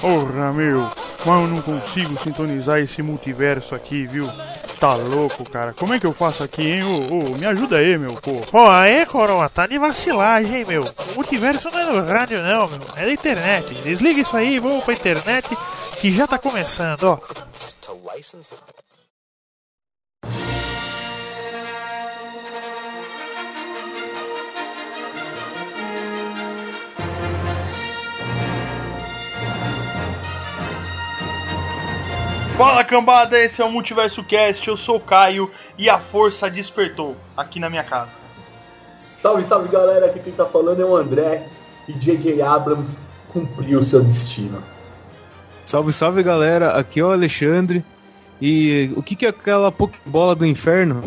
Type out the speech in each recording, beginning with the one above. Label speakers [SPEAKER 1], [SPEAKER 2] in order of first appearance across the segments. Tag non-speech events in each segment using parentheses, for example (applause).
[SPEAKER 1] Porra, meu. Mas eu não consigo sintonizar esse multiverso aqui, viu? Tá louco, cara. Como é que eu faço aqui, hein? Ô, me ajuda aí, meu, pô.
[SPEAKER 2] Pô, aí, coroa, tá de vacilagem, hein, meu. O multiverso não é no rádio, não, meu. É da internet. Desliga isso aí e vamos pra internet que já tá começando, ó.
[SPEAKER 1] Fala cambada, esse é o Multiverso Cast, eu sou o Caio e a força despertou aqui na minha casa.
[SPEAKER 3] Salve, salve galera, aqui quem tá falando é o André e J.J. Abrams cumpriu seu destino.
[SPEAKER 4] Salve, salve galera, aqui é o Alexandre. E o que, que é aquela Pokébola do inferno?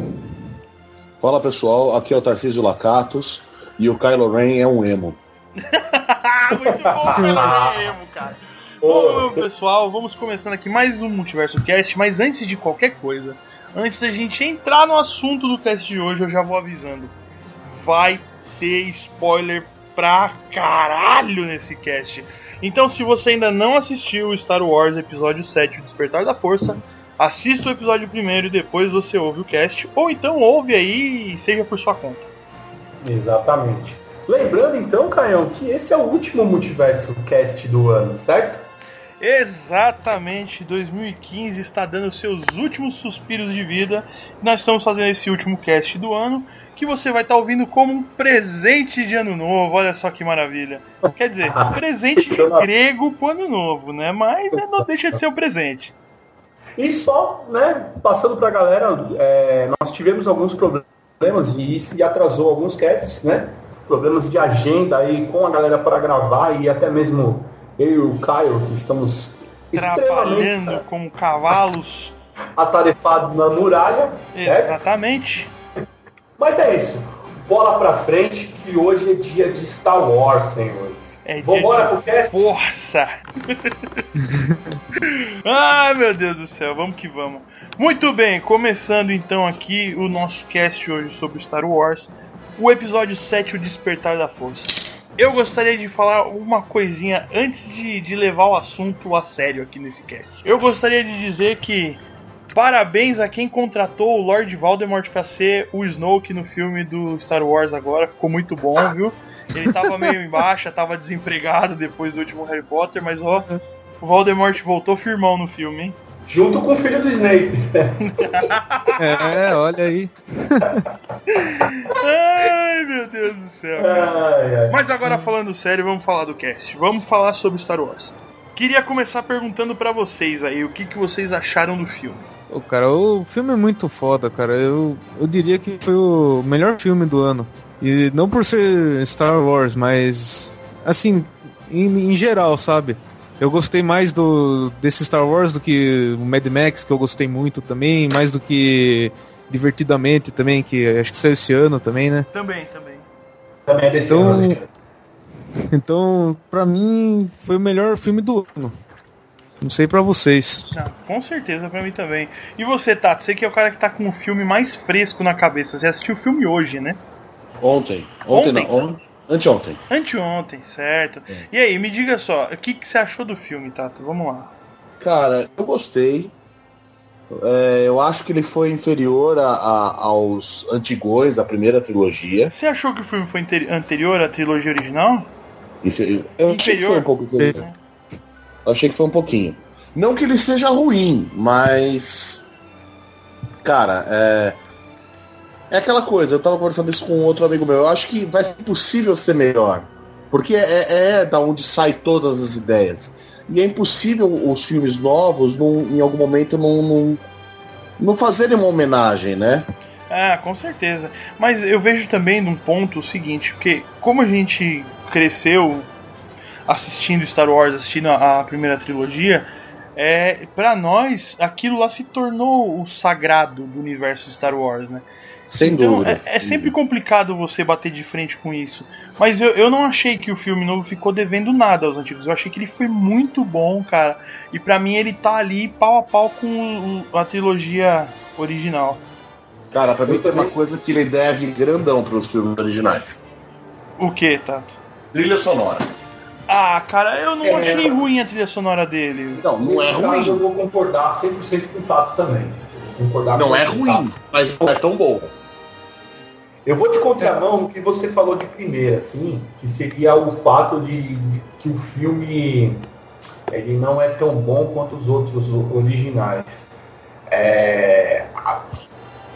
[SPEAKER 5] Fala pessoal, aqui é o Tarcísio Lacatos e o Kylo Ren é um emo. (laughs)
[SPEAKER 1] Muito bom, pela emo, cara. Bom, pessoal, vamos começando aqui mais um Multiverso Cast, mas antes de qualquer coisa, antes da gente entrar no assunto do teste de hoje, eu já vou avisando. Vai ter spoiler pra caralho nesse cast. Então, se você ainda não assistiu o Star Wars Episódio 7, O Despertar da Força, assista o episódio primeiro e depois você ouve o cast, ou então ouve aí e seja por sua conta.
[SPEAKER 3] Exatamente. Lembrando então, Caião, que esse é o último Multiverso Cast do ano, certo?
[SPEAKER 1] Exatamente, 2015 está dando seus últimos suspiros de vida. Nós estamos fazendo esse último cast do ano que você vai estar ouvindo como um presente de ano novo. Olha só que maravilha. Quer dizer, (laughs) presente grego pro ano novo, né? Mas não deixa de ser um presente.
[SPEAKER 3] E só, né, passando pra galera, é, nós tivemos alguns problemas e isso atrasou alguns casts, né? Problemas de agenda aí com a galera para gravar e até mesmo eu e o Caio, que estamos
[SPEAKER 1] Trabalhando como cavalos
[SPEAKER 3] atarefados na muralha.
[SPEAKER 1] Exatamente.
[SPEAKER 3] Né? Mas é isso. Bola pra frente, que hoje é dia de Star Wars, senhores.
[SPEAKER 1] É
[SPEAKER 3] Vambora pro cast?
[SPEAKER 1] Força! (laughs) Ai meu Deus do céu, vamos que vamos. Muito bem, começando então aqui o nosso cast hoje sobre Star Wars, o episódio 7, O Despertar da Força. Eu gostaria de falar uma coisinha antes de, de levar o assunto a sério aqui nesse cast. Eu gostaria de dizer que parabéns a quem contratou o Lord Voldemort pra ser o Snoke no filme do Star Wars agora, ficou muito bom, viu? Ele tava meio em baixa, tava desempregado depois do último Harry Potter, mas ó, o Voldemort voltou firmão no filme, hein?
[SPEAKER 3] Junto com o filho do Snape. (laughs)
[SPEAKER 4] é, olha aí.
[SPEAKER 1] ai, meu Deus do céu.
[SPEAKER 3] Ai, ai.
[SPEAKER 1] Mas agora falando sério, vamos falar do cast. Vamos falar sobre Star Wars. Queria começar perguntando para vocês aí, o que, que vocês acharam do filme?
[SPEAKER 4] Ô, cara, o filme é muito foda, cara. Eu, eu diria que foi o melhor filme do ano. E não por ser Star Wars, mas assim, em, em geral, sabe? Eu gostei mais do desse Star Wars do que o Mad Max, que eu gostei muito também, mais do que Divertidamente também, que acho que saiu esse ano também, né?
[SPEAKER 1] Também, também.
[SPEAKER 3] Também é desse
[SPEAKER 4] Então,
[SPEAKER 3] ano, né?
[SPEAKER 4] então, pra mim, foi o melhor filme do ano. Não sei pra vocês.
[SPEAKER 1] Não, com certeza pra mim também. E você, Tato? Você que é o cara que tá com o filme mais fresco na cabeça. Você assistiu o filme hoje, né?
[SPEAKER 5] Ontem. Ontem,
[SPEAKER 1] Ontem?
[SPEAKER 5] não. On... Anteontem.
[SPEAKER 1] Anteontem, certo. E aí, me diga só, o que, que você achou do filme, Tato? Vamos lá.
[SPEAKER 5] Cara, eu gostei. É, eu acho que ele foi inferior a, a- aos antigões, a primeira trilogia.
[SPEAKER 1] Você achou que o filme foi anterior à trilogia original?
[SPEAKER 5] Isso, eu eu achei que
[SPEAKER 1] Inferior?
[SPEAKER 5] foi um pouco inferior. Eu achei que foi um pouquinho. Não que ele seja ruim, mas. Cara, é. É aquela coisa, eu tava conversando isso com outro amigo meu. Eu acho que vai ser possível ser melhor. Porque é, é da onde sai todas as ideias. E é impossível os filmes novos, num- em algum momento, não, não, não fazerem uma homenagem, né?
[SPEAKER 1] Ah, com certeza. Mas eu vejo também num ponto o seguinte, porque como a gente cresceu assistindo Star Wars, assistindo a, a primeira trilogia, é, para nós aquilo lá se tornou o sagrado do universo Star Wars, né?
[SPEAKER 5] Sem
[SPEAKER 1] Então
[SPEAKER 5] dúvida.
[SPEAKER 1] é, é sempre complicado você bater de frente com isso. Mas eu, eu não achei que o filme novo ficou devendo nada aos antigos. Eu achei que ele foi muito bom, cara. E pra mim ele tá ali pau a pau com o- a trilogia original.
[SPEAKER 5] Cara, pra mim tem uma coisa que ele deve grandão pros filmes originais.
[SPEAKER 1] O que, Tato?
[SPEAKER 5] Trilha sonora.
[SPEAKER 1] Ah, cara, eu não
[SPEAKER 3] É.
[SPEAKER 1] achei ruim a trilha sonora dele.
[SPEAKER 5] Não, não é
[SPEAKER 3] caso, Eu
[SPEAKER 5] ruim.
[SPEAKER 3] vou concordar 100% com o Tato também. Concordar
[SPEAKER 5] Não é ruim, mas não é tão bom.
[SPEAKER 3] Eu vou de contramão o que você falou de primeira, assim, que seria o fato de, de que o filme ele não é tão bom quanto os outros originais. É, a-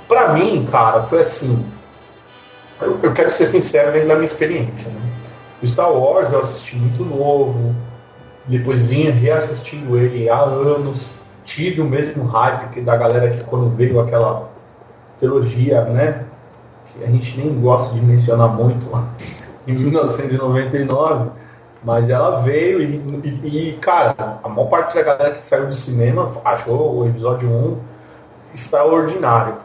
[SPEAKER 3] pra mim, cara, foi assim. Eu, eu quero ser sincero dentro da minha experiência. Né? O Star Wars eu assisti muito novo, depois vinha reassistindo ele há anos, tive o mesmo hype que da galera que quando veio aquela trilogia, né? Que a gente nem gosta de mencionar muito lá, (laughs) em 1999, mas ela veio e, e- e, cara, a maior parte da galera que saiu do cinema achou o episódio 1 extraordinário.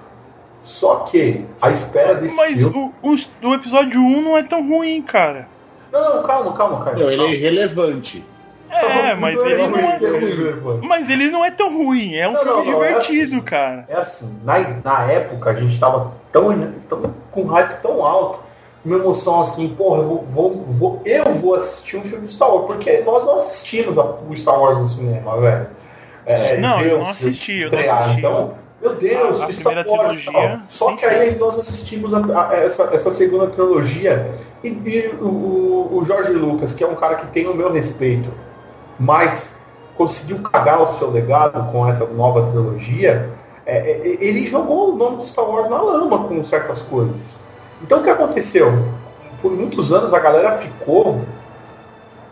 [SPEAKER 3] Só que a espera desse
[SPEAKER 1] Mas
[SPEAKER 3] filme.
[SPEAKER 1] o, o, o episódio 1 não é tão ruim, cara.
[SPEAKER 3] Não, não, calma, calma, cara.
[SPEAKER 5] Não, ele é irrelevante.
[SPEAKER 1] É, mas ele não é.
[SPEAKER 3] é.
[SPEAKER 1] Mas ele não é tão ruim, é um
[SPEAKER 3] Não,
[SPEAKER 1] filme
[SPEAKER 3] não, é
[SPEAKER 1] divertido,
[SPEAKER 3] assim.
[SPEAKER 1] cara.
[SPEAKER 3] É assim, na, na época a gente tava tão, tão com hype tão alto, uma emoção assim, porra, eu vou, vou, eu vou assistir um filme de Star Wars, porque nós não assistimos o Star Wars no cinema, velho. É,
[SPEAKER 1] Não,
[SPEAKER 3] ver
[SPEAKER 1] eu não assisti, eu não
[SPEAKER 3] estrear.
[SPEAKER 1] assisti.
[SPEAKER 3] Então, meu Deus,
[SPEAKER 1] A-
[SPEAKER 3] Star Wars
[SPEAKER 1] trilogia.
[SPEAKER 3] Só
[SPEAKER 1] sim.
[SPEAKER 3] que aí nós assistimos a- a- essa, essa segunda trilogia e, e o, o, o Jorge Lucas, que é um cara que tem o meu respeito, mas conseguiu cagar o seu legado com essa nova trilogia, é, é, ele jogou o nome do Star Wars na lama com certas coisas. Então o que aconteceu? Por muitos anos a galera ficou.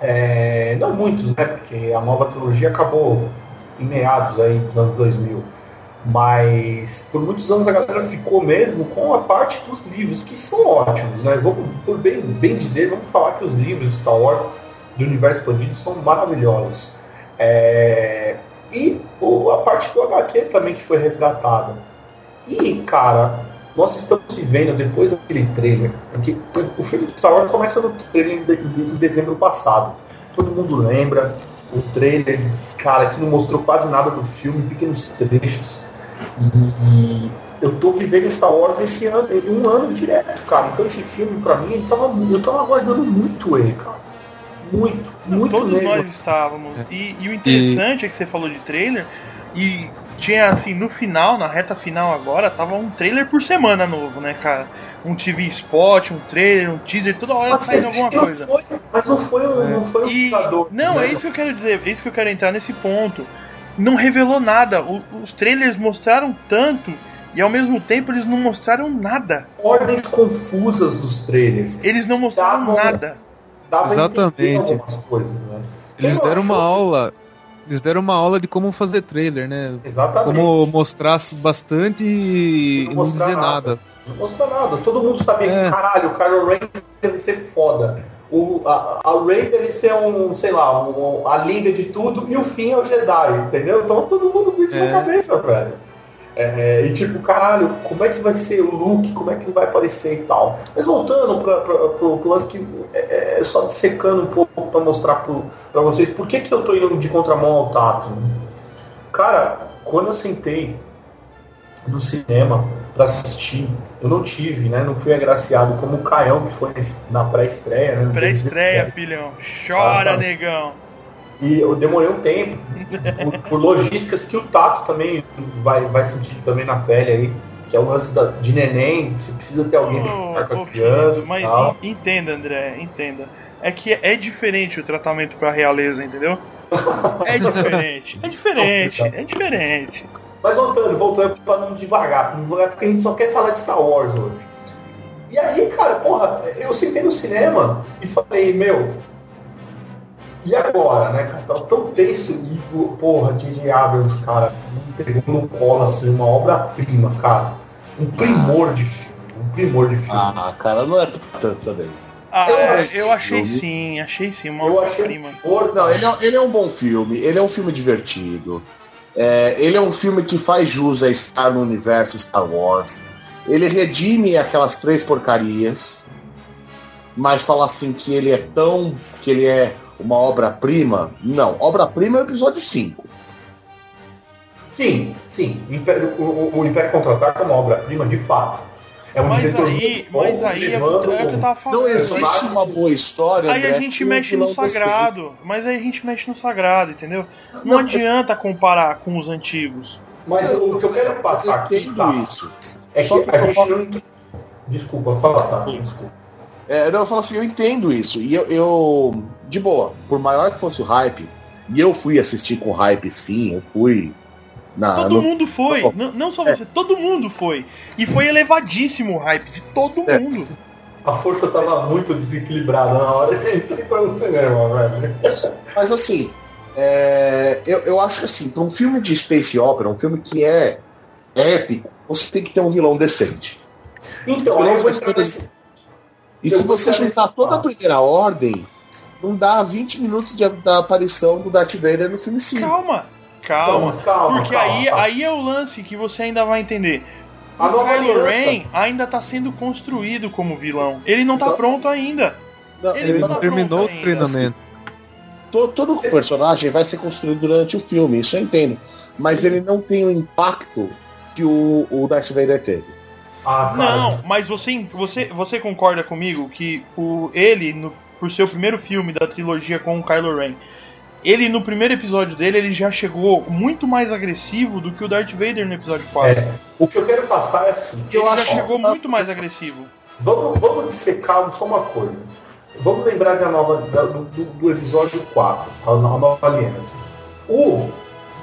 [SPEAKER 3] é, não muitos, né? Porque a nova trilogia acabou em meados aí dos anos 2000. Mas por muitos anos a galera ficou mesmo com a parte dos livros, que são ótimos, né? Vamos, por bem, bem dizer, vamos falar que os livros de Star Wars do universo expandido são maravilhosos. É, e o- a parte do HQ também que foi resgatada. E, cara, nós estamos vivendo depois daquele trailer, porque o- o filme de Star Wars começa no trailer de, de- de dezembro passado. Todo mundo lembra o trailer, cara, que não mostrou quase nada do filme, pequenos trechos. E eu tô vivendo Star Wars esse ano, um ano direto, cara. Então esse filme, pra mim, ele tava, eu tava aguardando muito ele, cara. Muito, muito
[SPEAKER 1] Todos nós estávamos. E, e o interessante é que você falou de trailer e tinha assim, no final, na reta final agora, tava um trailer por semana novo, né, cara? Um TV spot, um trailer, um teaser, toda hora
[SPEAKER 3] Mas,
[SPEAKER 1] saindo alguma coisa.
[SPEAKER 3] foi, mas não foi, um- não foi
[SPEAKER 1] E,
[SPEAKER 3] jogador.
[SPEAKER 1] não,
[SPEAKER 3] né?
[SPEAKER 1] é isso que eu quero dizer, é isso que eu quero entrar nesse ponto. Não revelou nada. O- os trailers mostraram tanto e ao mesmo tempo eles não mostraram nada.
[SPEAKER 3] Ordens confusas dos trailers.
[SPEAKER 1] Eles não mostraram
[SPEAKER 3] Davam-
[SPEAKER 1] nada.
[SPEAKER 4] Exatamente.
[SPEAKER 3] algumas coisas, né?
[SPEAKER 4] Eles deram uma aula. Eles deram uma aula de como fazer trailer, né?
[SPEAKER 3] Exatamente.
[SPEAKER 4] Como mostrasse bastante e
[SPEAKER 3] Não
[SPEAKER 4] não
[SPEAKER 3] mostrar
[SPEAKER 4] dizer
[SPEAKER 3] nada.
[SPEAKER 4] nada.
[SPEAKER 3] Não mostrou nada. Todo mundo sabia
[SPEAKER 4] É.
[SPEAKER 3] que, caralho, o Kylo Ren deve ser foda. O, a, a Rey deve ser um, sei lá, um- a liga de tudo e o fim é o Jedi, entendeu? Então todo mundo com isso
[SPEAKER 4] É.
[SPEAKER 3] na cabeça, velho. É, e tipo, caralho, como é que vai ser o Luke, como é que vai aparecer e tal. Mas voltando pra, pra, pro, pro lance que é, é só dissecando um pouco pra mostrar pro, pra vocês por que, que eu tô indo de contramão ao tato. Cara, quando eu sentei no cinema pra assistir, eu não tive, né? Não fui agraciado como o Caião, que foi na pré-estreia, né?
[SPEAKER 1] Pré-estreia,
[SPEAKER 3] 2017.
[SPEAKER 1] filhão. Chora,
[SPEAKER 3] Ah, tá.
[SPEAKER 1] negão.
[SPEAKER 3] E eu demorei um tempo, por, por logísticas que o Tato também vai, vai sentir também na pele aí, que é o lance da, de neném, você precisa ter alguém pra
[SPEAKER 1] Ô,
[SPEAKER 3] ficar com a criança
[SPEAKER 1] mas
[SPEAKER 3] tal.
[SPEAKER 1] en- entenda, André, entenda. É que é diferente o tratamento pra realeza, entendeu? É diferente. É diferente. É diferente.
[SPEAKER 3] Mas voltando, voltando pra não devagar, pra não devagar, porque a gente só quer falar de Star Wars hoje. E aí, cara, porra, eu sentei no cinema e falei, meu, e agora, né, cara? Tava tão tenso e, porra, J.J. Abrams, cara, me pegou no colo, assim, uma obra-prima, cara. Um primor de filme, um primor de filme.
[SPEAKER 5] Ah, cara, não é tanto também.
[SPEAKER 1] Ah,
[SPEAKER 3] Eu
[SPEAKER 1] é,
[SPEAKER 3] achei
[SPEAKER 1] eu achei
[SPEAKER 5] filme.
[SPEAKER 1] sim, achei sim, uma
[SPEAKER 3] eu achei
[SPEAKER 5] Não, ele é, ele é um bom filme, ele é um filme divertido. É, ele é um filme que faz jus a estar no universo Star Wars. Ele redime aquelas três porcarias, mas falar assim que ele é tão. que ele é uma obra-prima. Não, obra-prima é o episódio 5.
[SPEAKER 3] Sim, sim. O Império, o, o Império Contra-Ataca é uma obra-prima, de fato. É um
[SPEAKER 1] Mas
[SPEAKER 3] diretor
[SPEAKER 1] aí, mas aí é, é o que eu tava falando.
[SPEAKER 5] Não existe uma boa história.
[SPEAKER 1] Aí a
[SPEAKER 5] André,
[SPEAKER 1] gente
[SPEAKER 5] sem um
[SPEAKER 1] mexe no
[SPEAKER 5] decente.
[SPEAKER 1] sagrado, mas aí a gente mexe no sagrado, entendeu? Não,
[SPEAKER 5] Não,
[SPEAKER 1] adianta comparar com os antigos.
[SPEAKER 3] Mas o que eu quero passar
[SPEAKER 5] Eu
[SPEAKER 3] aqui tá,
[SPEAKER 5] isso.
[SPEAKER 3] é que
[SPEAKER 5] Só que
[SPEAKER 3] a gente não... Desculpa, fala, tá? Desculpa.
[SPEAKER 5] É, não, eu falo assim, eu entendo isso. E eu, eu, de boa, por maior que fosse o hype, e eu fui assistir com hype sim, eu fui na.
[SPEAKER 1] Todo
[SPEAKER 5] no-
[SPEAKER 1] mundo foi,
[SPEAKER 5] bom.
[SPEAKER 1] não, não só
[SPEAKER 5] É.
[SPEAKER 1] você, todo mundo foi. E foi elevadíssimo o hype de todo
[SPEAKER 5] É.
[SPEAKER 1] mundo.
[SPEAKER 3] A força tava muito desequilibrada na hora que a gente entrou no cinema, velho.
[SPEAKER 5] Mas assim, é, eu, eu acho que assim, para um filme de Space Opera, um filme que é épico, você tem que ter um vilão decente.
[SPEAKER 3] Então, eu vou entrar nesse...
[SPEAKER 5] E
[SPEAKER 3] Eu
[SPEAKER 5] se você juntar toda a primeira ordem, não dá 20 minutos de- da aparição do Darth Vader no filme 5.
[SPEAKER 1] Calma, calma.
[SPEAKER 3] Então, calma,
[SPEAKER 1] Porque
[SPEAKER 3] calma,
[SPEAKER 1] aí,
[SPEAKER 3] calma.
[SPEAKER 1] aí é o lance que você ainda vai entender.
[SPEAKER 3] A
[SPEAKER 1] O Kylo. Ren ainda tá sendo construído como vilão. Ele não tá
[SPEAKER 3] Só-
[SPEAKER 1] pronto ainda.
[SPEAKER 5] Não,
[SPEAKER 1] Ele
[SPEAKER 4] Ele
[SPEAKER 1] não
[SPEAKER 4] não
[SPEAKER 1] tá
[SPEAKER 4] terminou o treinamento.
[SPEAKER 5] to- todo personagem vai ser construído durante o filme, isso eu entendo. Mas ele não tem o impacto que o, o Darth Vader teve.
[SPEAKER 3] Ah, cara.
[SPEAKER 1] Não, mas você, você, você concorda comigo que o, ele, no, por ser o primeiro filme da trilogia com o Kylo Ren, ele no primeiro episódio dele, ele já chegou muito mais agressivo do que o Darth Vader no episódio 4.
[SPEAKER 3] É, o que eu quero passar é assim.
[SPEAKER 1] Ele já chegou muito mais agressivo.
[SPEAKER 3] Vamos, vamos dissecar só uma coisa. Vamos lembrar da nova, da- do, do- episódio 4, a, no- a nova aliança. O,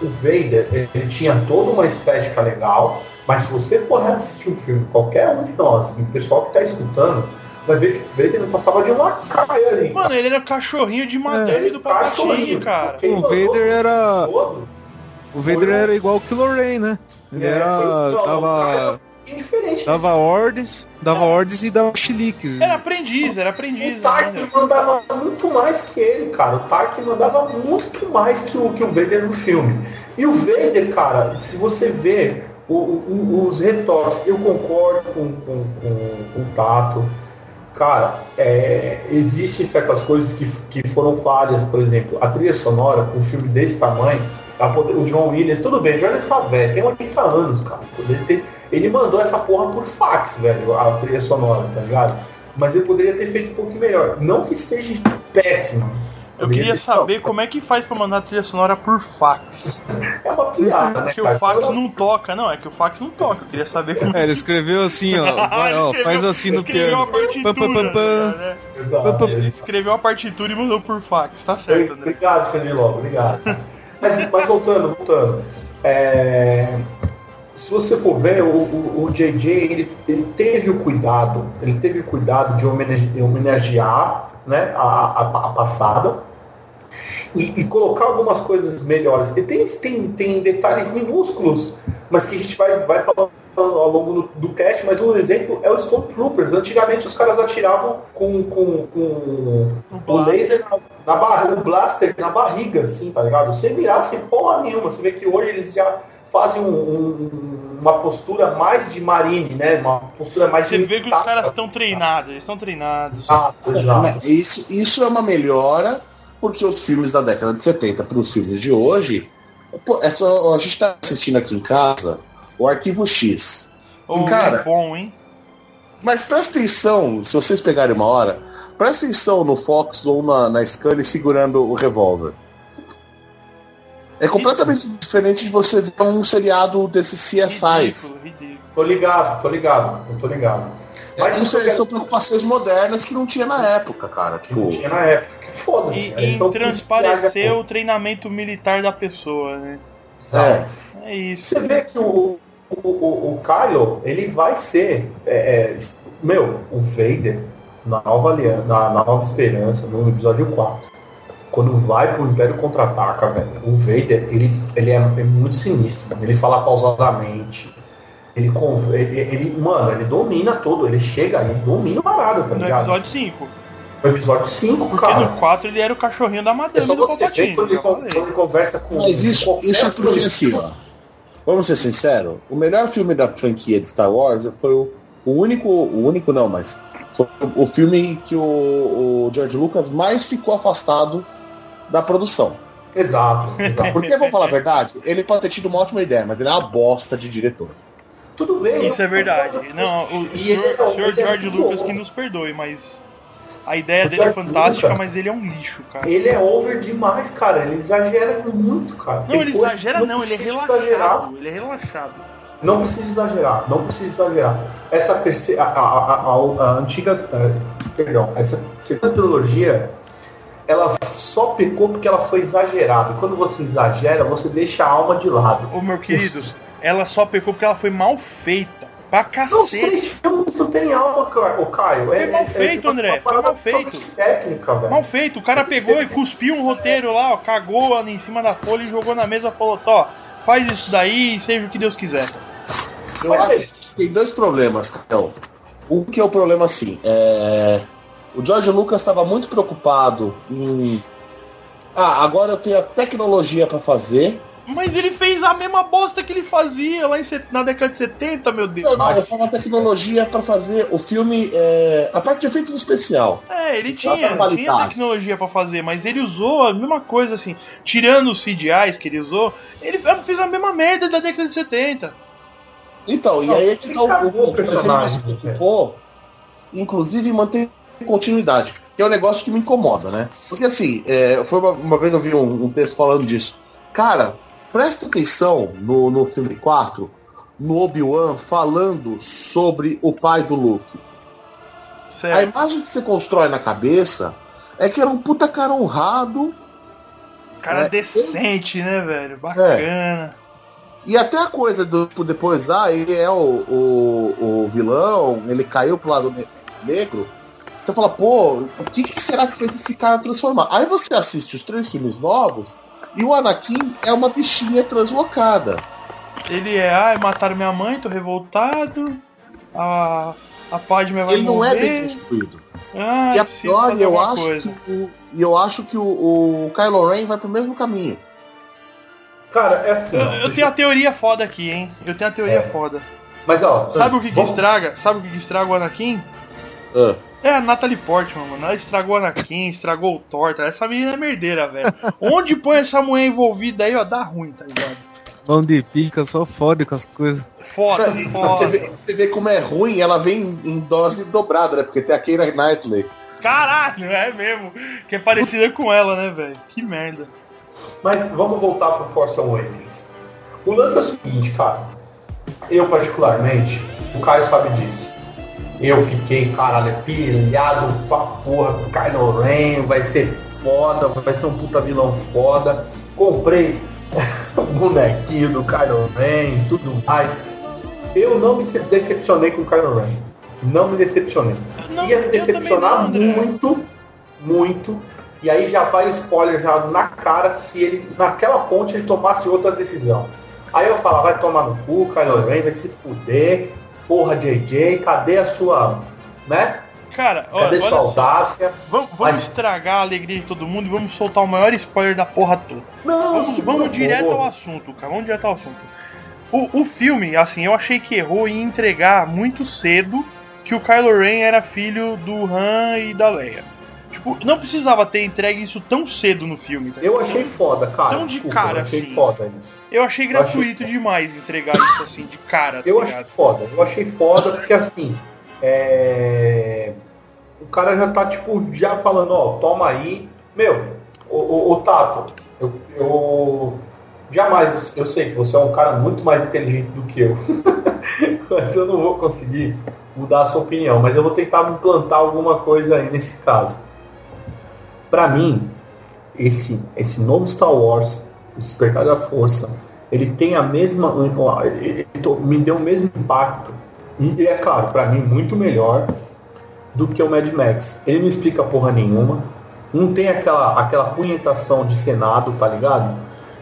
[SPEAKER 3] o Vader, ele tinha toda uma estética legal, mas se você for assistir o filme, qualquer um de nós, o pessoal que está escutando, vai ver que o Vader não passava de uma caia ali.
[SPEAKER 1] Mano, ele era cachorrinho de madeira do Palpatine,
[SPEAKER 3] Cachorrinho.
[SPEAKER 1] cara.
[SPEAKER 4] O Vader era.
[SPEAKER 3] todo,
[SPEAKER 4] O Vader era igual o Kylo Ren, né? Ele
[SPEAKER 3] É,
[SPEAKER 4] era.
[SPEAKER 3] foi-
[SPEAKER 4] dava.
[SPEAKER 3] é diferente.
[SPEAKER 4] Dava ordens, dava ordens e dava chilique.
[SPEAKER 1] Era aprendiz, era aprendiz.
[SPEAKER 3] O Tarkin
[SPEAKER 1] né?
[SPEAKER 3] mandava muito mais que ele, cara. O Tarkin mandava muito mais que o, que o Vader no filme. E o Vader, cara, se você vê o- o- os retoques, eu concordo com, com, com- com o Tato. Cara, é, existem certas coisas que, que foram falhas, por exemplo, a trilha sonora, um filme desse tamanho, poder- o John Williams, tudo bem, o John tá velho, tem 80 anos, cara. Ele, tem- ele mandou essa porra por fax, velho, a trilha sonora, tá ligado? Mas ele poderia ter feito um pouco melhor. Não que esteja péssima.
[SPEAKER 1] Eu queria saber como é que faz pra mandar trilha sonora por fax.
[SPEAKER 3] É uma piada, né?
[SPEAKER 1] Porque o fax não toca. Não, é que o fax não toca. Eu queria saber como
[SPEAKER 4] É, ele escreveu assim, ó. (laughs) Vai, ó,
[SPEAKER 1] Ele
[SPEAKER 4] faz
[SPEAKER 1] escreveu-
[SPEAKER 4] assim no
[SPEAKER 1] escreveu
[SPEAKER 4] piano.
[SPEAKER 1] a né?
[SPEAKER 3] Exato.
[SPEAKER 1] Ele escreveu a partitura e mandou por fax, tá certo, né?
[SPEAKER 3] Obrigado, Fernando, obrigado. mas, mas voltando, voltando. É, se você for ver, o, o, o JJ, ele, ele teve o cuidado, ele teve o cuidado de homenage- homenagear né, a, a, a passada e, e colocar algumas coisas melhores. E tem, tem, tem detalhes minúsculos, mas que a gente vai, vai falando ao longo do, do cast, mas um exemplo é o Stormtroopers. Antigamente os caras atiravam com, com, com o
[SPEAKER 1] blaster.
[SPEAKER 3] laser na, na barriga, o blaster na barriga, assim, tá ligado? Sem mirar, sem porra nenhuma. Você vê que hoje eles já fazem um- um- uma postura mais de marine, né? Uma postura mais
[SPEAKER 1] Você
[SPEAKER 3] de
[SPEAKER 1] vê que os caras estão treinados, eles estão treinados.
[SPEAKER 3] Exato, exato.
[SPEAKER 5] Isso, isso é uma melhora, porque os filmes da década de 70 para os filmes de hoje, pô, é só, a gente está assistindo aqui em casa o Arquivo X.
[SPEAKER 1] Ou
[SPEAKER 5] Cara,
[SPEAKER 1] é bom, hein?
[SPEAKER 5] Mas presta atenção, se vocês pegarem uma hora, presta atenção no Fox ou na, na Scully segurando o revólver. É completamente diferente de você ver um seriado desses CSIs.
[SPEAKER 1] Ridículo, ridículo.
[SPEAKER 3] Tô ligado, tô ligado, eu tô ligado. Mas
[SPEAKER 5] Isso
[SPEAKER 3] isso
[SPEAKER 5] é- são preocupações modernas que não tinha na época, cara. Tipo,
[SPEAKER 3] não tinha na época. Foda-se.
[SPEAKER 1] E, e transparecer o treinamento militar da pessoa, né?
[SPEAKER 3] sabe?
[SPEAKER 1] É isso.
[SPEAKER 3] Você vê que o, o, o, o Kylo, ele vai ser. é, é, meu, o Vader, na nova, aliança, na, na nova esperança, no episódio 4, quando vai pro Império Contra-Ataca, velho, o Vader, ele, ele é, é muito sinistro, mano. ele fala pausadamente. Ele, ele, ele, mano, ele domina todo, ele chega, ele domina o parada, tá
[SPEAKER 1] No
[SPEAKER 3] ligado?
[SPEAKER 1] episódio 5.
[SPEAKER 3] No episódio 5,
[SPEAKER 1] Porque
[SPEAKER 3] cara.
[SPEAKER 1] no 4 ele era o cachorrinho da
[SPEAKER 3] É
[SPEAKER 1] madame
[SPEAKER 3] só
[SPEAKER 1] do Palpatine.
[SPEAKER 3] quando ele, quando conversa com
[SPEAKER 5] Mas isso, isso é porque
[SPEAKER 3] coisa.
[SPEAKER 5] assim, ó. Vamos ser sinceros, o melhor filme da franquia de Star Wars foi o, o único. O único não, mas foi o filme que o, o George Lucas mais ficou afastado da produção.
[SPEAKER 3] Exato, exato.
[SPEAKER 5] Porque, vamos falar a verdade, ele pode ter tido uma ótima ideia, mas ele é uma bosta de diretor.
[SPEAKER 3] Tudo bem.
[SPEAKER 1] Isso
[SPEAKER 3] eu
[SPEAKER 1] é verdade. Não, o, o
[SPEAKER 3] E
[SPEAKER 1] senhor,
[SPEAKER 3] ele é-
[SPEAKER 1] o senhor
[SPEAKER 3] ele é
[SPEAKER 1] George
[SPEAKER 3] muito
[SPEAKER 1] Lucas
[SPEAKER 3] bom.
[SPEAKER 1] que nos perdoe, mas a ideia dele é
[SPEAKER 3] George
[SPEAKER 1] fantástica,
[SPEAKER 3] Lucas-
[SPEAKER 1] mas ele é um lixo, cara.
[SPEAKER 3] Ele é over demais, cara. Ele exagera muito, cara.
[SPEAKER 1] Não, ele exagera
[SPEAKER 3] que
[SPEAKER 1] não, ele é relaxado.
[SPEAKER 3] exagerar.
[SPEAKER 1] Ele é relaxado.
[SPEAKER 3] Não precisa exagerar, não precisa exagerar. Essa terceira, a, a, a, a- antiga, eh, perdão, essa segunda trilogia, ela só pecou porque ela foi exagerada. Quando você exagera, você deixa a alma de lado.
[SPEAKER 1] Ô meu querido, ela só pecou porque ela foi mal feita. Pra
[SPEAKER 3] Não, os
[SPEAKER 1] cacete.
[SPEAKER 3] três filmes não tem alma, ô Caio.
[SPEAKER 1] Foi mal feito, André,
[SPEAKER 3] uma
[SPEAKER 1] foi
[SPEAKER 3] parada
[SPEAKER 1] mal feito.
[SPEAKER 3] técnica, velho.
[SPEAKER 1] Mal feito, o cara pegou e cuspiu um roteiro lá, ó, cagou em cima da folha e jogou na mesa e falou, Tó, faz isso daí e seja o que Deus quiser.
[SPEAKER 5] Eu
[SPEAKER 3] Mas,
[SPEAKER 5] acho que tem dois problemas, Carol. Um que é o problema assim, é... o George Lucas estava muito preocupado em. Ah, agora eu tenho a tecnologia para fazer.
[SPEAKER 1] Mas ele fez a mesma bosta que ele fazia lá em set- na década de 70, meu Deus.
[SPEAKER 5] Não, não,
[SPEAKER 3] Mas-
[SPEAKER 5] falo a tecnologia para fazer o filme. é, A parte de efeitos especial.
[SPEAKER 1] É, ele tinha, tinha tecnologia pra fazer, mas ele usou a mesma coisa assim, tirando os CGIs que ele usou, ele fez a mesma merda da década de 70.
[SPEAKER 5] Então, e
[SPEAKER 3] Não,
[SPEAKER 5] aí é que
[SPEAKER 3] ele
[SPEAKER 5] tá o,
[SPEAKER 3] cagou
[SPEAKER 5] o,
[SPEAKER 3] personagem,
[SPEAKER 5] se preocupou, inclusive em manter continuidade, que é um negócio que me incomoda, né? Porque assim, é, foi uma, uma vez eu vi um, um texto falando disso. Cara, presta atenção no, no filme 4, no Obi-Wan, falando sobre o pai do Luke. A
[SPEAKER 1] Sério.
[SPEAKER 5] imagem que você constrói na cabeça é que era um puta cara honrado,
[SPEAKER 1] Cara
[SPEAKER 5] é,
[SPEAKER 1] decente, né, velho? Bacana.
[SPEAKER 5] E até a coisa do tipo, depois, ah, ele é o, o, o vilão, ele caiu pro lado ne- negro. Você fala, pô, o que, que será que fez esse cara transformar? Aí você assiste os três filmes novos e o Anakin é uma bichinha translocada.
[SPEAKER 1] Ele é, ai, mataram minha mãe, tô revoltado. A, a Padme vai
[SPEAKER 5] ele não
[SPEAKER 1] morrer.
[SPEAKER 5] é bem construído.
[SPEAKER 1] Ah,
[SPEAKER 5] e a pior, eu acho, o, e eu acho que o, o Kylo Ren vai pro mesmo caminho.
[SPEAKER 3] Cara, é assim.
[SPEAKER 1] Eu, eu tenho a teoria foda aqui, hein? Eu tenho a teoria
[SPEAKER 3] É.
[SPEAKER 1] foda.
[SPEAKER 3] Mas ó,
[SPEAKER 1] Sabe o que, que estraga? Sabe o que, que estraga o Anakin?
[SPEAKER 5] Ah,
[SPEAKER 1] É a Natalie Portman, mano. Ela estragou o Anakin, estragou o Thor. tá? Essa menina é merdeira, velho. Onde põe essa mulher envolvida aí, ó, dá ruim, tá ligado?
[SPEAKER 4] Mão de pica, só fode com as coisas.
[SPEAKER 1] Foda,
[SPEAKER 5] você,
[SPEAKER 1] foda.
[SPEAKER 5] vê, você vê como é ruim, ela vem em dose dobrada, né? Porque tem a Keira Knightley.
[SPEAKER 1] Caralho, é mesmo. Que é parecida com ela, né, velho? Que merda.
[SPEAKER 3] Mas vamos voltar pro Force Awakens. O lance é o seguinte, cara. Eu particularmente, o Caio sabe disso. Eu fiquei, caralho, pilhado pra porra com o Kylo Ren, vai ser foda, vai ser um puta vilão foda. Comprei (laughs) o bonequinho do Kylo Ren e tudo mais. Eu não me decepcionei com o Kylo Ren. Não me decepcionei.
[SPEAKER 1] Não,
[SPEAKER 3] Ia me decepcionar
[SPEAKER 1] não,
[SPEAKER 3] muito, muito. E aí já vai o spoiler já na cara se ele, naquela ponte, ele tomasse outra decisão. Aí eu falo, vai tomar no cu, Kylo Ren, vai se fuder. Porra, JJ, cadê a sua, né?
[SPEAKER 1] Cara, olha,
[SPEAKER 3] Cadê
[SPEAKER 1] olha
[SPEAKER 3] sua
[SPEAKER 1] só.
[SPEAKER 3] audácia?
[SPEAKER 1] Vamos, vamos
[SPEAKER 3] Mas-
[SPEAKER 1] estragar a alegria de todo mundo e vamos soltar o maior spoiler da porra toda.
[SPEAKER 3] Não,
[SPEAKER 1] Vamos, vamos direto ao assunto, cara. Vamos direto ao assunto. O, o filme, assim, eu achei que errou em entregar muito cedo que o Kylo Ren era filho do Han e da Leia. Tipo, não precisava ter entregue isso tão cedo no filme. tá
[SPEAKER 3] Eu achei foda, cara.
[SPEAKER 1] Tão de
[SPEAKER 3] Desculpa,
[SPEAKER 1] cara,
[SPEAKER 3] eu achei
[SPEAKER 1] assim.
[SPEAKER 3] foda isso.
[SPEAKER 1] Eu achei
[SPEAKER 3] Eu achei
[SPEAKER 1] gratuito demais entregar isso assim, de cara, tá
[SPEAKER 3] Eu achei foda. Eu achei foda porque assim. É... O cara já tá, tipo, já falando, ó, toma aí. Meu, o, o, o Tato, eu, eu jamais, eu sei que você é um cara muito mais inteligente do que eu. (laughs) mas eu não vou conseguir mudar a sua opinião. Mas eu vou tentar implantar alguma coisa aí nesse caso. Pra mim, esse, esse novo Star Wars, Despertar da Força, ele tem a mesma. ele- me deu o mesmo impacto. E é claro, pra mim, muito melhor do que o Mad Max. Ele não explica porra nenhuma. Não tem aquela, aquela punhetação de Senado, tá ligado?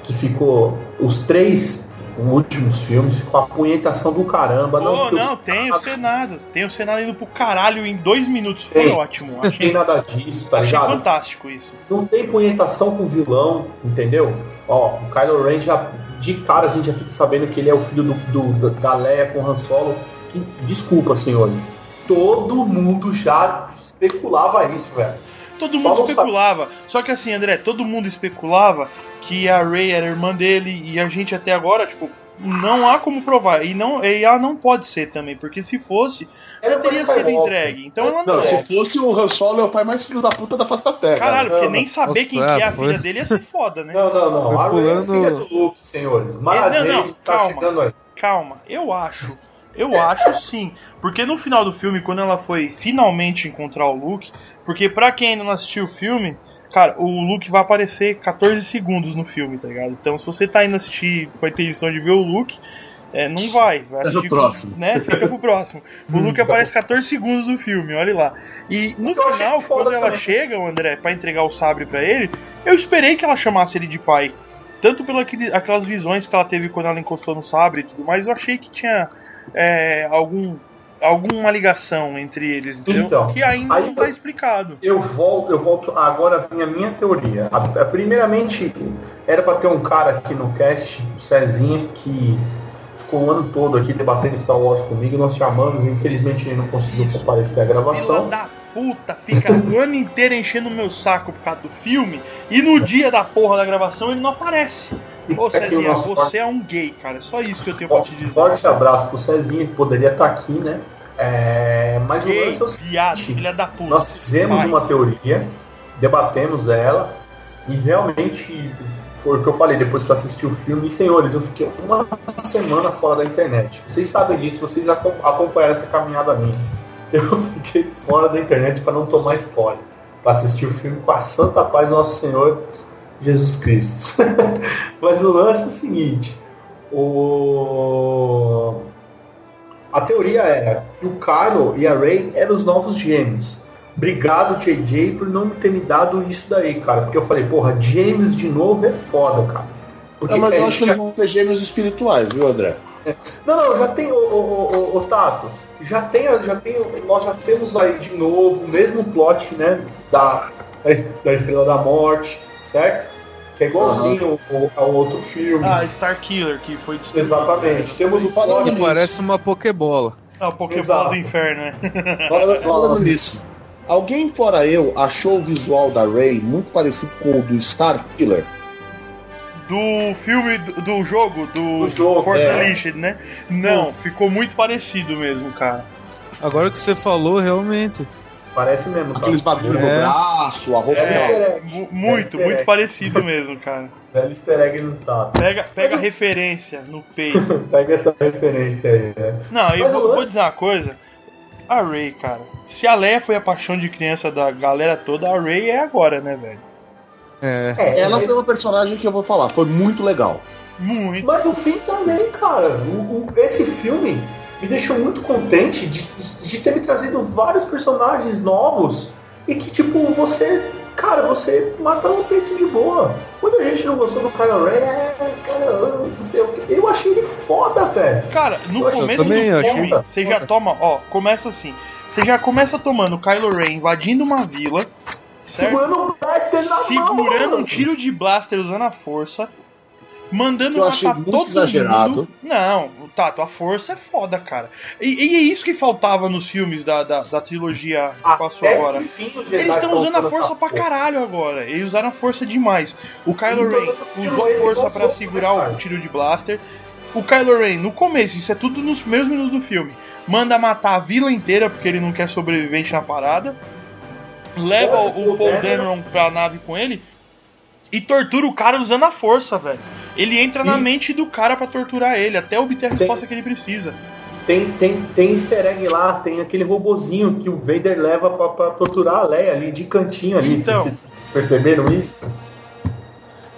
[SPEAKER 3] Que ficou os três últimos filmes com a punhetação do caramba.
[SPEAKER 1] Pô,
[SPEAKER 3] não,
[SPEAKER 1] não,
[SPEAKER 3] porque os-
[SPEAKER 1] tem o Senado. Tem o Senado indo pro caralho em dois minutos. Foi
[SPEAKER 3] Tem.
[SPEAKER 1] ótimo.
[SPEAKER 3] Não tem
[SPEAKER 1] Achei,
[SPEAKER 3] nada disso, tá
[SPEAKER 1] achei
[SPEAKER 3] ligado?
[SPEAKER 1] fantástico isso.
[SPEAKER 3] não tem punhetação com vilão, entendeu? Ó, o Kylo Ren já, de cara a gente já fica sabendo que ele é o filho do, do- da Leia com Han Solo. Que, desculpa, senhores. Todo mundo já especulava isso, velho.
[SPEAKER 1] Todo
[SPEAKER 3] Só
[SPEAKER 1] mundo
[SPEAKER 3] não sabe-
[SPEAKER 1] especulava. Só que assim, André, todo mundo especulava que a Ray era irmã dele e a gente até agora, tipo, não há como provar. E, não, e ela não pode ser também, porque se fosse,
[SPEAKER 3] Ela
[SPEAKER 1] ela teria sido entregue. Então ela não
[SPEAKER 5] Não,
[SPEAKER 1] é.
[SPEAKER 5] se fosse o Han Solo, é o pai mais filho da puta da face da Terra.
[SPEAKER 1] Caralho, porque
[SPEAKER 3] Não,
[SPEAKER 1] nem saber
[SPEAKER 4] nossa,
[SPEAKER 1] quem que é a
[SPEAKER 4] foi.
[SPEAKER 1] filha dele ia ser foda, né?
[SPEAKER 3] Não, não, não.
[SPEAKER 4] Foi
[SPEAKER 3] A é
[SPEAKER 4] pulando-
[SPEAKER 3] filha do Luke, senhores. Mara
[SPEAKER 1] Não, não,
[SPEAKER 3] tá
[SPEAKER 1] calma.
[SPEAKER 3] chegando aí.
[SPEAKER 1] Calma, eu acho. Eu acho sim. Porque no final do filme, quando ela foi finalmente encontrar o Luke, porque pra quem ainda não assistiu o filme, cara, o Luke vai aparecer 14 segundos no filme, tá ligado? Então se você tá indo assistir com a intenção de ver o Luke, é, não vai. vai
[SPEAKER 5] no
[SPEAKER 1] assistir,
[SPEAKER 5] próximo.
[SPEAKER 1] Né? Fica pro próximo. O Luke aparece 14 segundos no filme, olha lá. E no
[SPEAKER 3] Eu achei
[SPEAKER 1] final, quando ela
[SPEAKER 3] também.
[SPEAKER 1] chega, o André, pra entregar o sabre pra ele, eu esperei que ela chamasse ele de pai. Tanto pelas aquelas visões que ela teve quando ela encostou no sabre e tudo mais, eu achei que tinha é, algum, alguma ligação entre eles, entendeu?
[SPEAKER 3] Então,
[SPEAKER 1] que ainda não tá
[SPEAKER 3] eu-
[SPEAKER 1] explicado.
[SPEAKER 3] Eu volto, eu volto agora a minha, minha teoria. A- a- primeiramente, era pra ter um cara aqui no cast, o Cezinha, que ficou o ano todo aqui debatendo Star Wars comigo. Nós chamamos, infelizmente ele não conseguiu comparecer à gravação.
[SPEAKER 1] da puta fica o ano inteiro enchendo o meu saco por causa do filme e no dia da porra da gravação ele não aparece. Ô
[SPEAKER 3] o
[SPEAKER 1] Cezinha, você é um gay, cara. É só isso que eu tenho pra
[SPEAKER 3] Fo-
[SPEAKER 1] te dizer.
[SPEAKER 3] Forte abraço pro Cezinha, que poderia estar aqui, né? É, mas o
[SPEAKER 1] Gay,
[SPEAKER 3] lance é o seguinte,
[SPEAKER 1] viado, filha da puta.
[SPEAKER 3] Nós fizemos
[SPEAKER 1] Faz.
[SPEAKER 3] uma teoria, debatemos ela, e realmente foi o que eu falei depois que eu assisti o filme. E senhores, eu fiquei uma semana fora da internet. Vocês sabem disso, vocês acom- acompanharam essa caminhada minha. (laughs) Eu fiquei fora da internet para não tomar spoiler. Para assistir o filme com a santa paz do nosso Senhor Jesus Cristo. (laughs) Mas o lance é o seguinte: o... a teoria era que o Kylo e a Rey eram os novos gêmeos. Obrigado, JJ, por não ter me dado isso daí, cara. Porque eu falei, porra, gêmeos de novo é foda, cara. Porque
[SPEAKER 5] É, mas eu
[SPEAKER 3] é,
[SPEAKER 5] acho que eles vão ter gêmeos espirituais, viu, André?
[SPEAKER 3] não, não, já tem o, o, o, o Tato. Já tem, já tem, nós já temos aí de novo o mesmo plot, né? Da, da Estrela da Morte, certo? É igualzinho ao, ao outro filme.
[SPEAKER 1] Ah, Star Killer, que foi destruído.
[SPEAKER 3] Exatamente. Temos o plot.
[SPEAKER 4] Parece uma Pokébola.
[SPEAKER 1] Ah, o Pokémon
[SPEAKER 3] Exato.
[SPEAKER 1] do inferno, né? (laughs)
[SPEAKER 5] Falando, falando nisso, alguém fora eu achou o visual da Rey muito parecido com o do Star Killer?
[SPEAKER 1] do filme, do, do jogo, do,
[SPEAKER 3] Do jogo,
[SPEAKER 1] Force
[SPEAKER 3] é.
[SPEAKER 1] Unleashed, né? Não, ficou muito parecido mesmo, cara.
[SPEAKER 4] Agora que você falou, realmente.
[SPEAKER 3] Parece mesmo.
[SPEAKER 5] Aqueles bagulho no
[SPEAKER 4] É.
[SPEAKER 5] braço, a roupa.
[SPEAKER 3] É,
[SPEAKER 1] Muito, muito
[SPEAKER 3] egg.
[SPEAKER 1] parecido mesmo, cara.
[SPEAKER 3] Velho easter egg no Tato.
[SPEAKER 1] Pega, pega a
[SPEAKER 3] Mas
[SPEAKER 1] referência no (laughs) peito.
[SPEAKER 3] Pega essa referência aí, né?
[SPEAKER 1] Não, eu vou,
[SPEAKER 3] lance-
[SPEAKER 1] vou dizer uma coisa. A Ray, cara. Se a Leia foi a paixão de criança da galera toda, a Ray é agora, né, velho?
[SPEAKER 4] É.
[SPEAKER 3] É,
[SPEAKER 5] Ela
[SPEAKER 3] ele-
[SPEAKER 5] foi uma personagem que eu vou falar, foi muito legal.
[SPEAKER 1] Muito.
[SPEAKER 3] Mas o fim também, cara. O- o- esse filme me deixou muito contente de, de ter me trazido vários personagens novos e que, tipo, você. Cara, você mata o peito de boa. Muita gente não gostou do Kylo Ren, é, cara, eu não sei o quê. Eu achei ele foda, velho.
[SPEAKER 1] Cara, no
[SPEAKER 3] Eu
[SPEAKER 1] começo do
[SPEAKER 4] achei
[SPEAKER 1] filme,
[SPEAKER 3] foda,
[SPEAKER 1] você já toma, ó, começa assim. Você já começa tomando o Kylo Ren invadindo uma vila, certo?
[SPEAKER 3] Segurando um blaster na mão.
[SPEAKER 1] Segurando um
[SPEAKER 3] mano.
[SPEAKER 1] tiro de blaster usando a força. Mandando
[SPEAKER 5] Eu achei
[SPEAKER 1] matar
[SPEAKER 5] muito
[SPEAKER 1] todo
[SPEAKER 5] exagerado.
[SPEAKER 1] mundo. Não, Tato, a força é foda, cara. E, e é isso que faltava nos filmes da, da, da trilogia que passou
[SPEAKER 3] Até
[SPEAKER 1] agora. Eles estão usando a força pra caralho agora. Eles usaram a força demais. O Kylo
[SPEAKER 3] Então,
[SPEAKER 1] Ren usou a força
[SPEAKER 3] fogo,
[SPEAKER 1] segurar o tiro de blaster. O Kylo Ren, no começo, isso é tudo nos primeiros minutos do filme, manda matar a vila inteira porque ele não quer sobrevivente na parada. Leva o, o Paul
[SPEAKER 3] Dameron
[SPEAKER 1] pra nave com ele e tortura o cara usando a força, velho. Ele entra na
[SPEAKER 3] E-
[SPEAKER 1] mente do cara pra torturar ele, até obter a resposta que ele precisa.
[SPEAKER 3] Tem, tem, tem easter egg lá, tem aquele robozinho que o Vader leva pra, pra torturar a Leia ali de cantinho ali.
[SPEAKER 1] Então.
[SPEAKER 3] Vocês perceberam isso?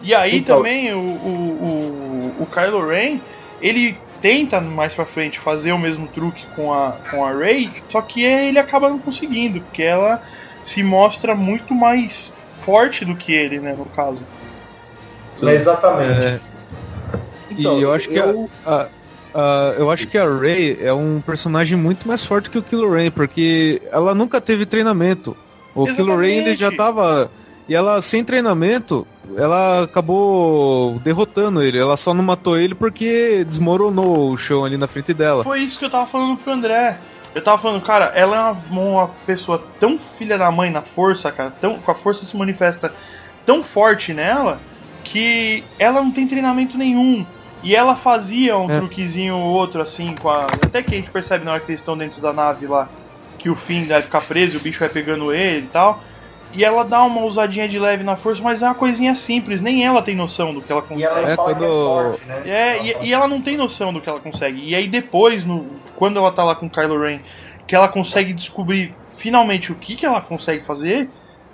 [SPEAKER 1] E aí
[SPEAKER 3] Então-
[SPEAKER 1] também o, o, o, o Kylo Ren, ele tenta mais pra frente fazer o mesmo truque com a, com a Rey, só que ele acaba não conseguindo, porque ela se mostra muito mais forte do que ele, né, no caso.
[SPEAKER 3] É, exatamente.
[SPEAKER 4] É,
[SPEAKER 5] Então,
[SPEAKER 4] e eu acho que
[SPEAKER 5] eu-
[SPEAKER 4] a, a- a- eu acho que a Rey é um personagem muito mais forte que o Kylo Ren, porque ela nunca teve treinamento. O Kylo Ren ele já tava e ela sem treinamento, ela acabou derrotando ele. Ela só não matou ele porque desmoronou o chão ali na frente dela.
[SPEAKER 1] Foi isso que eu tava falando pro André. Eu tava falando, cara, ela é uma, uma pessoa tão filha da mãe na força, cara, tão, com a força se manifesta tão forte nela que ela não tem treinamento nenhum. E ela fazia um
[SPEAKER 4] É.
[SPEAKER 1] truquezinho ou outro assim com a. Até que a gente percebe na hora que eles estão dentro da nave lá que o Finn vai ficar preso, o bicho vai pegando ele e tal. E ela dá uma usadinha de leve na força, mas é uma coisinha simples, nem ela tem noção do que ela
[SPEAKER 3] E
[SPEAKER 1] consegue.
[SPEAKER 3] ela
[SPEAKER 4] É,
[SPEAKER 3] é
[SPEAKER 4] quando-
[SPEAKER 3] forte, né?
[SPEAKER 1] É, e, e ela não tem noção do que ela consegue. E aí depois, no, quando ela tá lá com o Kylo Ren, que ela consegue descobrir finalmente o que, que ela consegue fazer,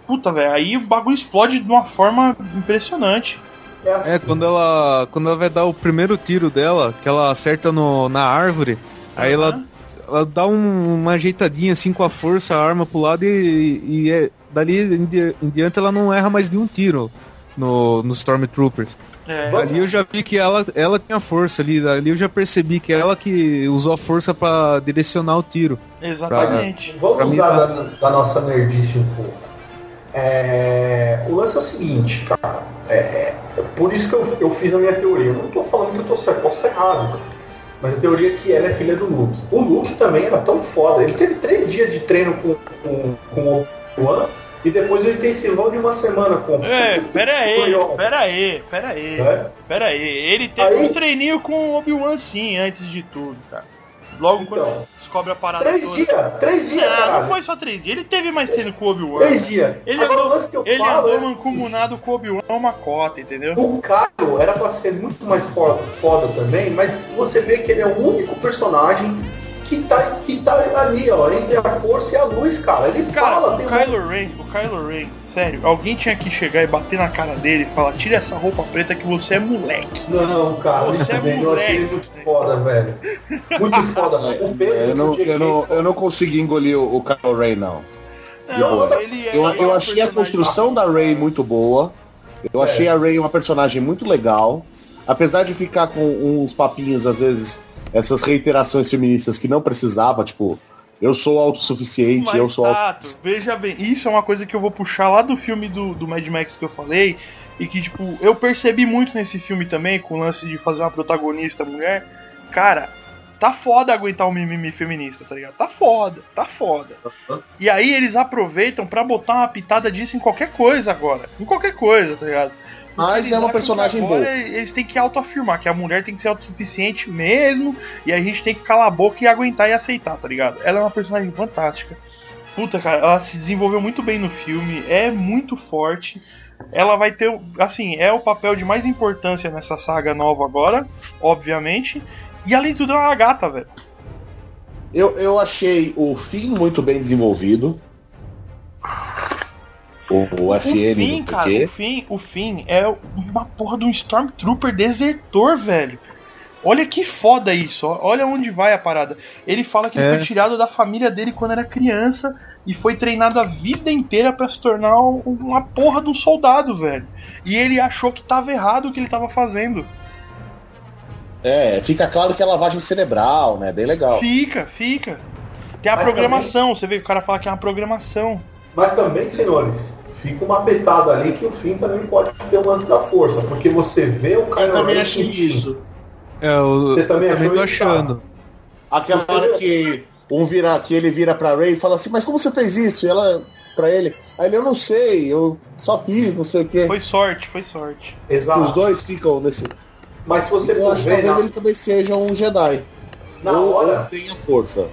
[SPEAKER 1] puta, velho, aí o bagulho explode de uma forma impressionante.
[SPEAKER 3] É, assim,
[SPEAKER 4] É, quando ela, quando ela vai dar o primeiro tiro dela, que ela acerta no, na árvore, aí ela, ela dá um- uma ajeitadinha assim com a força, a arma pro lado e, e é- dali em, di- em diante ela não erra mais nenhum tiro no, no Stormtroopers.
[SPEAKER 1] É,
[SPEAKER 3] Vamos-
[SPEAKER 4] Ali eu já vi que ela, ela tinha força ali, ali eu já percebi que ela que usou a força pra direcionar o tiro.
[SPEAKER 1] exatamente.
[SPEAKER 3] Vamos
[SPEAKER 4] Pra mim,
[SPEAKER 3] usar
[SPEAKER 4] tá.
[SPEAKER 3] da, da nossa nerdice um pouco. É, o lance é o seguinte, cara. É, é por isso que eu, eu fiz a minha teoria. Eu não tô falando que eu tô certo, posso estar errado. cara. Mas a teoria é que ela é filha do Luke. O Luke também era tão foda. Ele teve três dias de treino com, com, com o Obi-Wan e depois o intensivão de uma semana com
[SPEAKER 1] É, pera aí, pera aí, pera aí,
[SPEAKER 3] É.
[SPEAKER 1] pera aí. Ele teve
[SPEAKER 3] Aí-
[SPEAKER 1] um treininho com o Obi-Wan sim, antes de tudo, cara. Logo
[SPEAKER 3] Então.
[SPEAKER 1] quando descobre a parada
[SPEAKER 3] Três
[SPEAKER 1] toda.
[SPEAKER 3] dias, três dias,
[SPEAKER 1] Não, não foi só três dias. Ele teve mais treino com o Obi-Wan.
[SPEAKER 3] Três dias.
[SPEAKER 1] Ele
[SPEAKER 3] Agora,
[SPEAKER 1] andou,
[SPEAKER 3] que eu
[SPEAKER 1] ele
[SPEAKER 3] falo
[SPEAKER 1] andou
[SPEAKER 3] é-
[SPEAKER 1] mancomunado com o Obi-Wan uma cota, entendeu?
[SPEAKER 3] O Kylo era pra ser muito mais foda, foda também, mas você vê que ele é o único personagem que tá, que tá ali, ó, entre a força e a luz, cara. Ele
[SPEAKER 1] Cara,
[SPEAKER 3] fala,
[SPEAKER 1] o
[SPEAKER 3] tem um-
[SPEAKER 1] Kylo Ren, o Kylo Ren, sério, alguém tinha que chegar e bater na cara dele e falar, tira essa roupa preta que você é moleque.
[SPEAKER 3] Não, cara,
[SPEAKER 1] Você
[SPEAKER 3] isso
[SPEAKER 1] é
[SPEAKER 3] velho, eu achei ele
[SPEAKER 1] moleque.
[SPEAKER 3] muito foda, velho. Muito foda, velho. (laughs) O
[SPEAKER 5] Eu não, eu, não, eu não consegui engolir o, o Kylo Ren, não.
[SPEAKER 1] Não, ele é
[SPEAKER 5] Eu,
[SPEAKER 1] ele é
[SPEAKER 5] eu
[SPEAKER 1] um
[SPEAKER 5] achei a construção da Rey muito boa. Eu achei a Rey uma personagem muito legal. Apesar de ficar com uns papinhos, às vezes, essas reiterações feministas que não precisava, tipo, eu sou autossuficiente,
[SPEAKER 1] Mas,
[SPEAKER 5] eu sou auto...
[SPEAKER 1] Tato, veja bem, isso é uma coisa que eu vou puxar lá do filme do, do Mad Max que eu falei, e que, tipo, eu percebi muito nesse filme também, com o lance de fazer uma protagonista mulher. Cara, tá foda aguentar o mimimi feminista, tá ligado? Tá foda, tá foda. E aí eles aproveitam pra botar uma pitada disso em qualquer coisa agora. Em qualquer coisa, tá ligado?
[SPEAKER 5] Mas é uma personagem boa.
[SPEAKER 1] Eles têm que autoafirmar que a mulher tem que ser autossuficiente mesmo, e a gente tem que calar a boca e aguentar e aceitar, tá ligado? Ela é uma personagem fantástica. Puta, cara, ela se desenvolveu muito bem no filme, é muito forte. Ela vai ter, assim, é o papel de mais importância nessa saga nova agora, obviamente. E além de tudo, ela é uma gata, velho.
[SPEAKER 5] Eu, eu achei o fim muito bem desenvolvido. O, o
[SPEAKER 1] O
[SPEAKER 5] FN
[SPEAKER 1] fim,
[SPEAKER 5] do
[SPEAKER 1] cara, o fim, o fim é uma porra de um Stormtrooper desertor, velho. Olha que foda isso, olha onde vai a parada. Ele fala que ele
[SPEAKER 4] É.
[SPEAKER 1] foi tirado da família dele quando era criança e foi treinado a vida inteira pra se tornar um- uma porra de um soldado, velho. E ele achou que tava errado o que ele tava fazendo.
[SPEAKER 5] É, fica claro que é lavagem cerebral, né? Bem legal.
[SPEAKER 1] Fica, fica. Tem a
[SPEAKER 3] Mas
[SPEAKER 1] programação, você vê que o cara fala que é uma programação.
[SPEAKER 3] Mas também, senhores, fica uma petada ali que o fim também pode ter o lance da força, porque você vê o Kylo
[SPEAKER 5] Eu também achei isso.
[SPEAKER 4] É, eu,
[SPEAKER 3] Você também
[SPEAKER 4] eu
[SPEAKER 3] achou
[SPEAKER 4] tô
[SPEAKER 3] isso,
[SPEAKER 4] achando.
[SPEAKER 5] Aquela hora que um vira, que ele vira pra Ray e fala assim, mas como você fez isso? E ela pra ele, aí ele, eu não sei, eu só fiz, não sei o quê.
[SPEAKER 1] Foi sorte, foi sorte.
[SPEAKER 3] Exato.
[SPEAKER 5] Os dois ficam nesse.
[SPEAKER 3] Mas se você for ver,
[SPEAKER 5] talvez
[SPEAKER 3] na,
[SPEAKER 5] ele também seja um Jedi.
[SPEAKER 3] na
[SPEAKER 5] ou,
[SPEAKER 3] hora,
[SPEAKER 5] ou tenha força.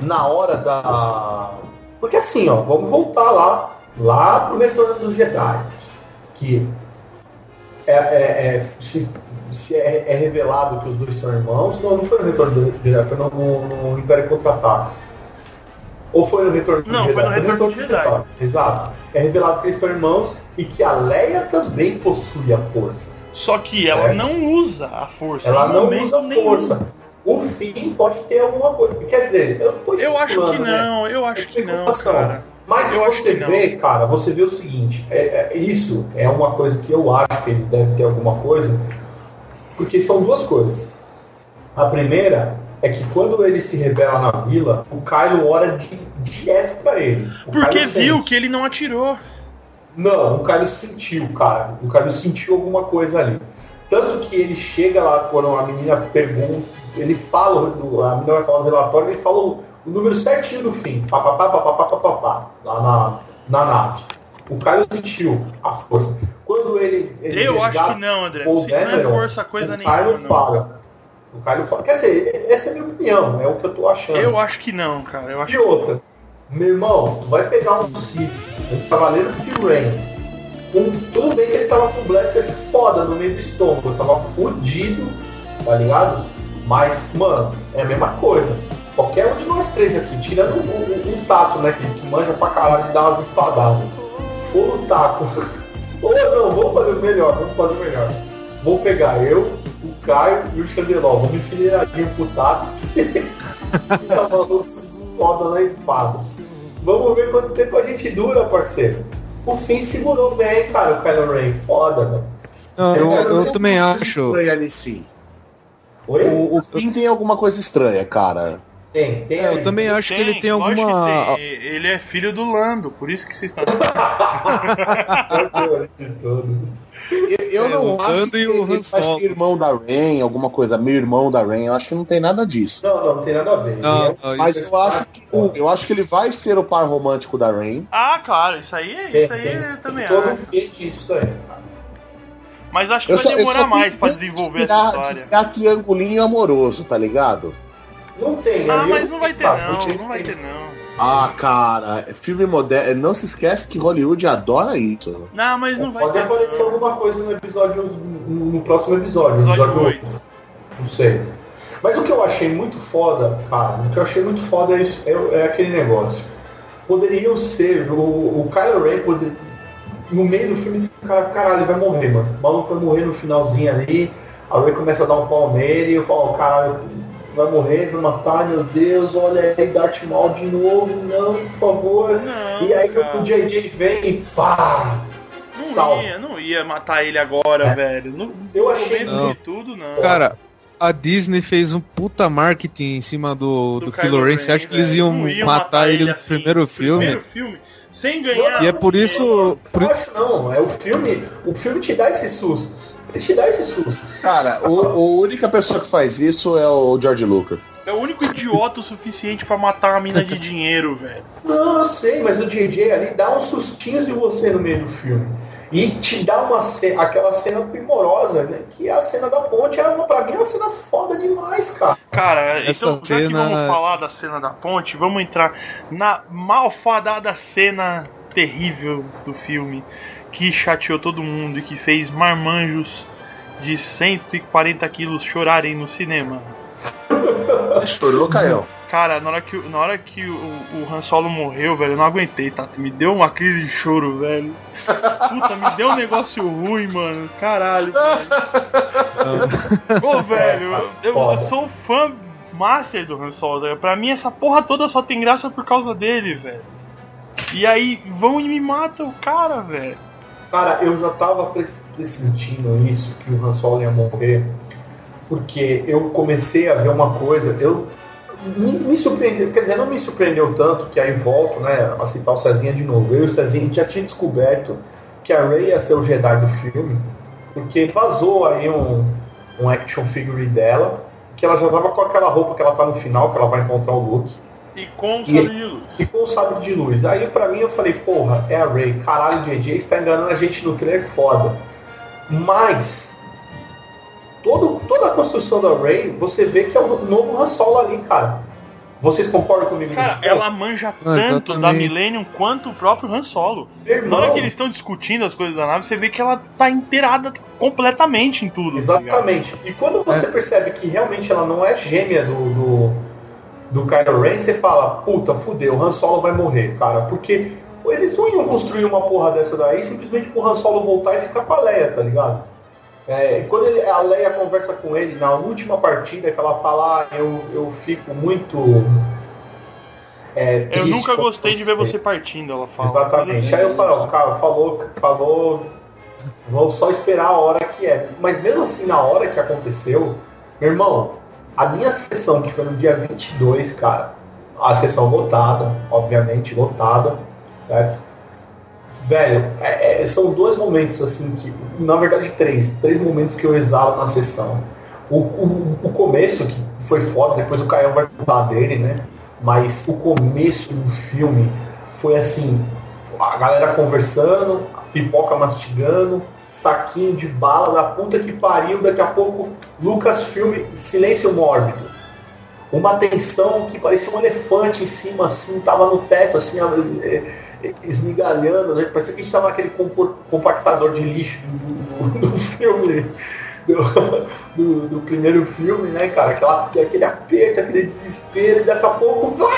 [SPEAKER 3] na hora da. Porque assim, ó, vamos voltar lá, lá pro retorno dos Jedi. Que é, é- é- se, se é, é revelado que os dois são irmãos, não, não foi no retorno dos Jedi, foi no, no, no Império Contra-Ataque. Ou foi no retorno dos
[SPEAKER 1] Não,
[SPEAKER 3] Jedi?
[SPEAKER 1] foi no Retorno dos
[SPEAKER 3] dos
[SPEAKER 1] Jedi.
[SPEAKER 3] Exato. É revelado que eles são irmãos e que a Leia também possui a força.
[SPEAKER 1] Só que ela
[SPEAKER 3] Certo.
[SPEAKER 1] não usa a força.
[SPEAKER 3] Ela não usa
[SPEAKER 1] nenhum.
[SPEAKER 3] força. O fim pode ter alguma coisa. Quer dizer, eu
[SPEAKER 1] Eu acho que
[SPEAKER 3] especulando, né?
[SPEAKER 1] não, eu acho que não, cara.
[SPEAKER 3] Mas
[SPEAKER 1] Eu
[SPEAKER 3] você vê, cara, você vê o seguinte, é- é- isso é uma coisa que eu acho que ele deve ter alguma coisa, porque são duas coisas. A primeira é que quando ele se revela na vila, o Kylo ora di- direto pra ele. O
[SPEAKER 1] Porque
[SPEAKER 3] Kylo
[SPEAKER 1] viu
[SPEAKER 3] sente.
[SPEAKER 1] que ele não atirou.
[SPEAKER 3] Não, o Kylo sentiu, cara. O Kylo sentiu alguma coisa ali. Tanto que ele chega lá quando a menina pergunta, ele fala, a menina vai falar no relatório, ele fala o número certinho no fim, papapá, papapá, papapá, lá na, na nave. O Caio sentiu a força. Quando ele. ele
[SPEAKER 1] eu acho que não, André.
[SPEAKER 3] Se
[SPEAKER 1] não é força, coisa
[SPEAKER 3] o Caio
[SPEAKER 1] nenhuma.
[SPEAKER 3] Fala,
[SPEAKER 1] não.
[SPEAKER 3] O Caio fala. Quer dizer, essa é a minha opinião, é o que eu tô achando.
[SPEAKER 1] Eu acho que não, cara. Eu acho
[SPEAKER 3] e outra. Meu irmão, tu vai pegar um sif, um Cavaleiro de Rain. Com tudo bem que ele tava com blaster foda no meio do estômago, tava fudido, tá ligado? Mas, mano, é a mesma coisa. Qualquer um de nós três aqui, tirando o, o, o Tato, né, que, que manja pra caralho de dar umas espadadas. For o Tato. Ou (laughs) não, vamos fazer o melhor, vamos fazer o melhor. Vou pegar eu, o Caio e o Xandeló. Vamos enfileiradinho pro Tato. Fica (laughs) maluco foda na espada. Vamos ver quanto tempo a gente dura, parceiro. O fim segurou bem, cara, o Kylo Ren. Foda, né?
[SPEAKER 4] Não, eu, eu
[SPEAKER 5] tem
[SPEAKER 4] também acho.
[SPEAKER 5] estranha ali, sim.
[SPEAKER 3] Oi?
[SPEAKER 5] O, o Finn tem alguma coisa estranha, cara.
[SPEAKER 3] Tem, tem.
[SPEAKER 4] É, eu também acho que ele tem alguma.
[SPEAKER 1] tem. Ele é filho do Lando, por isso que vocês estão.
[SPEAKER 5] Eu, (laughs) eu
[SPEAKER 4] É,
[SPEAKER 5] não acho
[SPEAKER 4] Lando
[SPEAKER 5] que
[SPEAKER 4] e o
[SPEAKER 5] ele
[SPEAKER 4] Han
[SPEAKER 5] vai
[SPEAKER 4] Solo.
[SPEAKER 5] ser irmão da Rain, alguma coisa, meu irmão da Rain. Eu acho que não tem nada disso.
[SPEAKER 3] Não, não, não tem nada a ver.
[SPEAKER 4] Não,
[SPEAKER 3] Ele é-
[SPEAKER 4] não,
[SPEAKER 5] Mas
[SPEAKER 4] isso-
[SPEAKER 5] eu acho, que, o- eu acho que ele vai ser o par romântico da Rain.
[SPEAKER 1] ah, claro, isso aí,
[SPEAKER 3] tem-
[SPEAKER 1] isso aí
[SPEAKER 3] tem
[SPEAKER 1] eu também
[SPEAKER 3] todo
[SPEAKER 1] acho.
[SPEAKER 3] um quê disso aí.
[SPEAKER 1] Mas acho que
[SPEAKER 5] Eu
[SPEAKER 1] vai
[SPEAKER 5] só,
[SPEAKER 1] demorar mais pra desenvolver
[SPEAKER 5] virar-
[SPEAKER 1] essa
[SPEAKER 5] de
[SPEAKER 1] história.
[SPEAKER 5] virar triangulinho amoroso, tá ligado?
[SPEAKER 3] Não tem,
[SPEAKER 1] Ah,
[SPEAKER 3] ali
[SPEAKER 1] mas não vai ter não, não vai ter não.
[SPEAKER 5] Ah, cara, filme moderno. Não se esquece que Hollywood adora isso.
[SPEAKER 1] Não, mas não vai
[SPEAKER 3] Pode
[SPEAKER 1] ter.
[SPEAKER 3] aparecer
[SPEAKER 1] não.
[SPEAKER 3] alguma coisa no episódio, no, próximo episódio, no
[SPEAKER 1] Episódio
[SPEAKER 3] episódio
[SPEAKER 1] 8.
[SPEAKER 3] 8. Não sei. Mas o que eu achei muito foda, cara, o que eu achei muito foda é, isso, é, é aquele negócio. Poderiam ser, o, o Kylo Ren, poder, no meio do filme, esse cara, caralho, ele vai morrer, mano. O maluco vai morrer no finalzinho ali, a Ray começa a dar um pau nele, e eu falo, caralho, vai morrer, vai matar, meu Deus, olha aí, Darth Maul de novo, não, por favor.
[SPEAKER 1] Não,
[SPEAKER 3] e aí
[SPEAKER 1] cara.
[SPEAKER 3] o JJ vem e pá!
[SPEAKER 1] Não
[SPEAKER 3] salva.
[SPEAKER 1] ia, não ia matar ele agora,
[SPEAKER 3] É.
[SPEAKER 1] velho. No,
[SPEAKER 3] Eu
[SPEAKER 1] no
[SPEAKER 3] achei
[SPEAKER 4] Não.
[SPEAKER 1] de tudo, não.
[SPEAKER 4] Cara, a Disney fez um puta marketing em cima do, do, Kylo Ren. Você acha que eles
[SPEAKER 1] velho.
[SPEAKER 4] iam
[SPEAKER 1] Não
[SPEAKER 4] matar, ele no
[SPEAKER 1] assim,
[SPEAKER 4] primeiro
[SPEAKER 1] no
[SPEAKER 4] filme?
[SPEAKER 1] Primeiro filme, sem ganhar.
[SPEAKER 4] E é por isso. por-
[SPEAKER 3] Eu acho não, é o filme, o filme te dá esses sustos. Ele te dá esses sustos.
[SPEAKER 5] Cara, o, a única pessoa que faz isso é o George Lucas.
[SPEAKER 1] É o único idiota o suficiente pra matar uma mina de (laughs) dinheiro, velho.
[SPEAKER 3] Não, eu sei, mas o JJ ali dá uns sustinhos de você no meio do filme. E te dá uma cena, aquela cena primorosa, né? Que é a cena da ponte, é uma, pra mim é uma cena foda demais, cara.
[SPEAKER 1] Cara,
[SPEAKER 4] Essa
[SPEAKER 1] então já que vamos falar da cena da ponte, vamos entrar na malfadada cena terrível do filme que chateou todo mundo e que fez marmanjos de 140 quilos chorarem no cinema.
[SPEAKER 5] Chorou, Caio?
[SPEAKER 1] Cara, na hora que, o- na hora que o, o Han Solo morreu, velho, eu não aguentei, tá? Me deu uma crise de choro, velho. Puta, me deu um negócio ruim, mano. Caralho, velho. Ô, velho, eu, eu sou fã master do Han Solo. velho. Pra mim, essa porra toda só tem graça por causa dele, velho. E aí, vão e me matam o cara, velho.
[SPEAKER 3] Cara, eu já tava pres- pressentindo isso, que o Han Solo ia morrer, porque eu comecei a ver uma coisa, eu me, me surpreendeu, quer dizer, não me surpreendeu tanto, que aí volto, né, a citar o Cezinha de novo. Eu e o Cezinha já tinha descoberto que a Rey ia ser o Jedi do filme, porque vazou aí um, um action figure dela, que ela já tava com aquela roupa que ela tá no final, que ela vai encontrar o Luke.
[SPEAKER 1] E com o
[SPEAKER 3] E-
[SPEAKER 1] sabre de luz.
[SPEAKER 3] E com o sabre de luz. Aí pra mim eu falei, porra, é a Ray. Caralho, JJ está enganando a gente no trailer foda. Mas todo, toda a construção da Ray, você vê que é o novo Han Solo ali, cara. Vocês concordam comigo
[SPEAKER 1] Cara,
[SPEAKER 3] nisso?
[SPEAKER 1] ela manja
[SPEAKER 4] Ah,
[SPEAKER 1] tanto da
[SPEAKER 4] exatamente.
[SPEAKER 1] Millennium quanto o próprio Han Solo.
[SPEAKER 3] Meu
[SPEAKER 1] Na
[SPEAKER 3] irmão,
[SPEAKER 1] hora que eles estão discutindo as coisas da nave, você vê que ela tá inteirada completamente em tudo. tá?
[SPEAKER 3] Exatamente. E quando você percebe que realmente ela não é gêmea do, do, do Kylo Ren, você fala, puta, fudeu, o Han Solo vai morrer, cara. Porque eles não iam construir uma porra dessa daí simplesmente pro Han Solo voltar e ficar com a Leia, tá ligado? É, e quando ele- a Leia conversa com ele na última partida, que ela fala, ah, eu, eu fico muito. é,
[SPEAKER 1] Eu nunca gostei de ver você partindo, ela fala.
[SPEAKER 3] Exatamente. Aí eu falo, o cara falou, falou, vou só esperar a hora que é. Mas mesmo assim, na hora que aconteceu, meu irmão, a minha sessão, que foi no dia 22, cara, a sessão lotada, obviamente, lotada, certo? Velho, é- é- são dois momentos assim que, na verdade três, três momentos que eu exalo na sessão. O, o, o começo, que foi foda, depois o Caio vai falar dele, né? Mas o começo do filme foi assim, a galera conversando, pipoca mastigando, saquinho de bala da puta que pariu, daqui a pouco Lucas filme Silêncio Mórbido. Uma tensão que parecia um elefante em cima, assim, tava no teto, assim, é, esmigalhando, né? Parecia que a gente tava naquele compactador de lixo do, do, (laughs) filme. Do, do, do, primeiro filme, né, cara? Aquela, aquele aperto, aquele desespero, e daqui a pouco.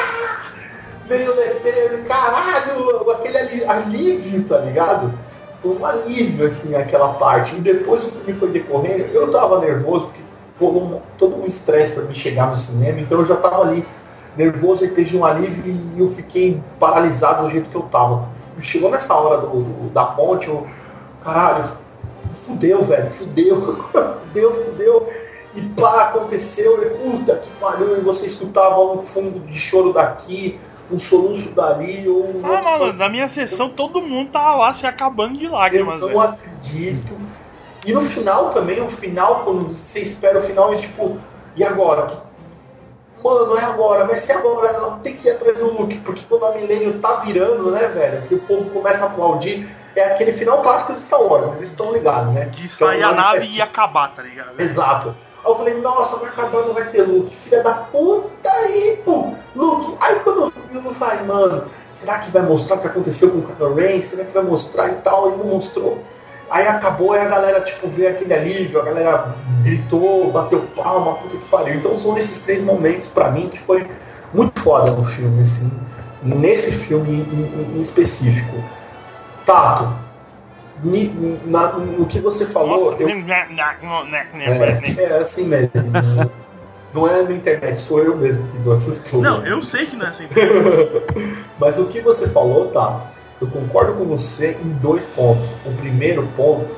[SPEAKER 3] Veio o letreiro, caralho, aquele alívio, tá ligado? Foi um alívio, assim, aquela parte. E depois o filme foi decorrendo, eu tava nervoso, porque todo, todo um estresse para me chegar no cinema, então eu já tava ali nervoso e teve um alívio e eu fiquei paralisado do jeito que eu tava. Chegou nessa hora do, do da ponte, eu, caralho, fudeu, velho, fudeu, (laughs) fudeu, fudeu. E pá, aconteceu, e puta que pariu, e você escutava um fundo de choro daqui, um soluço dali, ou um.
[SPEAKER 1] Ah, mano, na minha sessão todo mundo tava lá se acabando de lágrimas,
[SPEAKER 3] Eu não acredito. E no final também, o final, quando você espera o final, é tipo, e agora? Mano, é agora, vai ser agora, ela tem que ir atrás do Luke, porque quando a Milênio tá virando, né, velho, que o povo começa a aplaudir, é aquele final clássico de Star Wars, vocês estão ligados, né?
[SPEAKER 1] De sair a nave e acabar, tá ligado?
[SPEAKER 3] Exato. Aí eu falei, nossa, vai acabar, não vai ter Luke. Filha da puta aí, pô. Luke. Aí quando eu não falei, mano, será que vai mostrar o que aconteceu com o Kylo Ren? Será que vai mostrar e tal? E não mostrou. Aí acabou e a galera, tipo, vê aquele alívio, a galera gritou, bateu palma, puta que pariu. Então são esses três momentos pra mim que foi muito foda no filme, assim. Nesse filme em, em, em específico. Tato, na, no que você falou.
[SPEAKER 1] Nossa,
[SPEAKER 3] eu...
[SPEAKER 1] é,
[SPEAKER 3] é assim mesmo. Não é na internet, sou eu mesmo que dou essas
[SPEAKER 1] coisas. Não, eu sei que não é assim. internet. (laughs)
[SPEAKER 3] Mas o que você falou, tá? Eu concordo com você em dois pontos. O primeiro ponto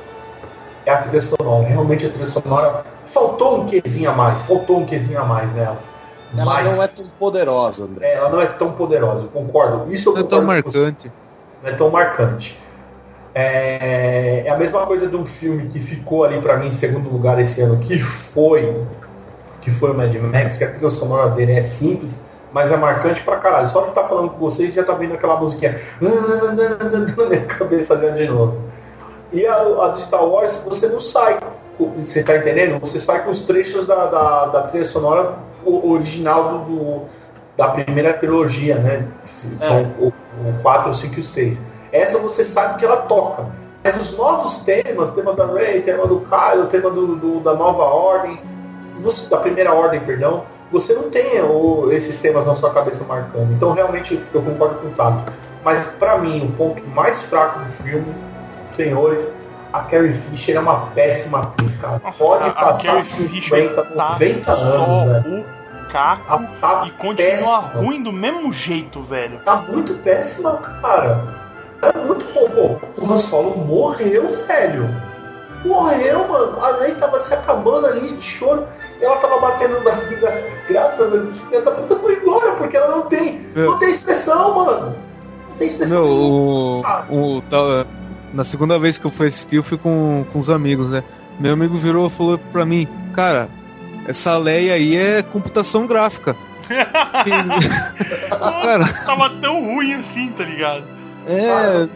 [SPEAKER 3] é a trilha sonora. Realmente a trilha sonora faltou um quezinho a mais, faltou um quezinho a mais nela.
[SPEAKER 5] Ela Mas... não é tão poderosa, André.
[SPEAKER 3] É, ela não é tão poderosa, eu concordo. Isso eu
[SPEAKER 4] não é tão marcante.
[SPEAKER 3] Não é tão marcante. É, é, a mesma coisa de um filme que ficou ali para mim em segundo lugar esse ano, que foi que foi o Mad Max, que a trilha sonora dele é simples, mas é marcante pra caralho. Só de estar tá falando com vocês já tá vendo aquela musiquinha (laughs) na minha cabeça de novo. E a, a do Star Wars, você não sai, você tá entendendo? Você sai com os trechos da, da, da trilha sonora original do, do, da primeira trilogia, né? São é. o, o 4, 5 e o 6. Essa você sabe que ela toca. Mas os novos temas, tema da Ray, tema do Kylo, tema do, do, da nova ordem, você, da primeira ordem, perdão, você não tem o, esses temas na sua cabeça marcando. Então realmente eu concordo com o Tato. Mas para mim, o ponto mais fraco do filme, senhores, a Carrie Fisher é uma péssima atriz, cara. Nossa, Pode a, passar a 50, 90 tá anos, velho.
[SPEAKER 1] Caco tá e continua péssima. ruim do mesmo jeito, velho.
[SPEAKER 3] Tá muito péssima, cara. É muito bom. O Han Solo morreu, velho. Morreu, mano. A Rey tava se acabando ali de choro. Ela tava batendo nas vidas. Graças a Deus, filha da puta foi embora, porque ela não tem. Meu. Não tem expressão, mano. Não tem expressão.
[SPEAKER 4] Meu, o, ah. o, tá, na segunda vez que eu fui assistir, eu fui com, com os amigos, né? Meu amigo virou e falou pra mim, cara, essa Leia aí é computação gráfica. (laughs) (laughs)
[SPEAKER 1] cara, tava tão ruim assim, tá ligado?
[SPEAKER 4] É.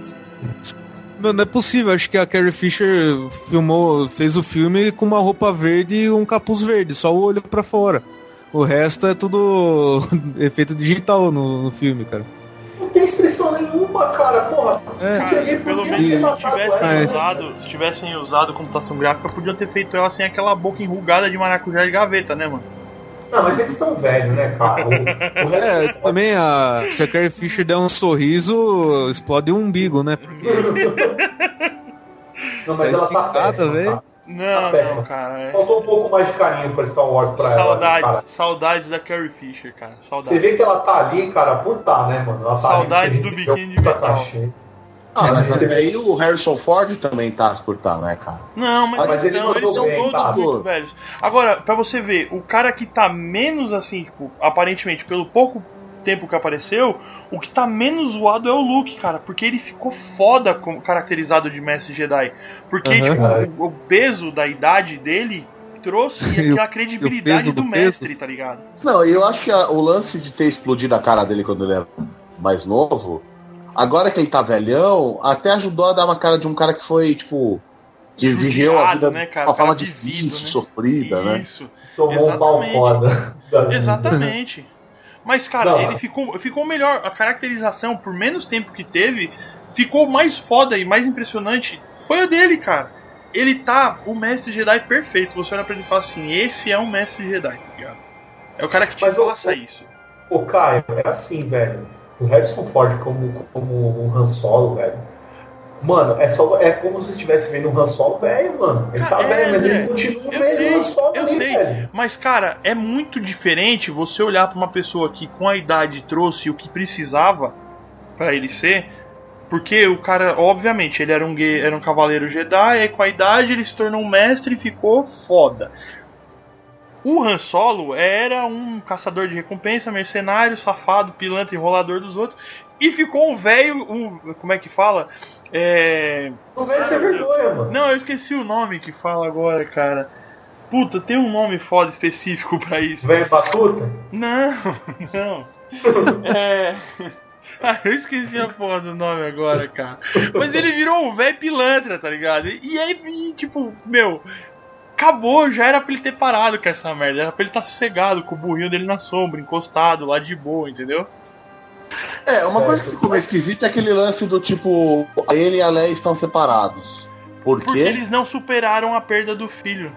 [SPEAKER 4] Não, não é possível, acho que a Carrie Fisher filmou, fez o filme com uma roupa verde e um capuz verde, só o olho para fora. O resto é tudo (laughs) efeito digital no, no filme, cara.
[SPEAKER 3] Não tem expressão nenhuma, cara, porra.
[SPEAKER 1] É. Cara, pelo menos se tivessem, usado, se tivessem usado computação gráfica, podiam ter feito ela sem aquela boca enrugada de maracujá de gaveta, né, mano?
[SPEAKER 3] Não, mas eles estão velhos, né, cara? O, o (laughs)
[SPEAKER 4] é, também a, se a Carrie Fisher der um sorriso, explode um umbigo, né? (laughs)
[SPEAKER 3] Não, mas ela tá péssima,
[SPEAKER 1] tá? Não, tá não, cara. É...
[SPEAKER 3] Faltou um pouco mais de carinho pra Star Wars pra
[SPEAKER 1] saudades,
[SPEAKER 3] ela.
[SPEAKER 1] Saudades da Carrie Fisher, cara. Saudades.
[SPEAKER 3] Você vê que ela tá ali, cara, por tá, né, mano? Ela tá
[SPEAKER 1] saudades do biquíni de metal.
[SPEAKER 3] Cachê.
[SPEAKER 5] Ah, mas aí o Harrison Ford também tá por tá, né, cara?
[SPEAKER 1] Não, mas, ah, mas eles, não, eles estão todos tá. muito velhos. Agora, pra você ver, o cara que tá menos assim, tipo, aparentemente, pelo pouco tempo que apareceu, o que tá menos zoado é o Luke, cara, porque ele ficou foda caracterizado de Mestre Jedi. Porque, uhum. tipo, o, o peso da idade dele trouxe (laughs) aquela credibilidade do, do, mestre, peso? tá ligado?
[SPEAKER 5] Não, eu acho que a, o lance de ter explodido a cara dele quando ele era mais novo agora que ele tá velhão, até ajudou a dar uma cara de um cara que foi, tipo, que viveu a vida
[SPEAKER 1] né,
[SPEAKER 5] de
[SPEAKER 1] cara?
[SPEAKER 5] uma forma difícil,
[SPEAKER 1] vivido, né?
[SPEAKER 5] sofrida, né?
[SPEAKER 1] Isso.
[SPEAKER 3] Tomou um pau
[SPEAKER 1] Exatamente.
[SPEAKER 3] foda. (laughs)
[SPEAKER 1] Exatamente. Mas, cara,
[SPEAKER 3] Não.
[SPEAKER 1] ele ficou, ficou melhor. A caracterização, por menos tempo que teve, ficou mais foda e mais impressionante. Foi a dele, cara. Ele tá o mestre Jedi perfeito. Você olha pra ele e fala assim: esse é um mestre Jedi, tá ligado? É o cara que te
[SPEAKER 3] Mas,
[SPEAKER 1] passa
[SPEAKER 3] ô,
[SPEAKER 1] isso.
[SPEAKER 3] Ô, Caio, é assim, velho. O Harrison Ford como, como um Han Solo, velho. Mano, é, só, é como se estivesse vendo um Han Solo velho, mano. Ele tá
[SPEAKER 1] é,
[SPEAKER 3] velho, mas
[SPEAKER 1] André,
[SPEAKER 3] ele continua
[SPEAKER 1] eu
[SPEAKER 3] mesmo
[SPEAKER 1] sei,
[SPEAKER 3] Han Solo
[SPEAKER 1] eu
[SPEAKER 3] ali,
[SPEAKER 1] sei.
[SPEAKER 3] velho.
[SPEAKER 1] Mas, cara, é muito diferente você olhar pra uma pessoa que com a idade trouxe o que precisava pra ele ser. Porque o cara, obviamente, ele era um, era um cavaleiro Jedi, aí com a idade ele se tornou um mestre e ficou foda. O Han Solo era um caçador de recompensa, mercenário, safado, pilantra, enrolador dos outros. E ficou um velho, um, como é que fala? É,
[SPEAKER 3] O velho sem vergonha, mano.
[SPEAKER 1] não, eu esqueci o nome que fala agora, cara. Puta, tem um nome foda específico pra isso.
[SPEAKER 3] Velho batuta?
[SPEAKER 1] Não, (laughs) não. É. (laughs) Ah, eu esqueci a porra do nome agora, cara. Mas ele virou um velho pilantra, tá ligado? E aí, tipo, meu. Acabou, já era pra ele ter parado com essa merda. Era pra ele estar sossegado com o burrinho dele na sombra, encostado lá de boa, entendeu?
[SPEAKER 5] É, uma coisa que ficou meio esquisita é aquele lance do tipo, ele e a Leia estão separados. Por
[SPEAKER 1] Porque
[SPEAKER 5] quê?
[SPEAKER 1] eles não superaram a perda do filho.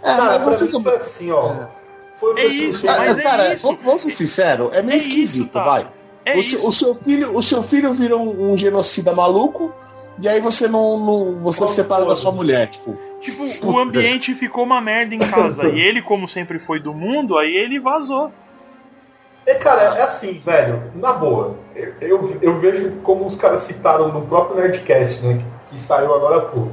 [SPEAKER 5] É,
[SPEAKER 3] Cara,
[SPEAKER 5] mas não
[SPEAKER 3] pra mim foi assim, ó. Foi o
[SPEAKER 1] É
[SPEAKER 3] que eu
[SPEAKER 1] isso, mas é
[SPEAKER 5] cara,
[SPEAKER 1] isso.
[SPEAKER 5] vamos- vamos ser sinceros, é meio
[SPEAKER 1] É isso,
[SPEAKER 5] esquisito,
[SPEAKER 1] tá.
[SPEAKER 5] vai.
[SPEAKER 1] É
[SPEAKER 5] o,
[SPEAKER 1] isso.
[SPEAKER 5] seu, o seu filho, o seu filho vira um, um genocida maluco, e aí você não, não- você
[SPEAKER 3] Como
[SPEAKER 5] se separa da sua mulher, tipo.
[SPEAKER 1] Tipo, o ambiente ficou uma merda em casa. e ele, como sempre foi do mundo, aí ele vazou.
[SPEAKER 3] É, cara, é assim, velho, na boa. Eu, eu, eu vejo como os caras citaram no próprio Nerdcast, né? Que, que saiu agora há pouco.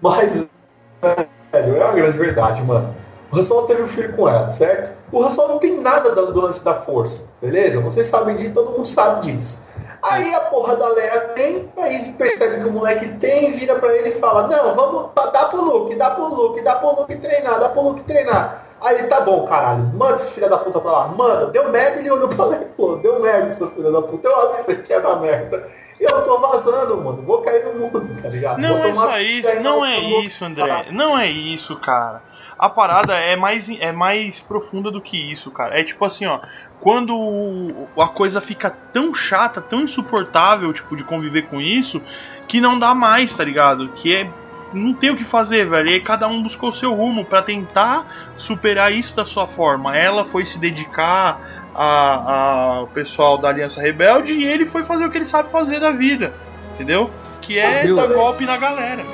[SPEAKER 3] Mas, velho, é uma grande verdade, mano. O Solo teve um filho com ela, certo? O Solo não tem nada do lance da força, beleza? Vocês sabem disso, todo mundo sabe disso. Aí a porra da Leia tem, aí percebe que o moleque tem, vira pra ele e fala, não, vamos, dá pro Luke, dá pro Luke, dá pro Luke treinar, dá pro Luke treinar. Aí ele, tá bom, caralho, manda esse filho da puta pra lá. Manda, deu merda, ele olhou pra lá e falou, deu merda, seu filho da puta, eu aviso aqui é da merda. Eu tô vazando, mano, vou cair no mundo, tá ligado?
[SPEAKER 1] Não é só isso, não é isso, André. Não é isso, cara. A parada é mais, é mais profunda do que isso, cara. É tipo assim, ó. Quando a coisa fica tão chata, tão insuportável, tipo, de conviver com isso, que não dá mais, tá ligado? Que é. Não tem o que fazer, velho. E aí cada um buscou o seu rumo pra tentar superar isso da sua forma. Ela foi se dedicar ao pessoal da Aliança Rebelde e ele foi fazer o que ele sabe fazer da vida. Entendeu? Que é dar golpe na galera.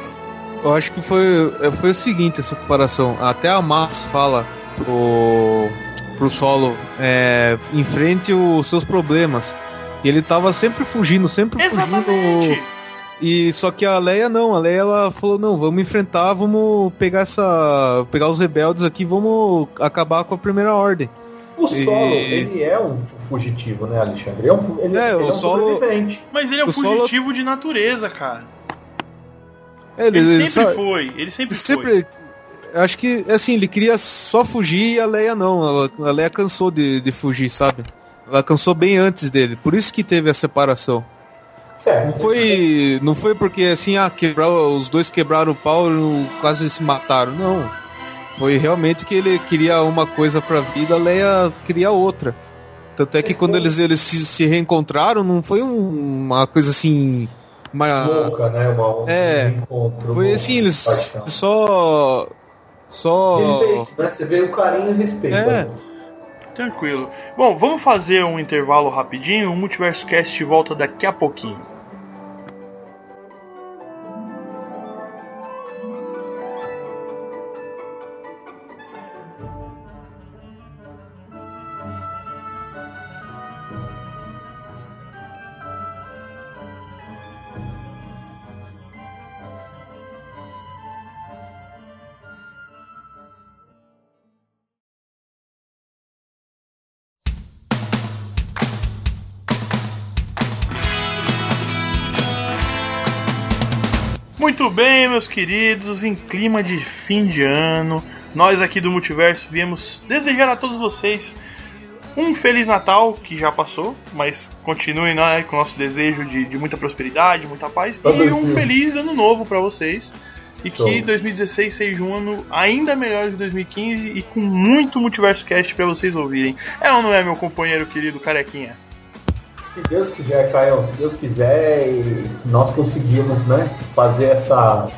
[SPEAKER 4] Eu acho que foi, é, foi o seguinte essa comparação. Até a Max fala pro, pro solo é, enfrente os seus problemas. E ele tava sempre fugindo, sempre
[SPEAKER 1] Exatamente.
[SPEAKER 4] fugindo. E só que a Leia não, a Leia ela falou, não, vamos enfrentar, vamos pegar essa. pegar os rebeldes aqui, vamos acabar com a primeira ordem.
[SPEAKER 3] O Solo,
[SPEAKER 4] E-
[SPEAKER 3] ele é um fugitivo, né, Alexandre? Ele é um, ele,
[SPEAKER 4] É,
[SPEAKER 3] ele
[SPEAKER 4] o
[SPEAKER 3] é um
[SPEAKER 4] Solo-
[SPEAKER 3] sobrevivente.
[SPEAKER 1] Mas ele é um
[SPEAKER 4] O solo-
[SPEAKER 1] fugitivo de natureza, cara.
[SPEAKER 4] Ele,
[SPEAKER 1] Ele,
[SPEAKER 4] ele
[SPEAKER 1] sempre
[SPEAKER 4] só-
[SPEAKER 1] foi, ele sempre, foi.
[SPEAKER 4] sempre acho que assim ele queria só fugir e a Leia não. Ela- a Leia cansou de, de fugir sabe? Ela cansou bem antes dele por isso que teve a separação.
[SPEAKER 3] Certo.
[SPEAKER 4] não foi não foi porque assim ah quebrar os dois quebraram o pau e quase se mataram não. Foi realmente que ele queria uma coisa pra vida a Leia queria outra. Tanto é que quando eles eles se, se reencontraram não foi um- uma coisa assim uma,
[SPEAKER 3] Louca, né? Uma, um
[SPEAKER 4] É,
[SPEAKER 3] encontro.
[SPEAKER 4] foi assim eles
[SPEAKER 3] paixão.
[SPEAKER 4] só só
[SPEAKER 3] Respeito, né? Você vê o carinho e respeito.
[SPEAKER 4] É.
[SPEAKER 3] né?
[SPEAKER 1] Tranquilo. Bom, vamos fazer um intervalo rapidinho. O Multiverso Cast volta daqui a pouquinho. Bem, meus queridos, em clima de fim de ano, nós aqui do Multiverso viemos desejar a todos vocês Um Feliz Natal, que já passou, mas continue né, com o nosso desejo de, de muita prosperidade, muita paz. E um Feliz Ano Novo para vocês. E que 2016 seja um ano ainda melhor que 2015 e com muito Multiverso Cast para vocês ouvirem. É ou não é, meu companheiro querido Carequinha?
[SPEAKER 3] Se Deus quiser, Caio, se Deus quiser, nós conseguimos né, fazer essa,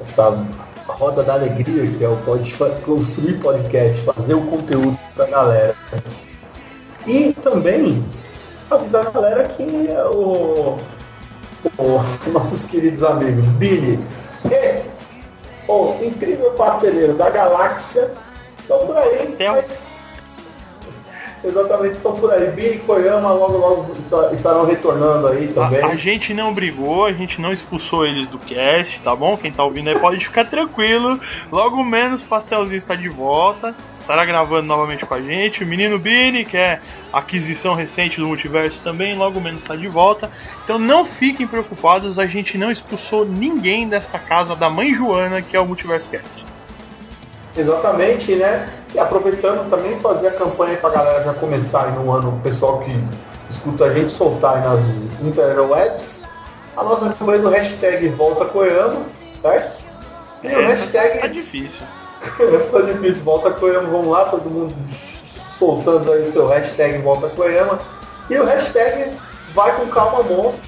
[SPEAKER 3] essa roda da alegria, que é o pode construir podcast, fazer o conteúdo pra galera. E também avisar a galera que o, o (laughs) nossos queridos amigos Billy e o incrível pasteleiro da galáxia estão por aí. Mas, exatamente, estão por aí. Billy e Koyama logo logo estarão retornando aí também.
[SPEAKER 1] A, a, gente não brigou, a gente não expulsou eles do cast, tá bom? Quem tá ouvindo aí pode ficar tranquilo. Logo menos o Pastelzinho está de volta estará gravando novamente com a gente. O menino Billy, que é aquisição recente do multiverso também, logo menos está de volta. Então não fiquem preocupados, a gente não expulsou ninguém desta casa da mãe Joana, que é o Multiverso Cast.
[SPEAKER 3] Exatamente, né? E aproveitando também fazer a campanha para a galera já começar no ano, o pessoal que escuta a gente soltar nas interwebs, a nossa campanha do hashtag Volta Coiano, certo?
[SPEAKER 1] E o hashtag. Tá difícil.
[SPEAKER 3] Essa (laughs) tá difícil. Volta Koyama, vamos lá, todo mundo soltando aí o seu hashtag Volta Koyama. E o hashtag vai com calma monstro.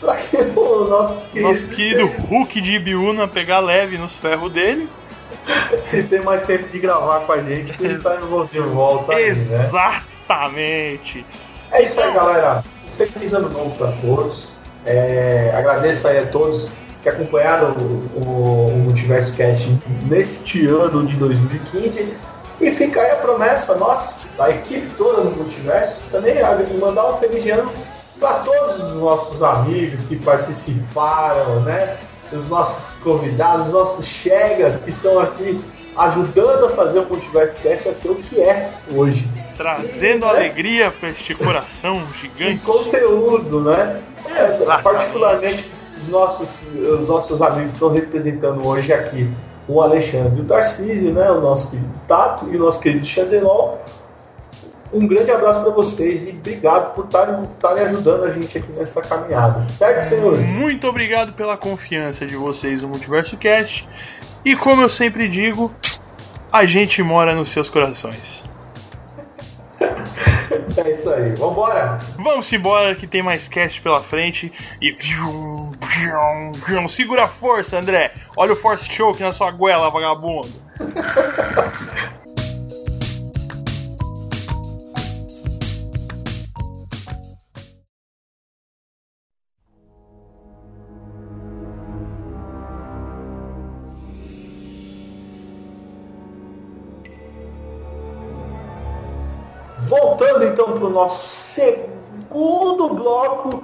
[SPEAKER 3] Pra que (laughs) o nosso
[SPEAKER 1] querido. Nosso (laughs) querido Hulk de Ibiúna pegar leve nos ferros dele.
[SPEAKER 3] E ter mais tempo de gravar com a gente, que ele está de volta.
[SPEAKER 1] Aí, né? Exatamente. Né?
[SPEAKER 3] É isso aí, galera. Feliz ano novo para todos. É, agradeço aí a todos que acompanharam o, o, o Multiverso Cast neste ano de 2015. E fica aí a promessa nossa, da equipe toda do Multiverso, também mandar um feliz ano para todos os nossos amigos que participaram, né? Os nossos convidados, os nossos chegas que estão aqui ajudando a fazer o Multiverso Cast a ser o que é hoje.
[SPEAKER 1] Trazendo e, né? alegria para este coração gigante. E
[SPEAKER 3] conteúdo, né? É, particularmente os nossos, os nossos amigos estão representando hoje aqui o Alexandre o Tarcísio, né? O nosso querido Tato e o nosso querido Xandelol. Um grande abraço para vocês e obrigado por estarem ajudando a gente aqui nessa caminhada. Certo, senhores?
[SPEAKER 1] Muito obrigado pela confiança de vocês no Multiverso Cast. E como eu sempre digo, a gente mora nos seus corações. (laughs)
[SPEAKER 3] É isso aí, vambora!
[SPEAKER 1] Vamos embora que tem mais cast pela frente e. Segura a força, André! Olha o Force Choke na sua goela, vagabundo! (laughs)
[SPEAKER 3] nosso segundo bloco,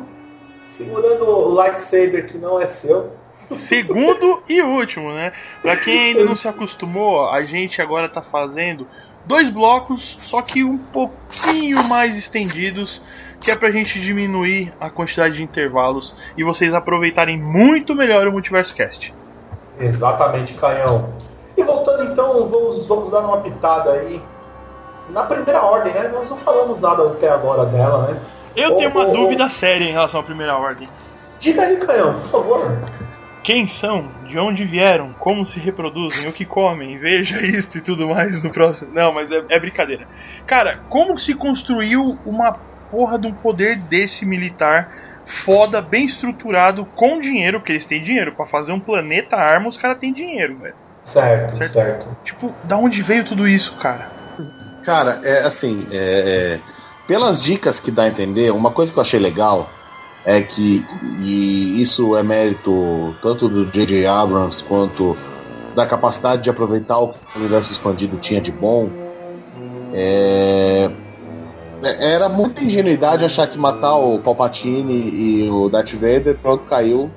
[SPEAKER 3] segurando o lightsaber que não é seu.
[SPEAKER 1] Segundo e último, né? Para quem ainda não se acostumou, a gente agora está fazendo dois blocos, só que um pouquinho mais estendidos, que é pra gente diminuir a quantidade de intervalos e vocês aproveitarem muito melhor o Multiverso Cast.
[SPEAKER 3] Exatamente, Canhão. E voltando então, vamos, vamos dar uma pitada aí na primeira ordem, né? Nós não falamos nada até agora dela, né?
[SPEAKER 1] Eu tenho uma dúvida séria em relação à primeira ordem.
[SPEAKER 3] Diga aí, Canhão, por favor.
[SPEAKER 1] Quem são? De onde vieram? Como se reproduzem? O que comem? Veja (laughs) isto e tudo mais no próximo. Não, mas é, é brincadeira. Cara, como se construiu uma porra de um poder desse militar foda, bem estruturado, com dinheiro, porque eles têm dinheiro. para fazer um planeta arma, os caras têm dinheiro, velho.
[SPEAKER 3] Certo, certo, certo.
[SPEAKER 1] Tipo, da onde veio tudo isso, cara?
[SPEAKER 5] Cara, é assim, é, é, pelas dicas que dá a entender, uma coisa que eu achei legal é que, e isso é mérito tanto do J.J. Abrams quanto da capacidade de aproveitar o que o universo expandido tinha de bom, é, é era muita ingenuidade achar que matar o Palpatine e o Darth Vader, pronto, caiu.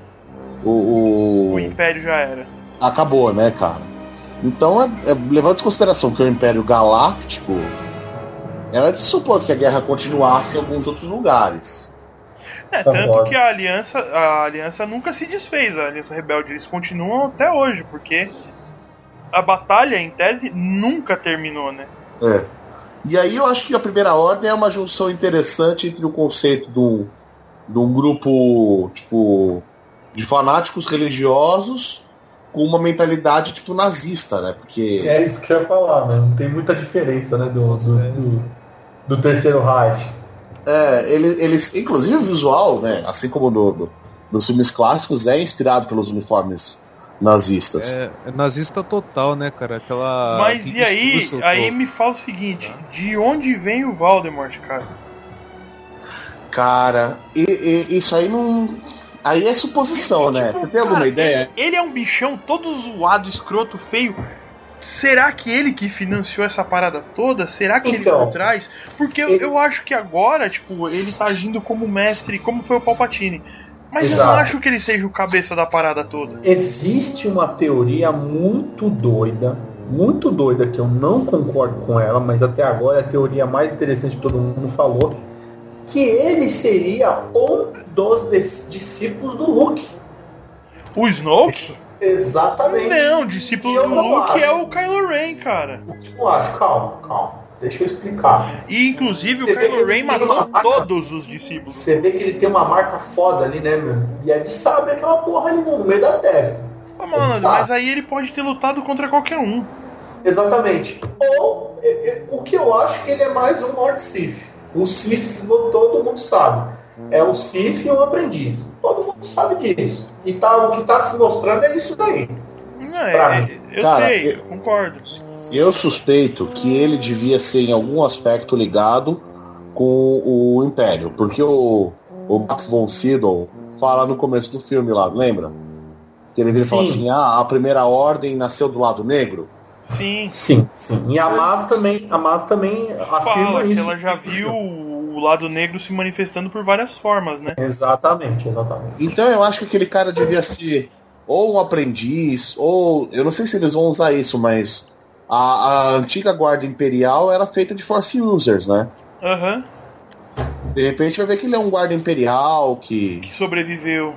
[SPEAKER 5] O, o...
[SPEAKER 1] o Império já era.
[SPEAKER 5] Acabou, né, cara? Então, é, é, levando em consideração que o Império Galáctico era de supor que a guerra continuasse em alguns outros lugares.
[SPEAKER 1] É, tanto que a aliança, a aliança nunca se desfez, a aliança rebelde, eles continuam até hoje, porque a batalha, em tese, nunca terminou, né?
[SPEAKER 5] É. E aí eu acho que a primeira ordem é uma junção interessante entre o conceito do, de um grupo, tipo, de fanáticos religiosos com uma mentalidade, tipo, nazista, né? Porque...
[SPEAKER 3] É isso que eu ia falar, né? Não tem muita diferença, né, do, do, do, do terceiro Reich.
[SPEAKER 5] É, eles, eles, inclusive o visual, né, assim como no, no, nos filmes clássicos, é inspirado pelos uniformes nazistas.
[SPEAKER 4] É, é nazista total, né, cara? Aquela.
[SPEAKER 1] Mas e aí, aí me fala o seguinte, de onde vem o Voldemort, cara?
[SPEAKER 5] Cara, e, e- isso aí não. Aí é suposição, né? Você tem alguma
[SPEAKER 1] Cara,
[SPEAKER 5] ideia?
[SPEAKER 1] Ele, ele é um bichão todo zoado, escroto, feio. Será que ele que financiou essa parada toda? Será que
[SPEAKER 3] Então,
[SPEAKER 1] ele por trás? Porque eu,
[SPEAKER 3] ele-
[SPEAKER 1] eu acho que agora, tipo, ele tá agindo como mestre, como foi o Palpatine. Mas eu
[SPEAKER 3] Exato.
[SPEAKER 1] não acho que ele seja o cabeça da parada toda.
[SPEAKER 3] Existe uma teoria muito doida, muito doida, que eu não concordo com ela, mas até agora é a teoria mais interessante que todo mundo falou, que ele seria um dos dis- discípulos do Luke.
[SPEAKER 1] O Snoke?
[SPEAKER 3] Exatamente.
[SPEAKER 1] Não, o discípulo do Luke
[SPEAKER 3] acho.
[SPEAKER 1] é o Kylo Ren, cara.
[SPEAKER 3] Eu acho, calma, calma. Deixa eu explicar.
[SPEAKER 1] E inclusive
[SPEAKER 3] Você
[SPEAKER 1] o Kylo Ren matou todos os discípulos.
[SPEAKER 3] Você vê que ele tem uma marca foda ali, né, meu? E ele sabe aquela porra ali no meio da testa.
[SPEAKER 1] Ah, mano, mas aí ele pode ter lutado contra qualquer um.
[SPEAKER 3] Exatamente. Ou é, é, o que eu acho que ele é mais um Lord Sith. O Sith todo mundo sabe. É um Sith e um aprendiz. Todo mundo sabe disso. E tá, o que tá se mostrando é isso daí.
[SPEAKER 1] Não,
[SPEAKER 3] Pra
[SPEAKER 1] é,
[SPEAKER 3] mim.
[SPEAKER 1] eu
[SPEAKER 5] Cara,
[SPEAKER 1] sei,
[SPEAKER 5] eu-
[SPEAKER 1] concordo.
[SPEAKER 5] Eu suspeito que ele devia ser em algum aspecto ligado com o Império, porque o, o Max von Sydow fala no começo do filme lá, lembra? Que ele vira e fala
[SPEAKER 3] Sim.
[SPEAKER 5] assim, ah, a primeira ordem nasceu do lado negro.
[SPEAKER 1] Sim,
[SPEAKER 3] Sim, sim. E a Mas também, a Mas também afirma
[SPEAKER 1] fala que
[SPEAKER 3] isso.
[SPEAKER 1] ela já viu o lado negro se manifestando por várias formas, né?
[SPEAKER 3] Exatamente, exatamente.
[SPEAKER 5] Então eu acho que aquele cara devia ser ou um aprendiz, ou. Eu não sei se eles vão usar isso, mas a, a antiga guarda imperial era feita de Force Users, né?
[SPEAKER 1] Aham,
[SPEAKER 5] De repente vai ver que ele é um guarda imperial que.
[SPEAKER 1] que sobreviveu.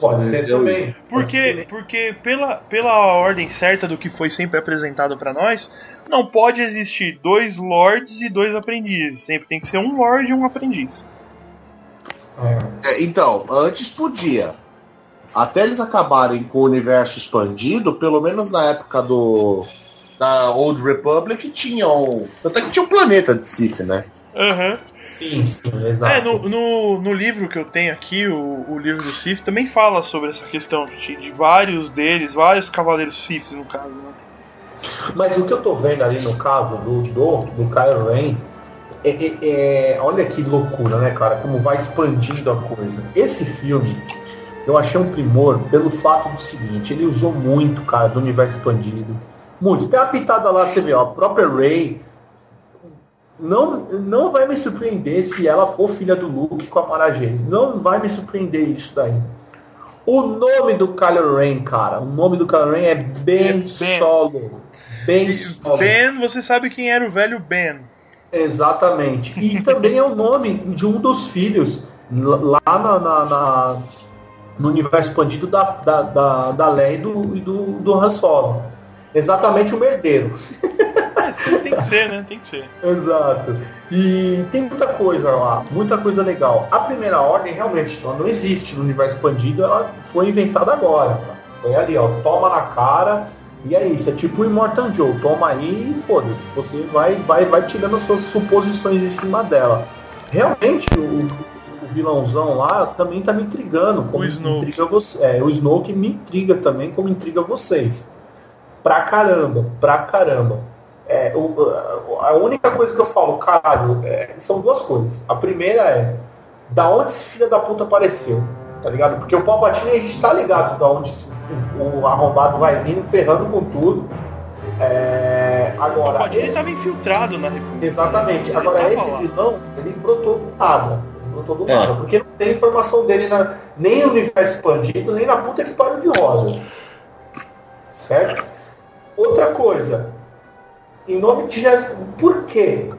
[SPEAKER 3] Pode ser
[SPEAKER 5] Eu-
[SPEAKER 3] também. Ser
[SPEAKER 1] Porque, porque pela, pela ordem certa do que foi sempre apresentado pra nós, não pode existir dois lords e dois aprendizes. Sempre tem que ser um lord e um aprendiz.
[SPEAKER 3] É.
[SPEAKER 5] Então, antes podia. Até eles acabarem com o universo expandido, pelo menos na época do. Da Old Republic tinham. Até que tinha um planeta de Sith, né?
[SPEAKER 1] Aham.
[SPEAKER 3] Sim, sim, exato.
[SPEAKER 1] É, no, no, no livro que eu tenho aqui, o, o livro do Sith, também fala sobre essa questão de, de vários deles, vários cavaleiros Siths, no caso, né?
[SPEAKER 3] Mas o que eu tô vendo ali no caso do, do, do Kylo Ren, é, é- é- olha que loucura, né, cara? Como vai expandindo a coisa. Esse filme, eu achei um primor pelo fato do seguinte, ele usou muito, cara, do universo expandido. Muito. Tem a pitada lá, você vê, ó, a própria Rey. Não, não vai me surpreender se ela for filha do Luke com a Mara. Não vai me surpreender isso daí. O nome do Kylo Ren, cara, o nome do Kylo Ren é Ben,
[SPEAKER 1] É Ben.
[SPEAKER 3] Solo. Ben
[SPEAKER 1] E
[SPEAKER 3] Solo.
[SPEAKER 1] Ben, você sabe quem era o velho Ben.
[SPEAKER 3] Exatamente. E (laughs) também é o nome de um dos filhos lá na, na- na- no universo expandido da, da, da, da Leia e do, do, do Han Solo. Exatamente o merdeiro. (laughs)
[SPEAKER 1] Tem que ser, né? Tem que ser.
[SPEAKER 3] Exato. E tem muita coisa lá, muita coisa legal. A primeira ordem realmente ela não existe no universo expandido, ela foi inventada agora. Foi ali, ó, toma na cara e é isso. É tipo o Immortal Joe, toma aí e foda-se. Você vai, vai, vai tirando suas suposições em cima dela. Realmente o, o vilãozão lá também tá me intrigando. Como
[SPEAKER 1] O Snoke.
[SPEAKER 3] intriga você. É, o Snoke me intriga também, como intriga vocês. Pra caramba, pra caramba. É, o- a única coisa que eu falo, caralho, é, são duas coisas. A primeira é, da onde esse filho da puta apareceu? Tá ligado? Porque o Palpatine a gente tá ligado da onde esse- o, o arrombado vai vindo, ferrando com tudo. É,
[SPEAKER 1] O
[SPEAKER 3] agora,
[SPEAKER 1] Palpatine
[SPEAKER 3] esse-
[SPEAKER 1] estava infiltrado na República.
[SPEAKER 3] exatamente.
[SPEAKER 1] Ele
[SPEAKER 3] Agora, esse
[SPEAKER 1] lá.
[SPEAKER 3] vilão, ele brotou do nada. Ele brotou do
[SPEAKER 5] É.
[SPEAKER 3] nada. Porque não tem informação dele na, nem no universo expandido, nem na puta que pariu de rosa. Certo? Outra coisa. Em nome de Jesus, por quê?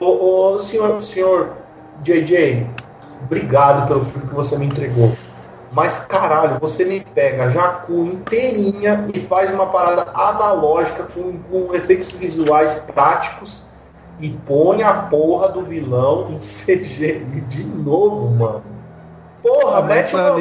[SPEAKER 3] Ô, ô, senhor, senhor JJ, obrigado pelo filme que você me entregou. Mas caralho, você me pega Jacu inteirinha e faz uma parada analógica com, com efeitos visuais práticos e põe a porra do vilão em (laughs) CGI de novo, mano. Porra,
[SPEAKER 4] Mas
[SPEAKER 3] mete uma...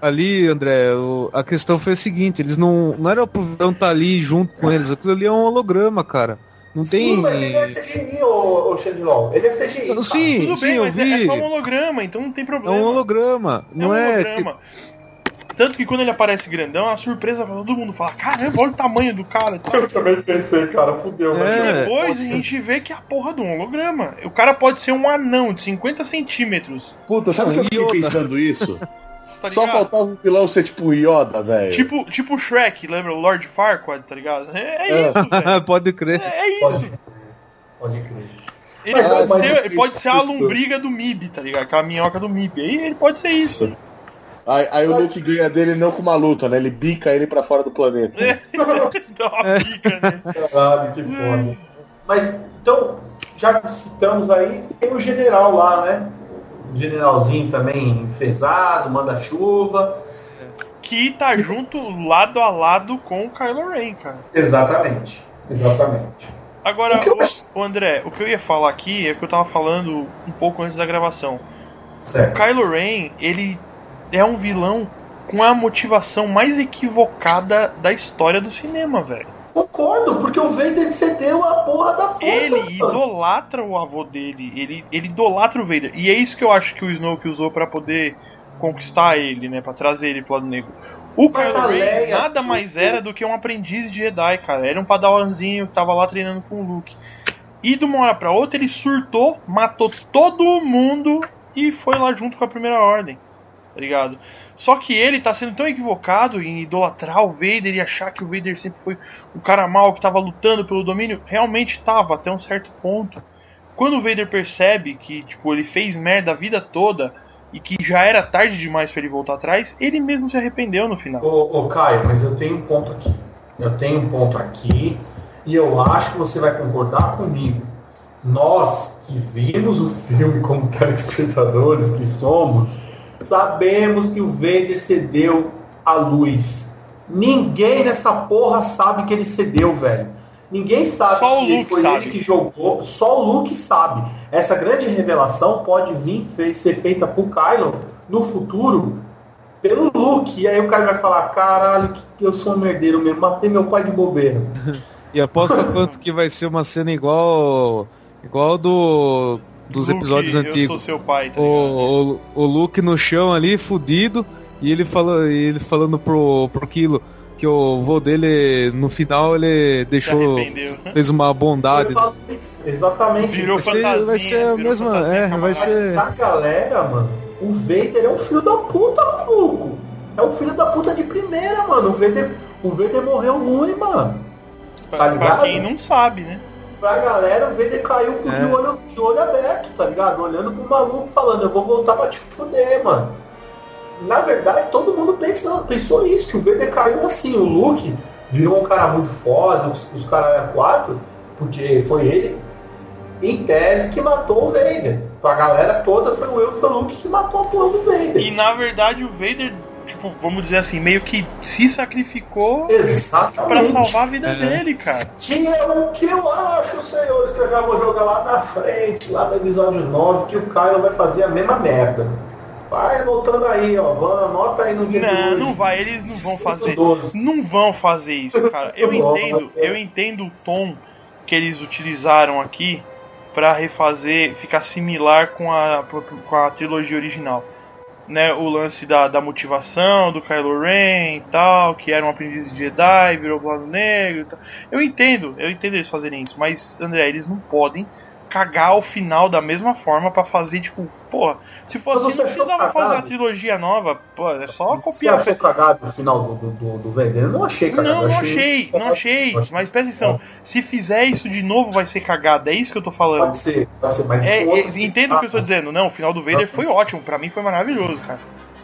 [SPEAKER 4] ali, André, o- a questão foi a seguinte, eles não. Não era pro vilão estar ali junto com eles, aquilo ali é um holograma, cara. Não tem.
[SPEAKER 3] Sim, mas ele é CGI, ô, ô Xandilon. Ele é CGI. cara.
[SPEAKER 4] Sim,
[SPEAKER 1] Tudo
[SPEAKER 4] sim,
[SPEAKER 1] bem,
[SPEAKER 4] eu
[SPEAKER 1] mas é,
[SPEAKER 4] vi.
[SPEAKER 1] é só um holograma, então não tem
[SPEAKER 4] É
[SPEAKER 1] problema.
[SPEAKER 4] um holograma. Não
[SPEAKER 1] um
[SPEAKER 4] é.
[SPEAKER 1] holograma. Tanto que quando ele aparece grandão, a surpresa pra todo mundo fala: caramba, olha o tamanho do cara.
[SPEAKER 3] Eu também pensei, cara, fudeu. mas-
[SPEAKER 4] É.
[SPEAKER 1] Depois a gente vê que é a porra de um holograma. O cara pode ser um anão de 50 centímetros.
[SPEAKER 5] Puta, sabe que eu fiquei pensando isso? (laughs)
[SPEAKER 1] Tá
[SPEAKER 5] Só
[SPEAKER 1] ligado?
[SPEAKER 5] faltava o vilão ser tipo Yoda, velho.
[SPEAKER 1] Tipo, tipo o Shrek, lembra? O Lord Farquaad, tá ligado? É, é
[SPEAKER 5] É.
[SPEAKER 1] isso, velho. (laughs)
[SPEAKER 4] Pode crer.
[SPEAKER 1] É, é
[SPEAKER 3] Pode,
[SPEAKER 1] isso.
[SPEAKER 3] pode crer.
[SPEAKER 1] Ele
[SPEAKER 3] Mas-
[SPEAKER 1] pode,
[SPEAKER 3] mas
[SPEAKER 1] ser,
[SPEAKER 3] existe,
[SPEAKER 1] ele pode ser a lombriga do MIB, tá ligado? Aquela minhoca do MIB. Aí ele pode ser isso.
[SPEAKER 5] Aí, aí o Luke ganha dele não com uma luta, né? Ele bica ele pra fora do planeta.
[SPEAKER 1] É. (laughs) Dá uma pica, né?
[SPEAKER 3] Caralho, que foda. Mas, então, já que citamos aí, tem o general lá, né? O generalzinho também enfesado, manda-chuva.
[SPEAKER 1] Que tá junto, lado a lado com o Kylo Ren, cara.
[SPEAKER 3] Exatamente. Exatamente.
[SPEAKER 1] Agora,
[SPEAKER 3] O
[SPEAKER 1] o, o André, o que eu ia falar aqui é que eu tava falando um pouco antes da gravação.
[SPEAKER 3] Certo.
[SPEAKER 1] Kylo Ren, ele é um vilão com a motivação mais equivocada da história do cinema, velho.
[SPEAKER 3] Concordo, porque o Vader cedeu a porra da força.
[SPEAKER 1] Ele
[SPEAKER 3] mano.
[SPEAKER 1] idolatra o avô dele, ele, ele idolatra o Vader. E é isso que eu acho que o Snoke usou pra poder conquistar ele, né, Pra trazer ele pro lado negro. O
[SPEAKER 3] Mas
[SPEAKER 1] Kylo Ren nada mais era do que um aprendiz de Jedi, cara. Era um padawanzinho que tava lá treinando com o Luke. E de uma hora pra outra ele surtou, matou todo mundo e foi lá junto com a primeira ordem. Tá ligado? Só que ele tá sendo tão equivocado em idolatrar o Vader e achar que o Vader sempre foi o cara mal que tava lutando pelo domínio. Realmente tava, até um certo ponto. Quando o Vader percebe que, tipo, ele fez merda a vida toda e que já era tarde demais pra ele voltar atrás, ele mesmo se arrependeu no final.
[SPEAKER 3] Ô, ô, Caio, mas eu tenho um ponto aqui. Eu tenho um ponto aqui e eu acho que você vai concordar comigo. Nós que vimos o filme como telespectadores que somos, sabemos que o Vader cedeu a luz. Ninguém nessa porra sabe que ele cedeu, velho. Ninguém sabe
[SPEAKER 1] Só o
[SPEAKER 3] que foi
[SPEAKER 1] sabe.
[SPEAKER 3] ele que jogou. Só o Luke sabe. Essa grande revelação pode vir fe- ser feita por Kylo no futuro pelo Luke. E aí o cara vai falar, caralho, que eu sou um merdeiro mesmo, matei meu pai de bobeira. (laughs)
[SPEAKER 4] E aposta quanto que vai ser uma cena igual. igual do. Dos
[SPEAKER 1] Luke,
[SPEAKER 4] episódios
[SPEAKER 1] Eu sou
[SPEAKER 4] antigos.
[SPEAKER 1] seu pai, tá ligado?
[SPEAKER 4] O, o, o Luke no chão ali, fudido, e ele, fala, ele falando pro, pro Kilo que o vô dele, no final, ele deixou.
[SPEAKER 1] arrependeu.
[SPEAKER 4] fez uma bondade.
[SPEAKER 3] Exatamente.
[SPEAKER 1] Virou
[SPEAKER 4] Vai ser, vai ser a mesma. É, vai
[SPEAKER 3] Mas
[SPEAKER 4] ser.
[SPEAKER 3] pra galera, mano, o Vader é um filho da puta, maluco. É um filho da puta de primeira, mano. O Vader, o Vader morreu ruim, mano.
[SPEAKER 1] Pra,
[SPEAKER 3] tá
[SPEAKER 1] pra
[SPEAKER 3] ligado?
[SPEAKER 1] quem não sabe, né?
[SPEAKER 3] Pra galera, o Vader caiu com
[SPEAKER 4] É.
[SPEAKER 3] de, olho, de olho aberto, tá ligado? Olhando pro maluco falando, eu vou voltar pra te fuder, mano. Na verdade, todo mundo pensa, pensou isso, que o Vader caiu assim, o Luke virou um cara muito foda, os, os caras quatro, porque foi ele, em tese, que matou o Vader. Pra galera toda foi o eu foi o Luke que matou a porra do Vader.
[SPEAKER 1] E na verdade o Vader, tipo, vamos dizer assim, meio que se sacrificou pra
[SPEAKER 3] Exatamente.
[SPEAKER 1] salvar a vida
[SPEAKER 4] É.
[SPEAKER 1] dele, cara.
[SPEAKER 3] Que é o que eu acho, senhores, que eu já vou jogar lá na frente, lá no episódio 9, que o Caio vai fazer a mesma merda. Vai voltando aí, ó. vamos- Anota aí no dia de
[SPEAKER 1] Não,
[SPEAKER 3] hoje.
[SPEAKER 1] não vai, eles não vão fazer.
[SPEAKER 3] 12.
[SPEAKER 1] Não vão fazer isso, cara. Eu (laughs) entendo,
[SPEAKER 3] é.
[SPEAKER 1] eu entendo o tom que eles utilizaram aqui pra refazer, ficar similar com a, com a trilogia original. Né, o lance da, da motivação do Kylo Ren e tal, que era um aprendiz de Jedi, virou pro lado negro e tal. Eu entendo, eu entendo eles fazerem isso, mas André, eles não podem cagar o final da mesma forma pra fazer, tipo, porra, se fosse assim,
[SPEAKER 3] você
[SPEAKER 1] não precisava fazer uma
[SPEAKER 3] cagado?
[SPEAKER 1] trilogia nova, pô, é só
[SPEAKER 3] Você
[SPEAKER 1] copiar.
[SPEAKER 3] achou cagado no final do, do, do, do Vader? Eu não achei cagado.
[SPEAKER 1] Não, não achei, não achei.
[SPEAKER 3] Eu achei-
[SPEAKER 1] Mas presta atenção, se fizer isso de novo vai ser cagada, é isso que eu tô falando.
[SPEAKER 3] Pode ser, pode ser, mas
[SPEAKER 1] É,
[SPEAKER 3] o
[SPEAKER 1] é, entendo o que eu estou dizendo. Não, o final do Vader foi ótimo, pra mim foi maravilhoso, cara.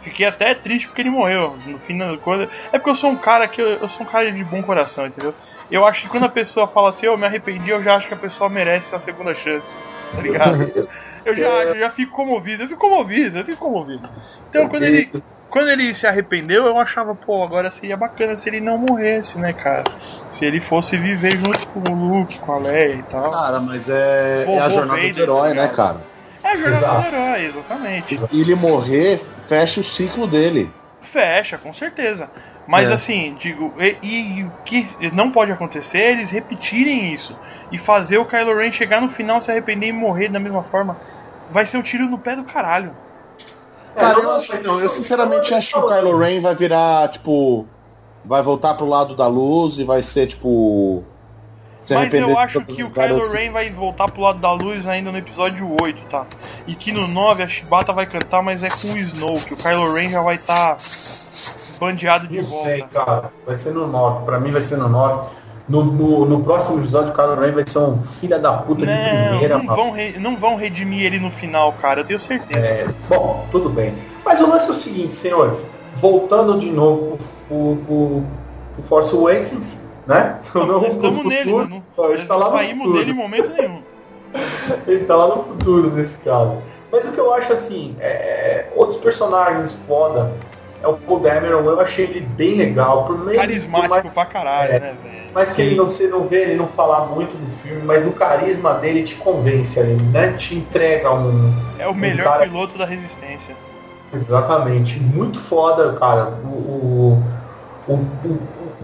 [SPEAKER 1] Fiquei até triste porque ele morreu. No final da coisa. É porque eu sou um cara que eu, eu sou um cara de bom coração, entendeu? Eu acho que quando a pessoa fala assim, eu me arrependi, eu já acho que a pessoa merece uma segunda chance. Tá ligado? Eu já,
[SPEAKER 3] É.
[SPEAKER 1] eu já fico comovido, eu fico comovido, eu fico comovido. Então quando ele. quando ele se arrependeu, eu achava, pô, agora seria bacana se ele não morresse, né, cara? Se ele fosse viver junto com o Luke, com a Leia e tal.
[SPEAKER 5] Cara, mas é, é a jornada
[SPEAKER 1] Vader,
[SPEAKER 5] do herói, né,
[SPEAKER 1] ligado?
[SPEAKER 5] cara?
[SPEAKER 1] É a jornada
[SPEAKER 3] Exato.
[SPEAKER 1] do herói, exatamente.
[SPEAKER 5] E ele morrer fecha o ciclo dele.
[SPEAKER 1] Fecha, com certeza. Mas
[SPEAKER 4] É.
[SPEAKER 1] assim, digo, e, o que não pode acontecer é eles repetirem isso e fazer o Kylo Ren chegar no final, se arrepender e morrer da mesma forma. Vai ser um tiro no pé do caralho.
[SPEAKER 5] Cara,
[SPEAKER 3] não,
[SPEAKER 5] eu, acho, não, eu
[SPEAKER 3] isso-
[SPEAKER 5] sinceramente acho que o Kylo Ren vai virar, tipo. Vai voltar pro lado da luz e vai ser, tipo. Se
[SPEAKER 1] Mas eu
[SPEAKER 5] de
[SPEAKER 1] acho que o Kylo
[SPEAKER 5] merdas
[SPEAKER 1] Ren vai voltar pro lado da luz ainda no episódio 8, tá? E que no 9 a Shibata vai cantar, mas é com o Snow, que o Kylo Ren já vai estar bandeado de
[SPEAKER 3] Não
[SPEAKER 1] volta.
[SPEAKER 3] sei, cara. Vai ser no 9. Pra mim vai ser no 9. No, no, no próximo episódio, o Kylo Ren vai ser um filho da puta de
[SPEAKER 1] Não,
[SPEAKER 3] primeira,
[SPEAKER 1] não
[SPEAKER 3] mano.
[SPEAKER 1] vão, re- não vão redimir ele no final, cara, eu tenho certeza.
[SPEAKER 3] É, bom, tudo bem. Mas o lance é o seguinte, senhores. Voltando de novo pro, pro, pro Force Awakens, né? Não pro
[SPEAKER 1] estamos
[SPEAKER 3] futuro.
[SPEAKER 1] nele,
[SPEAKER 3] tá
[SPEAKER 1] não
[SPEAKER 3] lá no
[SPEAKER 1] saímos
[SPEAKER 3] futuro.
[SPEAKER 1] dele em momento nenhum. (laughs)
[SPEAKER 3] Ele tá lá no futuro nesse caso. Mas o que eu acho assim, é, outros personagens foda. É o Paul Dameron, eu achei ele bem legal. Por meio
[SPEAKER 1] Carismático
[SPEAKER 3] por mais,
[SPEAKER 1] pra caralho,
[SPEAKER 3] é.
[SPEAKER 1] né, velho?
[SPEAKER 3] Mas que ele não, você não vê ele não falar muito no filme, mas o carisma dele te convence ali, né? Te entrega um.
[SPEAKER 1] É o melhor
[SPEAKER 3] cara-
[SPEAKER 1] piloto da resistência.
[SPEAKER 3] Exatamente. Muito foda, cara. O, o, o,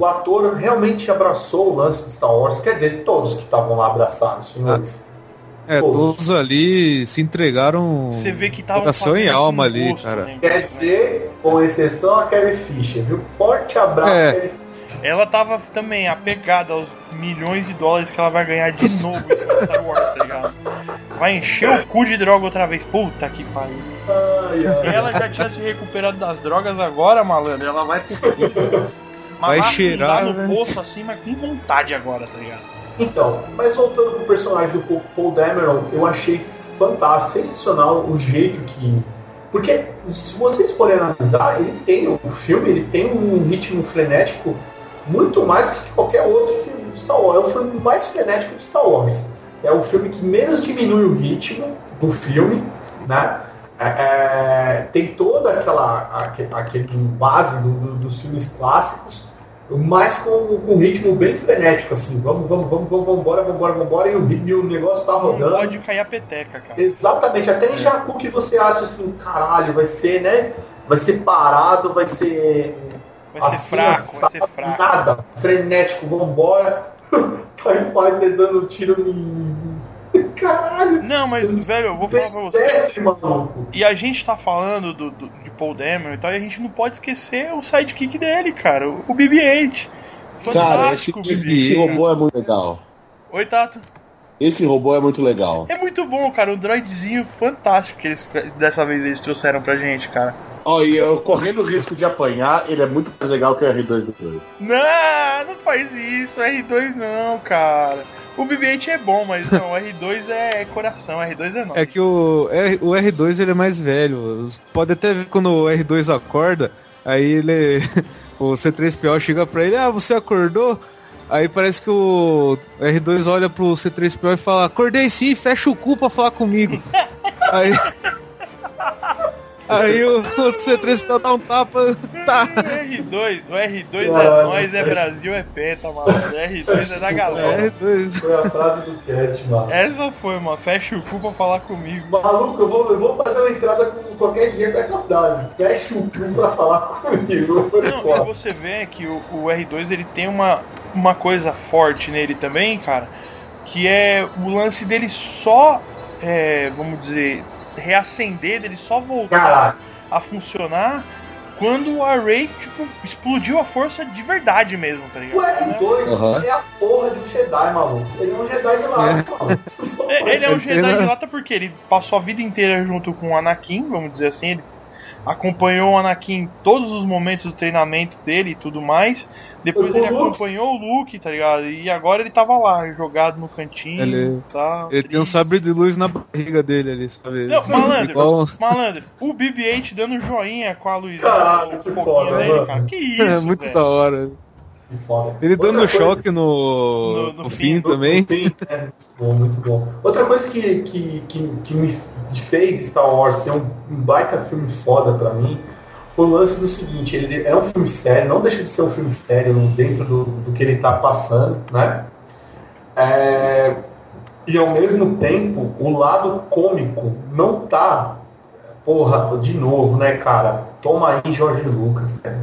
[SPEAKER 3] o- ator realmente abraçou o lance de Star Wars. Quer dizer, todos que estavam lá abraçaram, senhores.
[SPEAKER 4] É,
[SPEAKER 3] Pô.
[SPEAKER 4] todos ali se entregaram
[SPEAKER 1] Você vê que tava
[SPEAKER 4] coração e alma ali, cara.
[SPEAKER 1] né,
[SPEAKER 3] Quer dizer, com exceção a Carrie Fisher, viu? Forte abraço,
[SPEAKER 4] É.
[SPEAKER 1] Ela tava também apegada aos milhões de dólares que ela vai ganhar de novo em cima do Star Wars, tá ligado? Vai encher o cu de droga outra vez. Puta que pariu.
[SPEAKER 3] Ai, ai.
[SPEAKER 1] Se ela já tinha se recuperado das drogas agora, malandro, ela vai pro
[SPEAKER 4] Vai cheirar,
[SPEAKER 1] no
[SPEAKER 4] né?
[SPEAKER 1] poço assim, mas com vontade agora, tá ligado?
[SPEAKER 3] Então, mas voltando pro personagem do Paul- Dameron, eu achei fantástico, sensacional o jeito que. Porque, se vocês forem analisar, ele tem, o filme ele tem um ritmo frenético muito mais que qualquer outro filme de Star Wars. É o filme mais frenético de Star Wars. É o filme que menos diminui o ritmo do filme, né? É, é, tem toda aquela aque- aquele base do- do- dos filmes clássicos, mas com, com um ritmo bem frenético, assim, vamos, vamos, vamos, vamos, vamos embora, vamos embora, vamos embora, e o, e o negócio tá
[SPEAKER 1] Não
[SPEAKER 3] rodando.
[SPEAKER 1] pode cair a peteca, cara.
[SPEAKER 3] Exatamente, até em Jacu que você acha assim, caralho, vai ser, né? Vai ser parado, vai ser.
[SPEAKER 1] Vai ser
[SPEAKER 3] assim,
[SPEAKER 1] fraco, vai
[SPEAKER 3] assado,
[SPEAKER 1] ser fraco.
[SPEAKER 3] Nada, frenético, vambora. (laughs) TIE Fighter dando tiro em. Caralho!
[SPEAKER 1] Não, mas, velho, eu vou falar pra você.
[SPEAKER 3] Maluco.
[SPEAKER 1] E a gente tá falando do, do- de Paul Dameron e tal, e a gente não pode esquecer o sidekick dele, cara, o, o BB-8.
[SPEAKER 5] Cara, esse,
[SPEAKER 1] Fantástico, o
[SPEAKER 5] esse,
[SPEAKER 1] BB-8.
[SPEAKER 5] esse robô é muito legal.
[SPEAKER 1] Oi, Tato.
[SPEAKER 5] Esse robô é muito legal.
[SPEAKER 1] É muito bom, cara, um droidzinho fantástico que eles dessa vez eles trouxeram pra gente, cara.
[SPEAKER 5] Ó, e eu correndo o risco de apanhar, ele é muito mais legal que o R2 do 2.
[SPEAKER 1] Não, não faz isso, R2 não, cara. O BB-8 é bom, mas não, o R2 é coração, o R2 é não.
[SPEAKER 4] É que o, R, o R2 ele é mais velho. Pode até ver quando o R2 acorda, aí ele. (laughs) O C3PO chega pra ele, ah, você acordou? Aí parece que o R2 olha pro C3PO e fala, acordei sim, fecha o cu pra falar comigo. (laughs) aí. Aí o, o C3PO dá um tapa, tá.
[SPEAKER 1] O R2, o R2 é nós, é. Brasil, é penta, mano. O R2 é da galera.
[SPEAKER 4] É, R2.
[SPEAKER 3] Foi a frase do cast, mano.
[SPEAKER 1] Essa foi, mano. Fecha o cu pra falar comigo.
[SPEAKER 3] Maluco, eu vou, eu vou fazer uma entrada com qualquer dia com essa frase. Fecha o cu pra falar comigo.
[SPEAKER 1] Não, e
[SPEAKER 3] foda.
[SPEAKER 1] você vê que o, o R2 ele tem uma, uma coisa forte nele também, cara, que é o lance dele só, é, vamos dizer, reacender, dele só voltar a funcionar quando o Array, tipo, explodiu a força de verdade mesmo, tá ligado?
[SPEAKER 3] O R2
[SPEAKER 5] Aham.
[SPEAKER 3] é a porra de um Jedi, maluco. Ele é um Jedi de lá, mano.
[SPEAKER 1] É, Ele é um Jedi de lata porque ele passou a vida inteira junto com o Anakin, vamos dizer assim, ele acompanhou o Anakin em todos os momentos do treinamento dele e tudo mais. Depois ele
[SPEAKER 3] Luke.
[SPEAKER 1] acompanhou o Luke, tá ligado? E agora ele tava lá, jogado no cantinho
[SPEAKER 4] Ele-
[SPEAKER 1] e tal.
[SPEAKER 4] Ele tem um sabre de luz na barriga dele ali, sabe?
[SPEAKER 1] Não, malandro,
[SPEAKER 4] Igual-
[SPEAKER 1] malandro, o BB-8 dando joinha com a luzinha
[SPEAKER 3] Caralho, que foda,
[SPEAKER 1] dele, cara. Que (laughs) isso,
[SPEAKER 4] É muito
[SPEAKER 1] velho.
[SPEAKER 4] da hora.
[SPEAKER 3] Foda.
[SPEAKER 4] Ele dando
[SPEAKER 3] coisa-
[SPEAKER 4] choque no,
[SPEAKER 1] No- no
[SPEAKER 4] no,
[SPEAKER 1] fim.
[SPEAKER 4] fim também.
[SPEAKER 3] Sim, é muito bom, muito bom. Outra coisa que, que, que, que me fez Star Wars ser um, um baita filme foda pra mim foi o lance do seguinte, ele é um filme sério, não deixa de ser um filme sério dentro do, do que ele está passando, né? É, e ao mesmo tempo, o lado cômico não tá. Porra, de novo, né, cara? Toma aí, Jorge Lucas, cara.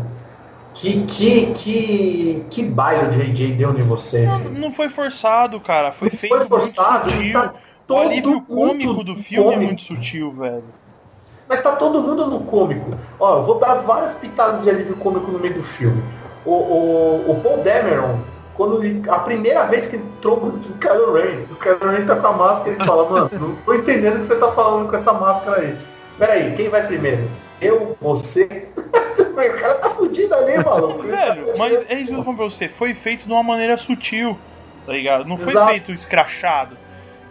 [SPEAKER 3] Que, que, que, que baile o JJ deu em você,
[SPEAKER 1] Não, não foi forçado, cara. Foi
[SPEAKER 3] Não
[SPEAKER 1] feito
[SPEAKER 3] foi forçado,
[SPEAKER 1] muito
[SPEAKER 3] ele tá
[SPEAKER 1] o
[SPEAKER 3] todo
[SPEAKER 1] alívio cômico do filme é
[SPEAKER 3] cômico.
[SPEAKER 1] muito sutil, velho.
[SPEAKER 3] Mas tá todo mundo no cômico. Ó, eu vou dar várias pitadas de alívio cômico no meio do filme. O, o, o Paul Dameron, quando ele, a primeira vez que entrou o Kylo Ren, o Kylo Ren tá com a máscara e fala, mano, não tô entendendo o que você tá falando com essa máscara aí. Peraí, quem vai primeiro? Eu, você? (laughs) o cara tá fudido ali, maluco. Tá (laughs)
[SPEAKER 1] Velho, mas é isso que eu falando pra você. Foi feito de uma maneira sutil, tá ligado? Não foi
[SPEAKER 3] Exato.
[SPEAKER 1] feito escrachado.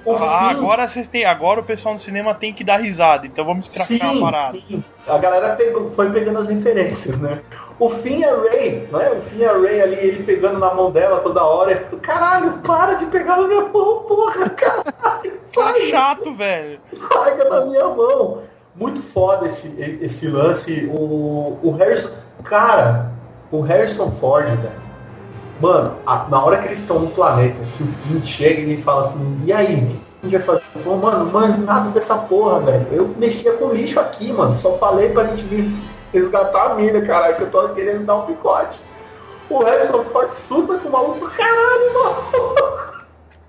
[SPEAKER 1] Ah, agora vocês têm. Agora o pessoal no cinema tem que dar risada, então vamos escrachar a parada.
[SPEAKER 3] sim. A galera pegou, foi pegando as referências, né? O Finn é Ray, né? O Finn é Ray ali, ele pegando na mão dela toda hora. Caralho, para de pegar na minha mão, porra, caralho.
[SPEAKER 1] Cara
[SPEAKER 3] Sai,
[SPEAKER 1] chato, velho. (laughs)
[SPEAKER 3] larga da minha mão. Muito foda esse, esse lance. O, o Harrison. Cara, o Harrison Ford, velho. Mano, a- na hora que eles estão no planeta, que o Finn chega e fala assim, e aí? O que a gente vai fazer? Ele falou, mano, mano, nada dessa porra, velho. Eu mexia com lixo aqui, mano. Só falei pra gente vir resgatar a mina, caralho, que eu tô querendo dar um picote. O Harrison Ford surta com o maluco, caralho, mano. (laughs)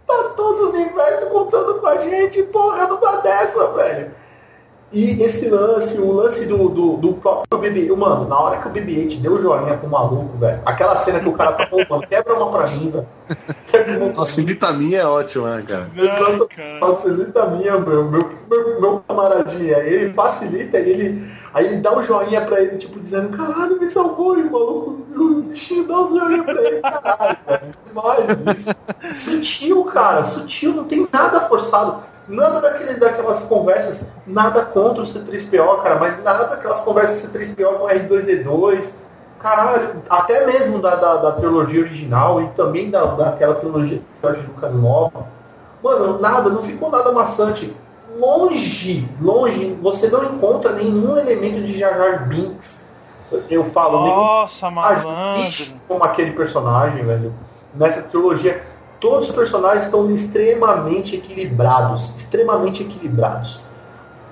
[SPEAKER 3] Tá todo o universo contando com a gente, porra, não dá dessa, velho. E esse lance, o lance do, do, do próprio BB, mano, na hora que o BB-8 deu joinha pro maluco, velho, aquela cena que o cara tá falando, quebra uma pra mim, velho. (laughs)
[SPEAKER 5] Nossa, Vita minha é ótima, né, cara?
[SPEAKER 1] Ai, cara.
[SPEAKER 3] Facilita a minha, meu, meu, meu, meu camaradinha. Ele facilita, ele. Aí ele dá um joinha pra ele, tipo, dizendo, caralho, me salvou, o maluco, o bichinho dá um joinha pra ele, caralho, velho. Demais isso. Sutil, cara, sutil, não tem nada forçado. Nada daqueles, daquelas conversas, nada contra o C3PO, cara, mas nada daquelas conversas C3PO com R2D2. Caralho, até mesmo da, da, da trilogia original e também da, daquela trilogia de Lucas nova. Mano, nada, não ficou nada maçante. Longe, longe, você não encontra nenhum elemento de Jar Jar Binks. Eu falo,
[SPEAKER 1] Nossa, malandro.
[SPEAKER 3] como aquele personagem, velho. Nessa trilogia, todos os personagens estão extremamente equilibrados. Extremamente equilibrados.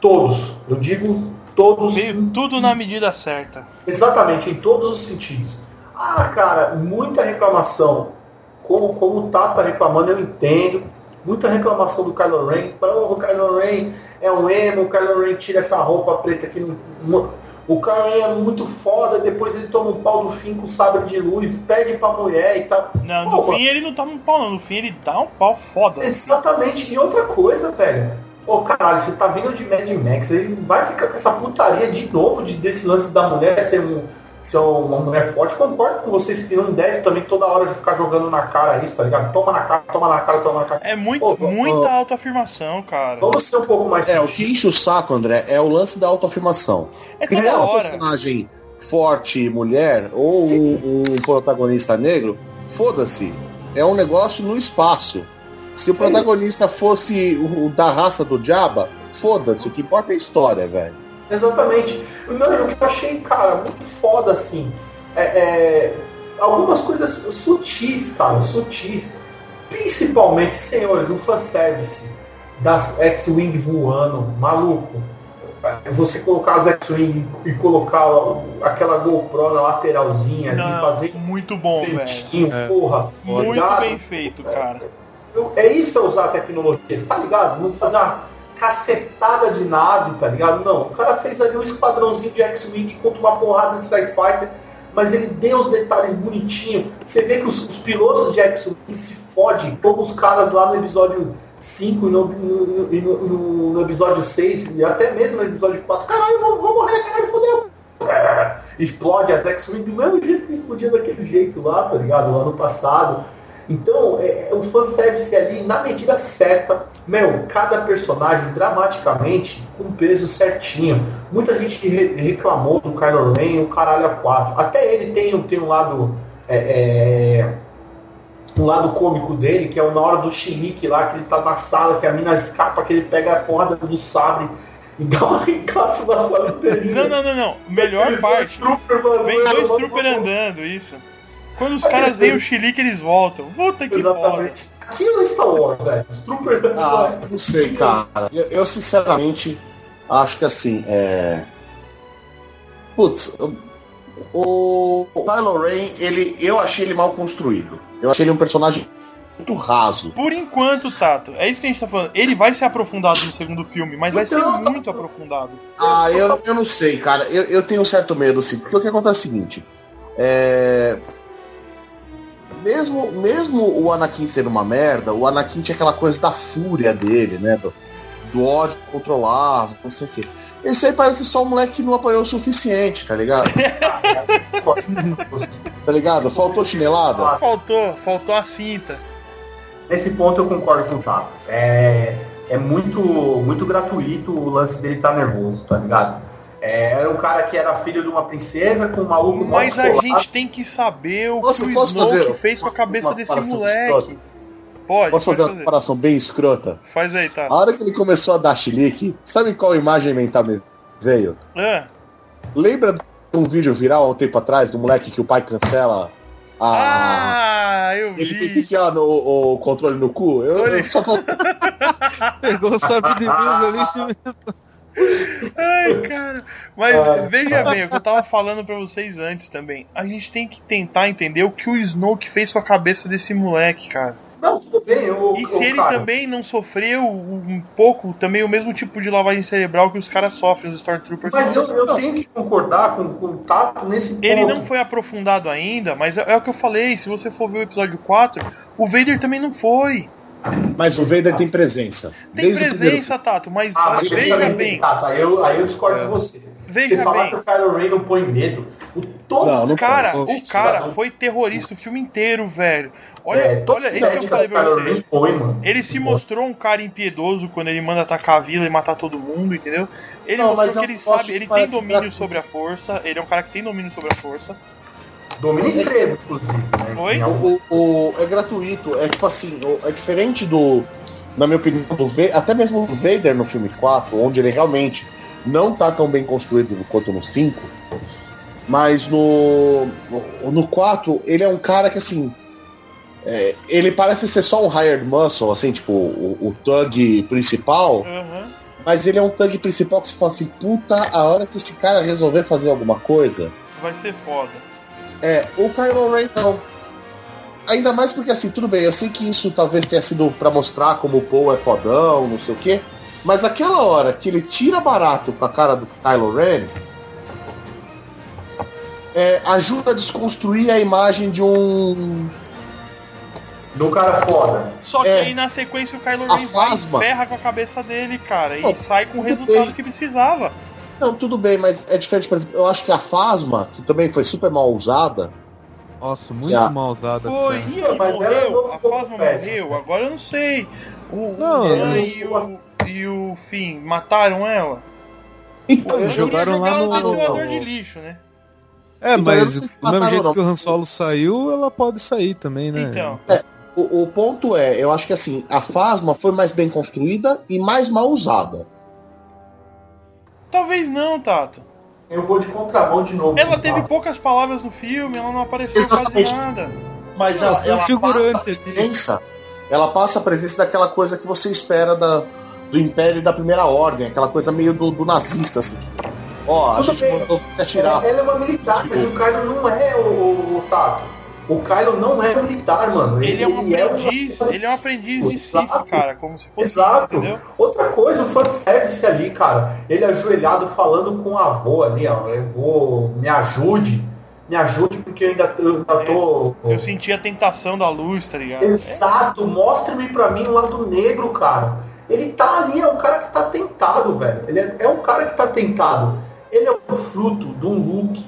[SPEAKER 3] Todos. Eu digo todos.
[SPEAKER 1] Tudo na medida certa.
[SPEAKER 3] Exatamente, em todos os sentidos. Ah, cara, muita reclamação. Como, como o Tato tá reclamando, eu entendo. Muita reclamação do Kylo Ren. Oh, o Kylo Ren é um emo, o Kylo Ren tira essa roupa preta aqui no. No- O Ren é muito foda, depois ele toma um pau do fim com sabre de luz, perde pra mulher e tal.
[SPEAKER 1] Não,
[SPEAKER 3] Pô,
[SPEAKER 1] no fim ele não toma um pau, não. No fim ele dá um pau foda.
[SPEAKER 3] Exatamente. E outra coisa, velho. Pô, caralho, você tá vindo de Mad Max, ele vai ficar com essa putaria de novo de, desse lance da mulher ser, um, ser uma mulher forte. Concordo com vocês que não deve também toda hora ficar jogando na cara isso, tá ligado? Toma na cara, toma na cara, toma na cara.
[SPEAKER 1] É muito,
[SPEAKER 3] Ô, ô,
[SPEAKER 1] muita
[SPEAKER 3] ô.
[SPEAKER 1] autoafirmação, cara.
[SPEAKER 3] Vamos ser um pouco mais
[SPEAKER 5] É, o que enche o saco, André, é o lance da autoafirmação.
[SPEAKER 1] É
[SPEAKER 5] Criar um
[SPEAKER 1] hora.
[SPEAKER 5] personagem forte, mulher, ou um, um protagonista negro, foda-se. É um negócio no espaço. Se o protagonista fosse o, o da raça do Jabba, foda-se. O que importa é a história, velho.
[SPEAKER 3] Exatamente. Não, e o que eu achei, cara, muito foda, assim, é, é, algumas coisas sutis, cara, sutis. Principalmente, senhores, o fanservice das X-Wing voando, maluco. Você colocar as X-Wing e colocar aquela GoPro na lateralzinha ali,
[SPEAKER 1] Não,
[SPEAKER 3] fazer
[SPEAKER 1] muito bom, velho.
[SPEAKER 3] feitinho,
[SPEAKER 4] É.
[SPEAKER 3] porra.
[SPEAKER 1] Muito
[SPEAKER 3] ligado?
[SPEAKER 1] bem feito, cara.
[SPEAKER 3] Eu- é isso é usar a tecnologia, você tá ligado? Não fazer uma cacetada de nave, tá ligado? Não, o cara fez ali um esquadrãozinho de X-Wing contra uma porrada de TIE Fighter, mas ele deu os detalhes bonitinhos. Você vê que os, os pilotos de X-Wing se fodem, como os caras lá no episódio 5 e no, no, no- no- no episódio 6, e até mesmo no episódio 4. Caralho, vou, vou morrer, caralho, fodeu. (laughs) Explode as X-Wing do mesmo jeito que explodia daquele jeito lá, tá ligado? No ano passado. Então, é, o fanservice ali, na medida certa, meu, cada personagem dramaticamente com peso certinho. Muita gente re- reclamou do Kylo Ren, o caralho a 4. Até ele tem, tem um lado. é, é, um lado cômico dele, que é o na hora do chilique lá, que ele tá na sala, que a mina escapa, que ele pega a porrada do sabre e dá uma arregaço na sala inteirinha.
[SPEAKER 1] Não, não, não, não. Melhor parte.
[SPEAKER 3] dois trooper vazando,
[SPEAKER 1] Vem dois trooper andando, isso. Quando os caras veem o chilique, eles voltam. Puta que foda.
[SPEAKER 3] Exatamente. Aquilo é Star Wars, velho. Os troopers
[SPEAKER 5] Ah, não sei, cara. Eu, eu, sinceramente acho que assim, é. Putz, o, o Kylo Ren, ele, eu achei ele mal construído. Eu achei ele um personagem muito raso.
[SPEAKER 1] Por enquanto, Tato, é isso que a gente tá falando. Ele vai ser aprofundado no segundo filme, mas vai ser
[SPEAKER 3] Então, tá-
[SPEAKER 1] muito aprofundado.
[SPEAKER 5] Ah, eu, eu não sei, cara. Eu, eu tenho um certo medo, assim, porque o que acontece é o seguinte. É. Mesmo, mesmo o Anakin sendo uma merda, o Anakin tinha aquela coisa da fúria dele, né? Do, do ódio controlável, não sei o quê. Esse aí parece só um moleque que não apanhou o suficiente, tá ligado? (laughs) Tá ligado? Faltou chinelada?
[SPEAKER 1] Faltou, faltou a cinta.
[SPEAKER 3] Nesse ponto eu concordo com o Tato. É, é muito, muito gratuito o lance dele estar nervoso, tá ligado? É, era um cara que era filho de uma princesa com um maluco
[SPEAKER 1] Mas a gente tem que saber o
[SPEAKER 5] Posso-
[SPEAKER 1] que o Snoke
[SPEAKER 5] fazer
[SPEAKER 1] fez com a cabeça
[SPEAKER 5] uma
[SPEAKER 1] desse moleque.
[SPEAKER 5] escrota?
[SPEAKER 1] Pode,
[SPEAKER 5] Posso
[SPEAKER 1] pode
[SPEAKER 5] fazer uma
[SPEAKER 1] fazer.
[SPEAKER 5] comparação bem escrota?
[SPEAKER 1] Faz aí,
[SPEAKER 5] A
[SPEAKER 1] Tato.
[SPEAKER 5] hora que ele começou a dar chilique, sabe qual imagem mental me veio?
[SPEAKER 1] Ah,
[SPEAKER 5] Lembra de um vídeo viral há um tempo atrás do moleque que o pai cancela a.
[SPEAKER 1] ah eu
[SPEAKER 5] Ele tem que
[SPEAKER 1] vi.
[SPEAKER 5] enfiar no, o controle no cu? Eu, eu só (laughs)
[SPEAKER 4] Pegou o sabre de luz ali. (laughs)
[SPEAKER 1] Ai, cara. Mas
[SPEAKER 3] Ai,
[SPEAKER 1] veja bem, o que eu tava falando pra vocês antes também. A gente tem que tentar entender o que o Snoke fez com a cabeça desse moleque, cara.
[SPEAKER 3] Não, tudo bem. Eu,
[SPEAKER 1] E
[SPEAKER 3] eu,
[SPEAKER 1] se ele
[SPEAKER 3] cara,
[SPEAKER 1] também não sofreu um pouco, também o mesmo tipo de lavagem cerebral que os caras sofrem, os Stormtroopers.
[SPEAKER 3] Mas eu, eu tenho que concordar com, com o Tato nesse ponto.
[SPEAKER 1] Ele não foi aprofundado ainda, mas é, é o que eu falei, se você for ver o episódio 4, o Vader também não foi.
[SPEAKER 5] Mas o Vader tem presença.
[SPEAKER 1] Tem presença, Tato, mas
[SPEAKER 3] Ah,
[SPEAKER 1] veja bem.
[SPEAKER 3] tem, Tato. Aí eu, aí eu discordo de você.
[SPEAKER 1] Veja
[SPEAKER 3] você falar
[SPEAKER 1] bem.
[SPEAKER 3] que o Kylo Ren não põe medo. O todo
[SPEAKER 5] Não, não
[SPEAKER 1] Cara, o cara foi terrorista o filme inteiro, velho. Olha,
[SPEAKER 3] é,
[SPEAKER 1] olha isso que eu falei pra vocês.
[SPEAKER 3] Ren põe, mano.
[SPEAKER 1] Ele se mostrou um cara impiedoso quando ele manda atacar a vila e matar todo mundo, entendeu? Ele
[SPEAKER 5] Não, mas
[SPEAKER 1] mostrou que ele sabe,
[SPEAKER 5] que
[SPEAKER 1] ele tem domínio sobre a força, ele é um cara que tem domínio sobre a força.
[SPEAKER 3] Domina extremo, inclusive. Né?
[SPEAKER 1] Oi?
[SPEAKER 5] O, o- o- é gratuito, é tipo assim, o- é diferente do, na minha opinião, do Va- até mesmo do Vader no filme 4, onde ele realmente não tá tão bem construído quanto no 5, mas no, no, no 4 ele é um cara que assim, é, ele parece ser só um hired muscle, assim, tipo, o, o thug principal,
[SPEAKER 1] Aham.
[SPEAKER 5] mas ele é um thug principal que você fala assim, puta, a hora que esse cara resolver fazer alguma coisa,
[SPEAKER 1] Vai ser foda.
[SPEAKER 5] É, o Kylo Ren não. Ainda mais porque assim, tudo bem, eu sei que isso talvez tenha sido pra mostrar como o Paul é fodão, não sei o quê. Mas aquela hora que ele tira barato com a cara do Kylo Ren, é, ajuda a desconstruir a imagem de um.
[SPEAKER 3] Do cara foda.
[SPEAKER 1] Só que
[SPEAKER 5] É.
[SPEAKER 1] aí na sequência o Kylo Ren vai e ferra com a cabeça dele, cara, e sai com o resultado
[SPEAKER 5] bem.
[SPEAKER 1] que precisava.
[SPEAKER 5] Não, tudo bem, mas é diferente, por exemplo, eu acho que a Phasma, que também foi super mal usada,
[SPEAKER 4] Nossa, muito
[SPEAKER 5] Ah.
[SPEAKER 4] mal usada.
[SPEAKER 1] Foi, e ele
[SPEAKER 3] Mas
[SPEAKER 1] morreu?
[SPEAKER 3] novo
[SPEAKER 1] A
[SPEAKER 3] Boba Fett.
[SPEAKER 1] morreu? Agora eu não sei. O,
[SPEAKER 4] Não,
[SPEAKER 1] o e, o, e o Finn mataram ela?
[SPEAKER 5] então,
[SPEAKER 4] jogaram lá no-
[SPEAKER 1] no de lixo, né?
[SPEAKER 4] É,
[SPEAKER 5] Então,
[SPEAKER 4] mas
[SPEAKER 5] se
[SPEAKER 4] do mesmo jeito
[SPEAKER 5] não.
[SPEAKER 4] que o Han Solo saiu, ela pode sair também, né?
[SPEAKER 1] Então,
[SPEAKER 5] o, o ponto é, eu acho que assim, a Phasma foi mais bem construída e mais mal usada.
[SPEAKER 1] Talvez não, Tato.
[SPEAKER 3] Eu vou de contramão de novo.
[SPEAKER 1] Ela
[SPEAKER 3] o
[SPEAKER 1] teve
[SPEAKER 3] Tato.
[SPEAKER 1] poucas palavras no filme, ela não apareceu
[SPEAKER 5] Exatamente.
[SPEAKER 1] quase nada.
[SPEAKER 5] Mas ela,
[SPEAKER 4] um
[SPEAKER 5] ela
[SPEAKER 4] figurante
[SPEAKER 5] passa a
[SPEAKER 4] ali.
[SPEAKER 5] presença. Ela passa a presença daquela coisa que você espera da, do Império e da Primeira Ordem, aquela coisa meio do, do nazista, assim. Ó, a
[SPEAKER 3] Tudo
[SPEAKER 5] gente
[SPEAKER 3] bem.
[SPEAKER 5] mandou você atirar.
[SPEAKER 3] Ela é uma militar, mas o Kylo não é o, o Tato. O Kylo não é militar, mano.
[SPEAKER 1] Ele é um
[SPEAKER 3] uma-
[SPEAKER 1] aprendiz, ele é um aprendiz de Sith, cara, como se fosse,
[SPEAKER 3] Exato.
[SPEAKER 1] entendeu?
[SPEAKER 3] Outra coisa, o fanservice ali, cara. Ele ajoelhado falando com o avô ali, ó. Eu vou. Me ajude. Me ajude porque eu ainda, eu ainda tô.
[SPEAKER 1] Eu senti a tentação da luz, tá ligado?
[SPEAKER 3] Exato, mostre-me pra mim o lado negro, cara. Ele tá ali, é um cara que tá tentado, velho. Ele é, é um cara que tá tentado. Ele é o fruto de um Luke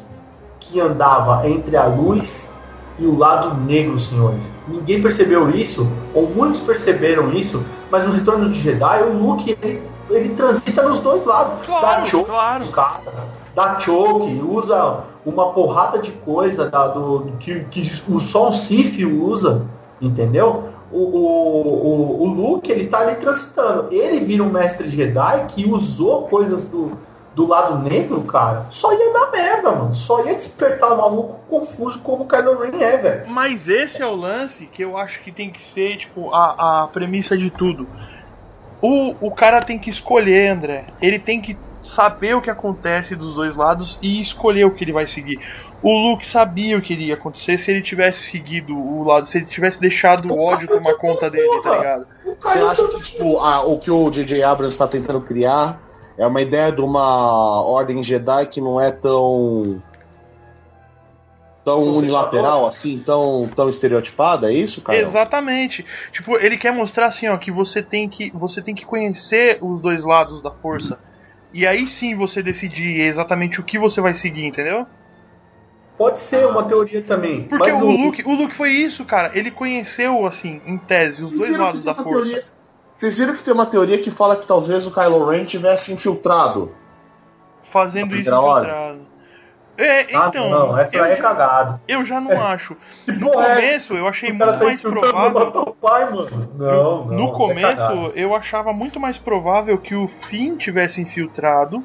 [SPEAKER 3] que andava entre a luz e o lado negro, senhores. Ninguém percebeu isso, ou muitos perceberam isso, mas no Retorno de Jedi, o Luke, ele, ele transita nos dois lados.
[SPEAKER 1] Claro,
[SPEAKER 3] dá choke
[SPEAKER 1] claro.
[SPEAKER 3] nos caras, dá choke, usa uma porrada de coisa da, do, que, que o só um Sif usa, entendeu? o, o, o, o Luke, ele tá ali transitando. Ele vira um mestre Jedi que usou coisas do, do lado negro, cara, só ia dar merda, mano. Só ia despertar o maluco confuso como o Kylo Ren é, velho.
[SPEAKER 1] Mas esse é o lance que eu acho que tem que ser, tipo, a, a premissa de tudo. O, o cara tem que escolher, André. Ele tem que saber o que acontece dos dois lados e escolher o que ele vai seguir. O Luke sabia o que iria acontecer se ele tivesse seguido o lado, se ele tivesse deixado o ódio tomar conta dele, tá ligado?
[SPEAKER 5] Você acha que, tipo, a, o que o J.J. Abrams está tentando criar é uma ideia de uma ordem Jedi que não é tão tão unilateral assim, tão tão estereotipada, é isso, cara?
[SPEAKER 1] Exatamente. Tipo, ele quer mostrar assim, ó, que você tem que você tem que conhecer os dois lados da força. E aí sim você decidir exatamente o que você vai seguir, entendeu?
[SPEAKER 3] Pode ser uma teoria também.
[SPEAKER 1] Porque
[SPEAKER 3] mas
[SPEAKER 1] o Luke, o Luke foi isso, cara. Ele conheceu assim, em tese, os dois lados da força.
[SPEAKER 5] teoria- Vocês viram que tem uma teoria que fala que talvez o Kylo Ren tivesse infiltrado.
[SPEAKER 1] Fazendo isso infiltrado. É,
[SPEAKER 3] Ah,
[SPEAKER 1] então.
[SPEAKER 3] não, essa
[SPEAKER 1] eu,
[SPEAKER 3] aí é cagado.
[SPEAKER 1] eu já não acho. (laughs)
[SPEAKER 3] Que
[SPEAKER 1] No
[SPEAKER 3] porra é
[SPEAKER 1] começo eu achei muito
[SPEAKER 3] tá
[SPEAKER 1] mais provável.
[SPEAKER 3] o pai, mano. Não, não.
[SPEAKER 1] no
[SPEAKER 3] é
[SPEAKER 1] começo
[SPEAKER 3] cagado.
[SPEAKER 1] eu achava muito mais provável que o Finn tivesse infiltrado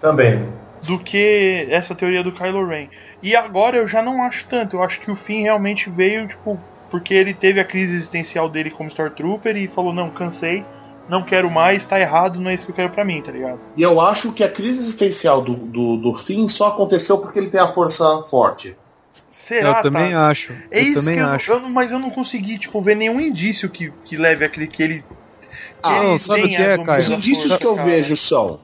[SPEAKER 3] Também.
[SPEAKER 1] do que essa teoria do Kylo Ren. E agora eu já não acho tanto. Eu acho que o Finn realmente veio, tipo, porque ele teve a crise existencial dele como Stormtrooper e falou: não, cansei, não quero mais, tá errado, não é isso que eu quero pra mim, tá ligado?
[SPEAKER 5] E eu acho que a crise existencial do, do, do Finn só aconteceu porque ele tem a força forte.
[SPEAKER 1] Será?
[SPEAKER 4] eu também
[SPEAKER 1] tá?
[SPEAKER 4] acho.
[SPEAKER 1] É
[SPEAKER 4] eu
[SPEAKER 1] isso
[SPEAKER 4] também
[SPEAKER 1] eu,
[SPEAKER 4] acho.
[SPEAKER 1] eu- mas eu não consegui, tipo, ver nenhum indício que, que leve aquele que ele. Que
[SPEAKER 5] Ah,
[SPEAKER 1] ele
[SPEAKER 4] não, sabe o que é, Caio?
[SPEAKER 5] Os indícios
[SPEAKER 1] força,
[SPEAKER 5] que eu
[SPEAKER 1] cara.
[SPEAKER 5] vejo são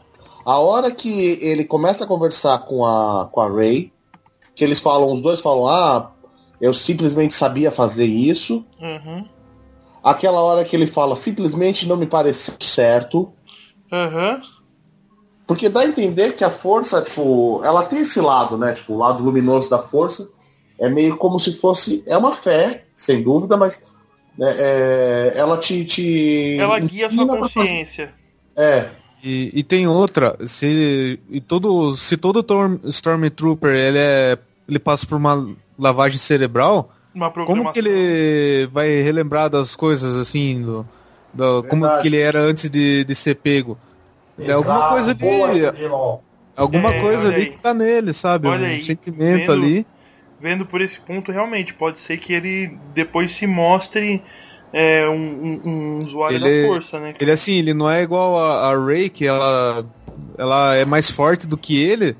[SPEAKER 5] a hora que ele começa a conversar com a, com a Ray, que eles falam, os dois falam, ah, eu simplesmente sabia fazer isso.
[SPEAKER 1] Uhum.
[SPEAKER 5] Aquela hora que ele fala, simplesmente não me pareceu certo.
[SPEAKER 1] Aham.
[SPEAKER 5] Porque dá a entender que a força, tipo, ela tem esse lado, né? Tipo, o lado luminoso da força. É meio como se fosse. É uma fé, sem dúvida, mas. né, é, ela te, te.
[SPEAKER 1] Ela guia sua
[SPEAKER 5] pra fazer-
[SPEAKER 1] consciência.
[SPEAKER 5] É.
[SPEAKER 4] E, e tem outra, se e todo se todo Storm- Stormtrooper ele é ele passa por uma lavagem cerebral,
[SPEAKER 1] Uma
[SPEAKER 4] como que ele vai relembrar das coisas assim, do, do- como que ele era antes de, de ser pego? É alguma
[SPEAKER 3] Exato,
[SPEAKER 4] coisa de
[SPEAKER 3] boa,
[SPEAKER 4] alguma
[SPEAKER 1] É,
[SPEAKER 4] coisa ali
[SPEAKER 1] aí.
[SPEAKER 4] que tá nele, sabe?
[SPEAKER 1] Olha
[SPEAKER 4] um
[SPEAKER 1] aí,
[SPEAKER 4] sentimento
[SPEAKER 1] vendo-
[SPEAKER 4] ali.
[SPEAKER 1] Vendo por esse ponto, realmente, pode ser que ele depois se mostre é, um, um- um usuário
[SPEAKER 4] Ele-
[SPEAKER 1] da força, né?
[SPEAKER 4] Ele assim, ele não é igual a, a Rey, que ela ela é mais forte do que ele.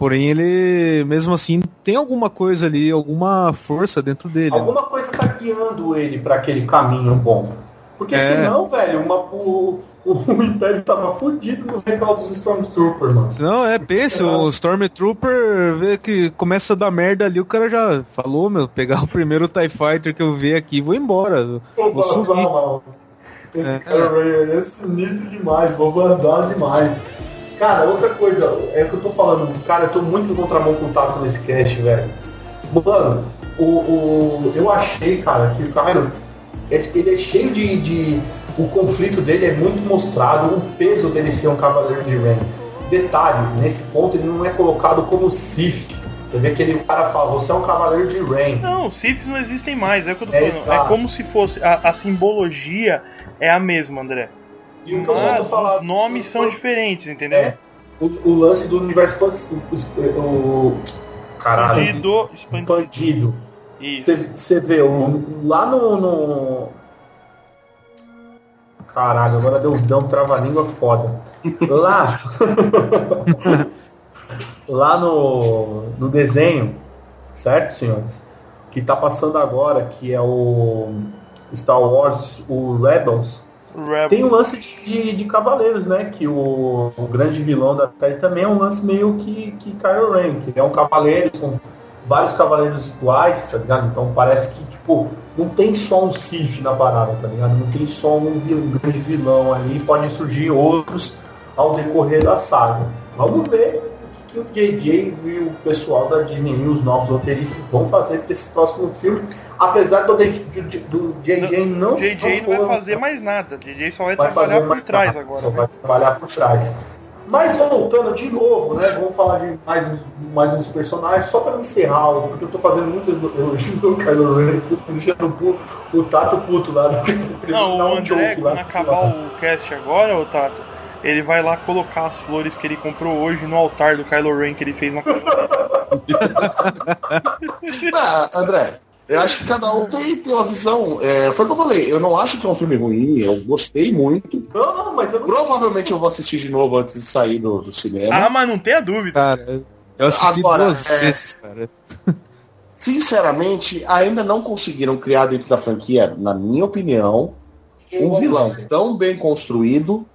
[SPEAKER 4] Porém, ele, mesmo assim, tem alguma coisa ali, alguma força dentro dele.
[SPEAKER 3] Alguma coisa tá guiando ele pra aquele caminho bom. Porque
[SPEAKER 4] É.
[SPEAKER 3] senão, velho, uma, o, o Império tava fudido no recalque dos Stormtroopers, mano.
[SPEAKER 4] Não, é, pense, o Stormtrooper vê que começa a dar merda ali, o cara já falou, meu, pegar o primeiro TIE Fighter que eu ver aqui e vou embora.
[SPEAKER 3] Vou
[SPEAKER 4] Vou
[SPEAKER 3] vazar,
[SPEAKER 4] subir.
[SPEAKER 3] mano. Esse
[SPEAKER 4] É.
[SPEAKER 3] cara aí é sinistro demais, vou vazar demais. Cara, outra coisa, é o que eu tô falando, cara, eu tô muito em contramão com o Tato nesse cast, velho. Mano, o, o, eu achei, cara, que o Cairo, ele é cheio de, de. O conflito dele é muito mostrado, o peso dele ser um cavaleiro de Ren. Detalhe, nesse ponto ele não é colocado como Sith. Você vê que ele, o cara fala, você é um cavaleiro de Ren.
[SPEAKER 1] Não, Siths não existem mais, é o que eu tô
[SPEAKER 3] É,
[SPEAKER 1] falando.
[SPEAKER 3] exato.
[SPEAKER 1] É como se fosse. A, a simbologia é a mesma, André.
[SPEAKER 3] E o que eu
[SPEAKER 1] Mas
[SPEAKER 3] falar.
[SPEAKER 1] os nomes são diferentes, entendeu?
[SPEAKER 3] É, o, o lance do universo expansivo. O, o, caralho.
[SPEAKER 1] Expandido, expandido.
[SPEAKER 3] Expandido.
[SPEAKER 1] Isso.
[SPEAKER 3] Você vê, o, lá no, no- Caralho, agora deu, deu um trava-língua foda. Lá. (laughs) lá no, no desenho, certo, senhores? Que tá passando agora, que é o Star Wars, o Rebels.
[SPEAKER 1] Rebel.
[SPEAKER 3] Tem um lance de, de cavaleiros, né? Que o, o grande vilão da série também é um lance meio que, que Kylo Ren, que é um cavaleiro com vários cavaleiros iguais, tá ligado? Então parece que, tipo, não tem só um Sith na parada, tá ligado? Não tem só um, um grande vilão ali, pode surgir outros ao decorrer da saga. Vamos ver o que o JJ e o pessoal da Disney e os novos roteiristas vão fazer para esse próximo filme, apesar do, do, do JJ não,
[SPEAKER 1] O JJ não vai
[SPEAKER 3] for-
[SPEAKER 1] fazer mais nada. O JJ só vai,
[SPEAKER 3] vai
[SPEAKER 1] trabalhar por trás
[SPEAKER 3] nada,
[SPEAKER 1] agora.
[SPEAKER 3] só
[SPEAKER 1] né?
[SPEAKER 3] vai trabalhar por trás. Mas voltando de novo, né? Vamos falar de mais, uns- mais uns personagens, só para encerrar, porque eu tô fazendo muito elogios ao Kylo Ren, deixando o, o Tato puto lá. Ele
[SPEAKER 1] Não,
[SPEAKER 3] dá
[SPEAKER 1] o
[SPEAKER 3] um
[SPEAKER 1] André,
[SPEAKER 3] joke lá.
[SPEAKER 1] quando acabar o cast agora, ô Tato, ele vai lá colocar as flores que ele comprou hoje no altar do Kylo Ren que ele fez na (laughs) (laughs)
[SPEAKER 5] Ah, André, eu acho que cada um tem, tem uma visão. É, foi o que eu falei, eu não acho que é um filme ruim, eu gostei muito.
[SPEAKER 3] Não, não, mas eu não
[SPEAKER 5] Provavelmente eu vou assistir de novo antes de sair do, do cinema.
[SPEAKER 1] Ah, mas não tenha dúvida.
[SPEAKER 4] Cara, eu assisti
[SPEAKER 5] Agora,
[SPEAKER 4] duas
[SPEAKER 5] é-
[SPEAKER 4] vezes, cara. (laughs)
[SPEAKER 5] Sinceramente, ainda não conseguiram criar dentro da franquia, na minha opinião, um vilão tão bem construído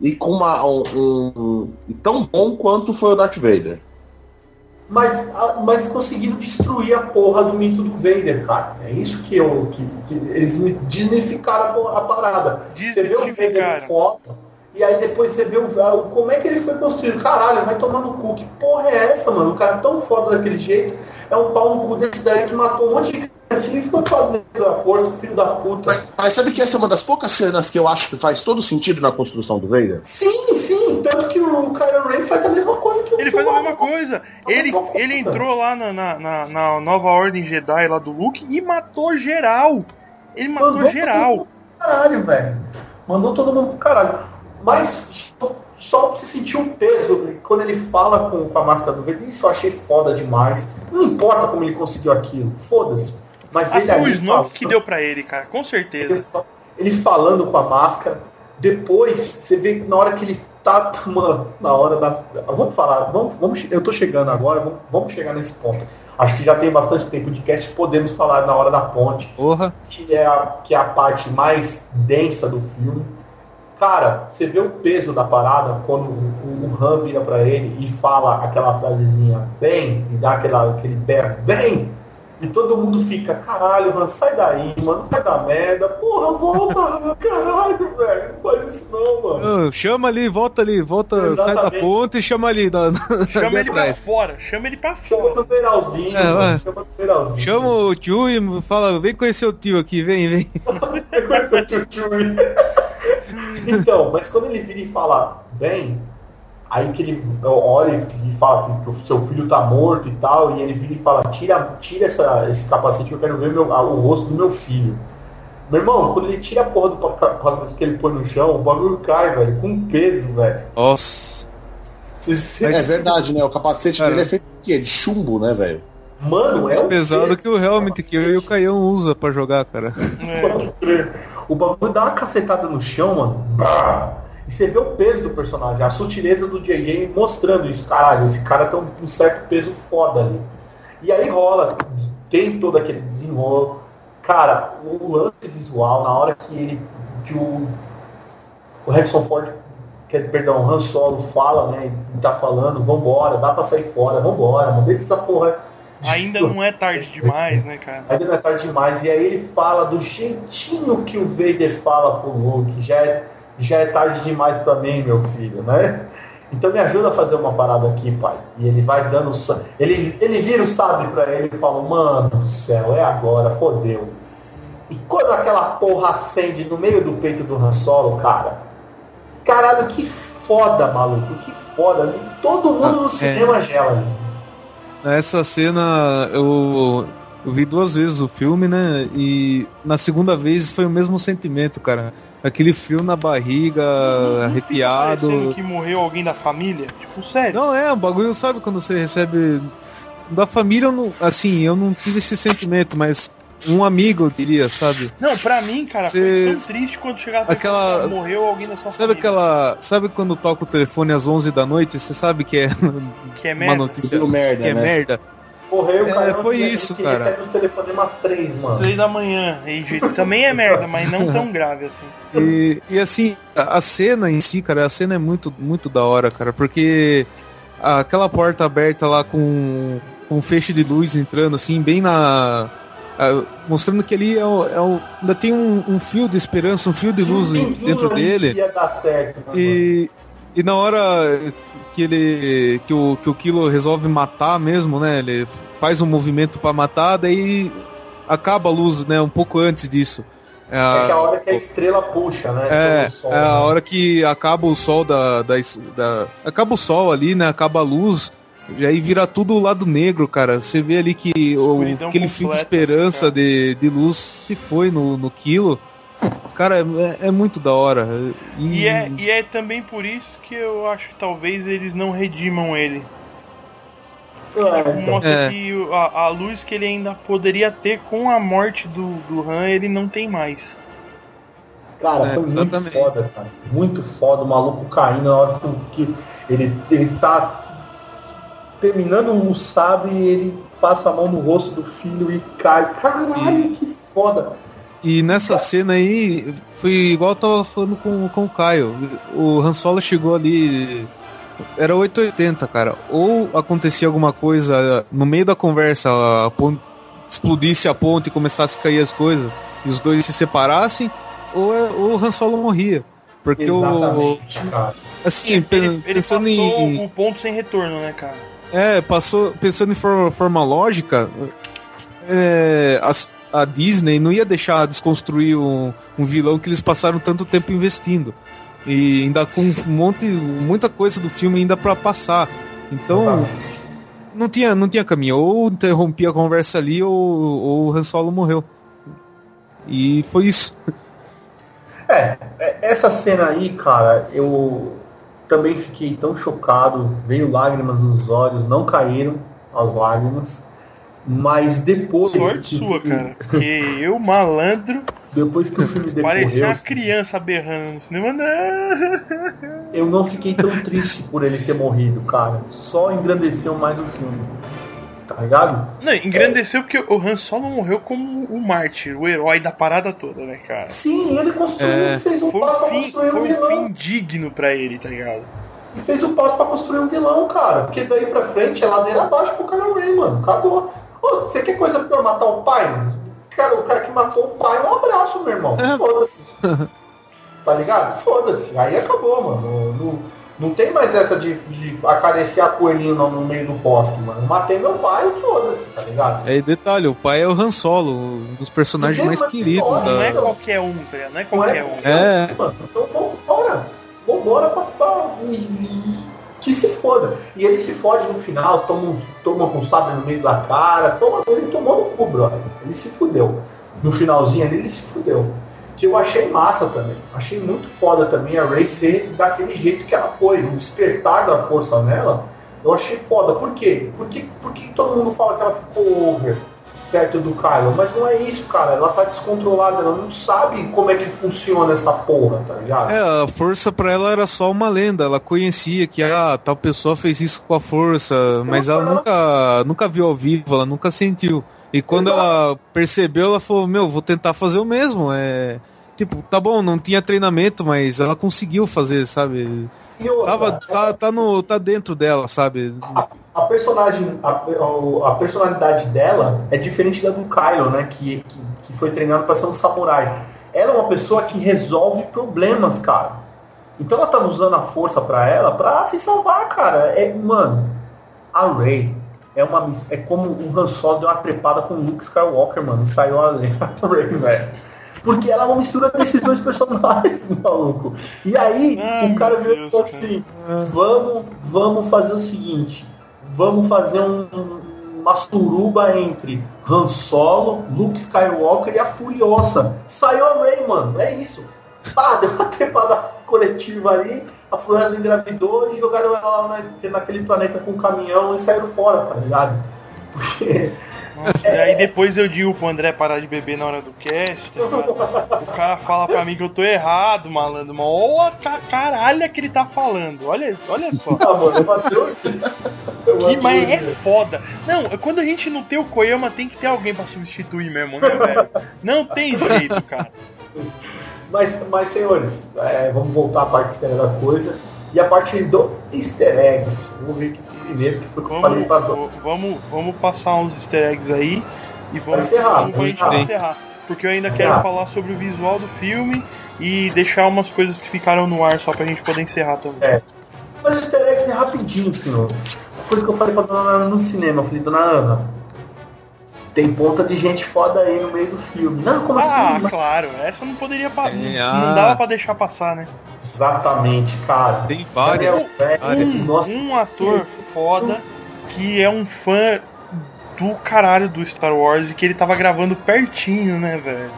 [SPEAKER 5] e com uma, um, um- e tão bom quanto foi o Darth Vader.
[SPEAKER 3] Mas, mas conseguiram destruir a porra do mito do Vader, cara. É isso que eu. Que, que eles me desmificaram a, a parada. Você vê o Vader foto, e aí depois você vê o- como é que ele foi construído. Caralho, vai tomar no cu. Que porra é essa, mano? O cara é tão foda daquele jeito. É um pau no cu desse daí que matou um monte de foi pra dentro da força, filho da puta.
[SPEAKER 5] Mas, mas sabe que essa é uma das poucas cenas que eu acho que faz todo sentido na construção do Vader?
[SPEAKER 3] Sim, sim. Tanto que o Kylo Ren faz a mesma coisa que o
[SPEAKER 1] Ele faz a mesma coisa.
[SPEAKER 3] A
[SPEAKER 1] Ele,
[SPEAKER 3] mesma coisa.
[SPEAKER 1] ele entrou lá na, na, na- na nova ordem Jedi lá do Luke e matou geral. Ele matou
[SPEAKER 3] Mandou todo
[SPEAKER 1] geral.
[SPEAKER 3] mundo pro Caralho, velho. Mandou todo mundo pro caralho. Mas só, você sentir o peso quando ele fala com, com a máscara do verde, isso eu achei foda demais. Não importa como ele conseguiu aquilo, foda-se. Mas
[SPEAKER 1] Ah,
[SPEAKER 3] ele
[SPEAKER 1] foi o Snoke
[SPEAKER 3] falando-
[SPEAKER 1] que deu pra ele, cara, com certeza.
[SPEAKER 3] ele falando com a máscara, depois você vê que na hora que ele tá mano, na hora da. Vamos falar, vamos, vamos, eu tô chegando agora, vamos, vamos chegar nesse ponto. Acho que já tem bastante tempo de cast, podemos falar na hora da ponte
[SPEAKER 4] Porra.
[SPEAKER 3] que é a, que é a parte mais densa do filme. Cara, você vê o peso da parada quando o, o Han vira pra ele e fala aquela frasezinha bem, e dá aquela, aquele berro, bem! E todo mundo fica, caralho, Han, sai daí, mano, vai dar merda, porra, volta, (laughs) caralho, velho, não faz isso não, mano.
[SPEAKER 4] Chama ali, volta ali, volta, sai da
[SPEAKER 3] Exatamente.
[SPEAKER 4] ponta e chama ali. Na, na-
[SPEAKER 1] Chama
[SPEAKER 4] ali
[SPEAKER 1] ele pra
[SPEAKER 4] atrás.
[SPEAKER 1] fora, chama ele pra
[SPEAKER 3] Chama
[SPEAKER 1] fora.
[SPEAKER 3] do Veralzinho,
[SPEAKER 4] É,
[SPEAKER 3] mano, chama do Veralzinho.
[SPEAKER 4] Chama o tio e fala, vem conhecer o tio aqui, vem, vem. (laughs)
[SPEAKER 3] Conheceu o tio tio. (laughs) Então, mas quando ele vira e fala, bem, aí que ele olha e fala que o seu filho tá morto e tal, e ele vira e fala, tira, tira essa, esse capacete que eu quero ver meu, o rosto do meu filho. Meu irmão, quando ele tira a porra do capacete que ele põe no chão, o bagulho cai, velho, com peso, velho.
[SPEAKER 4] Nossa.
[SPEAKER 5] É verdade, né? O capacete
[SPEAKER 4] Cara.
[SPEAKER 5] dele é feito de quê? De chumbo, né, velho?
[SPEAKER 3] Mano, é
[SPEAKER 4] Mais
[SPEAKER 3] um
[SPEAKER 4] pesado
[SPEAKER 3] peso.
[SPEAKER 4] que o helmet que eu e o Caião usa pra jogar, cara.
[SPEAKER 1] É.
[SPEAKER 3] Pode crer. O bagulho dá uma cacetada no chão, mano. E você vê o peso do personagem, a sutileza do JJ mostrando isso. Caralho, esse cara tem um, certo peso foda ali. E aí rola, tem todo aquele desenrolo. Cara, o lance visual, na hora que ele. que o. O Harrison Ford, que, perdão, o Han Solo fala, né? E tá falando, vambora, dá pra sair fora, vambora, mano. Deixa essa porra.
[SPEAKER 1] Ainda não é tarde demais, né, cara?
[SPEAKER 3] Ainda não é tarde demais. E aí ele fala do jeitinho que o Vader fala pro Luke. Já é, já é tarde demais pra mim, meu filho, né? Então me ajuda a fazer uma parada aqui, pai. E ele vai dando. Ele, ele vira o sabre pra ele e fala: Mano do céu, é agora, fodeu. E quando aquela porra acende no meio do peito do Han Solo, cara. Caralho, que foda, maluco. Que foda. Todo mundo
[SPEAKER 4] Ah,
[SPEAKER 3] no
[SPEAKER 4] é.
[SPEAKER 3] cinema gela ali.
[SPEAKER 4] Nessa cena eu, eu vi duas vezes o filme, né? E na segunda vez foi o mesmo sentimento, cara. Aquele frio na barriga,
[SPEAKER 1] Parecendo
[SPEAKER 4] arrepiado.
[SPEAKER 1] que morreu alguém da família. Tipo, sério.
[SPEAKER 4] Não é, um bagulho, sabe quando você recebe. Da família, eu não, assim, eu não tive esse sentimento, mas um amigo, eu diria, sabe?
[SPEAKER 1] Não, pra mim, cara,
[SPEAKER 4] Cê-
[SPEAKER 1] foi tão triste quando chegava
[SPEAKER 4] Aquela-
[SPEAKER 1] que morreu alguém da sua
[SPEAKER 4] Sabe
[SPEAKER 1] família.
[SPEAKER 4] aquela. Sabe quando toca o telefone às 11 da noite? Você sabe que é
[SPEAKER 1] Que é
[SPEAKER 4] uma
[SPEAKER 1] merda.
[SPEAKER 4] notícia
[SPEAKER 5] Deu merda,
[SPEAKER 4] que é
[SPEAKER 5] né?
[SPEAKER 4] merda?
[SPEAKER 3] Morreu,
[SPEAKER 4] É,
[SPEAKER 3] cara.
[SPEAKER 4] foi isso,
[SPEAKER 3] que
[SPEAKER 4] cara.
[SPEAKER 3] recebe o telefone umas três, mano.
[SPEAKER 1] Três da manhã. E, gente, também é merda, mas não tão (laughs) grave assim.
[SPEAKER 4] E, e assim, a a cena em si, cara, a cena é muito, muito da hora, cara, porque aquela porta aberta lá com, com um feixe de luz entrando, assim, bem na. ah, mostrando que ali é o, é o- ainda tem um, um fio de esperança, um fio de luz
[SPEAKER 3] um
[SPEAKER 4] dentro dele.
[SPEAKER 3] que Ia dar certo, né,
[SPEAKER 4] E, e na hora que ele que o, que o Kilo resolve matar mesmo, né? Ele faz um movimento pra matar, daí acaba a luz, né? Um pouco antes disso. É
[SPEAKER 3] É que a hora que a estrela puxa, né?
[SPEAKER 4] É,
[SPEAKER 3] sol,
[SPEAKER 4] é a
[SPEAKER 3] né?
[SPEAKER 4] hora que acaba o sol da, da, da- Acaba o sol ali, né? Acaba a luz. E aí vira tudo o lado negro, cara. Você vê ali que o, aquele fio de esperança
[SPEAKER 1] cara.
[SPEAKER 4] de, de luz se foi no, no quilo. Cara, é, é muito da hora. E,
[SPEAKER 1] E é, e é também por isso que eu acho que talvez eles não redimam ele.
[SPEAKER 3] É, então.
[SPEAKER 1] Mostra
[SPEAKER 4] É.
[SPEAKER 1] que a, a luz que ele ainda poderia ter com a morte do, do Han, ele não tem mais.
[SPEAKER 3] Cara,
[SPEAKER 4] É,
[SPEAKER 3] foi muito
[SPEAKER 4] exatamente.
[SPEAKER 3] foda, cara. Muito foda, o maluco caindo na hora que que ele, ele tá terminando o sabre e ele passa a mão no rosto do filho e cai. Caralho, que foda.
[SPEAKER 4] E nessa cena aí, foi igual eu tava falando com, com o Caio. O Han Solo chegou ali. Era 880, cara. Ou acontecia alguma coisa no meio da conversa, a explodisse a ponte e começasse a cair as coisas, e os dois se separassem, ou, é- ou o Han Solo morria. Porque o.
[SPEAKER 3] Exatamente, cara.
[SPEAKER 4] Assim,
[SPEAKER 1] Ele, ele passou
[SPEAKER 4] pensando em.
[SPEAKER 1] o ponto sem retorno, né, cara?
[SPEAKER 4] É, passou. Pensando em for- forma lógica, é, as- a, Disney não ia deixar desconstruir um, um vilão que eles passaram tanto tempo investindo. E ainda com um monte, muita coisa do filme ainda pra passar. Então,
[SPEAKER 3] Exatamente.
[SPEAKER 4] não tinha, não tinha caminho. Ou interrompia a conversa ali, ou, ou o Han Solo morreu. E foi isso.
[SPEAKER 3] É, é, essa cena aí, cara, eu também fiquei tão chocado, veio lágrimas nos olhos, não caíram as lágrimas, mas depois
[SPEAKER 1] Sorte sua, cara. Porque eu, malandro,
[SPEAKER 3] depois que o filme (laughs)
[SPEAKER 1] parecia
[SPEAKER 3] decorreu,
[SPEAKER 1] uma criança berrando no cinema. Não. (laughs)
[SPEAKER 3] eu não fiquei tão triste por ele ter morrido, cara. Só engrandeceu mais o filme. Tá ligado?
[SPEAKER 1] Não, engrandeceu porque o Han Solo morreu como o mártir, o herói da parada toda, né, cara?
[SPEAKER 3] Sim, ele construiu,
[SPEAKER 4] É.
[SPEAKER 3] fez um
[SPEAKER 1] Foi
[SPEAKER 3] passo pra construir um
[SPEAKER 1] foi um
[SPEAKER 3] vilão.
[SPEAKER 1] fim digno pra ele, tá ligado?
[SPEAKER 3] E fez um passo pra construir um vilão, cara. Porque daí pra frente é ladeira abaixo pro Kylo Ren, mano. Acabou. Ô, você quer coisa pior matar o pai? Cara, o cara que matou o pai, um abraço, meu irmão.
[SPEAKER 4] É.
[SPEAKER 3] Foda-se. tá ligado? Foda-se. Aí acabou, mano. Não, não tem mais essa de, de acariciar coelhinho no, no meio do bosque, mano. Matei meu pai, foda-se, tá ligado?
[SPEAKER 4] Aí detalhe, o pai é o Han Solo, um dos personagens mais queridos
[SPEAKER 3] embora,
[SPEAKER 1] Não é
[SPEAKER 4] da.
[SPEAKER 1] qualquer um, ligado? Não é
[SPEAKER 3] Não
[SPEAKER 1] qualquer
[SPEAKER 3] é,
[SPEAKER 1] um.
[SPEAKER 4] É.
[SPEAKER 3] mano. Então vambora. Vambora pra, pra, e- que se foda. E ele se fode no final, toma, um- toma com sabre no meio da cara, toma, ele tomou no cu, brother. Ele se fudeu. No finalzinho ali ele se fudeu. Que eu achei massa também. Achei muito foda também a Ray ser daquele jeito que ela foi. O despertar da força nela, eu achei foda. Por quê? Porque, porque todo mundo fala que ela ficou over perto do Kylo, mas não é isso, cara. Ela tá descontrolada, ela não sabe como é que funciona essa porra, tá ligado?
[SPEAKER 4] É, a força pra ela era só uma lenda. Ela conhecia que ah, tal pessoa fez isso com a força, mas ela nunca, nunca viu ao vivo, ela nunca sentiu. E quando
[SPEAKER 3] Exato.
[SPEAKER 4] ela percebeu, ela falou: Meu, vou tentar fazer o mesmo. É tipo, tá bom, não tinha treinamento, mas ela conseguiu fazer, sabe? Tava, tá, tá, no, tá dentro dela, sabe?
[SPEAKER 3] a, a personagem, a, a- personalidade dela é diferente da do Kylo, né? Que, que, que foi treinado para ser um samurai. Ela é uma pessoa que resolve problemas, cara. Então ela tá usando a força pra ela pra se salvar, cara. É, mano, a Rey é uma é como o Han Solo deu uma trepada com o Luke Skywalker, mano, e saiu a (laughs) Rey, velho. Porque ela é uma mistura desses dois personagens, (laughs) maluco. E aí,
[SPEAKER 1] Ai,
[SPEAKER 3] o cara virou e
[SPEAKER 1] Deus,
[SPEAKER 3] assim: vamos, vamos fazer o seguinte, vamos fazer um- um- uma suruba entre Han Solo, Luke Skywalker e a Furiosa. Saiu a Rey, mano, é isso. Pá, (laughs) deu uma trepada coletiva ali, a Furiosa engravidou e jogaram ela na- naquele planeta com um caminhão e saíram fora, tá ligado? (laughs) Porque
[SPEAKER 1] Nossa, e aí depois eu digo pro André parar de beber na hora do cast. tá? O cara fala pra mim que eu tô errado, malandro. Mas olha a caralho que ele tá falando. Olha, olha só.
[SPEAKER 3] Ah, mano, eu bateu
[SPEAKER 1] Que, mas é foda. Não, quando a gente não tem o Koyama, tem que ter alguém pra substituir mesmo, né, velho? Não tem jeito, cara.
[SPEAKER 3] Mas, mas senhores, é, vamos voltar à parte séria da coisa. E a parte do easter eggs. Vamos ver aqui primeiro, que foi o que eu falei pra
[SPEAKER 1] vamos, vamos passar uns easter eggs aí e vamos,
[SPEAKER 3] encerrar,
[SPEAKER 1] vamos
[SPEAKER 3] encerrar.
[SPEAKER 1] encerrar. Porque eu ainda
[SPEAKER 3] Encerrar.
[SPEAKER 1] quero falar sobre o visual do filme e deixar umas coisas que ficaram no ar só pra gente poder encerrar também.
[SPEAKER 3] É. Mas easter eggs é rapidinho, senhores. A coisa que eu falei pra dona Ana no cinema, eu falei, dona Ana, tem ponta de gente foda aí no meio do filme. Não, como
[SPEAKER 1] ah,
[SPEAKER 3] assim?
[SPEAKER 1] claro, essa não poderia pa-
[SPEAKER 4] É,
[SPEAKER 1] não
[SPEAKER 4] ah.
[SPEAKER 1] dava pra deixar passar, né?
[SPEAKER 3] Exatamente, cara.
[SPEAKER 4] Tem várias.
[SPEAKER 3] Daniel Craig,
[SPEAKER 4] várias.
[SPEAKER 3] nossa,
[SPEAKER 1] Um ator foda que é um fã do caralho do Star Wars e que ele tava gravando pertinho, né, velho?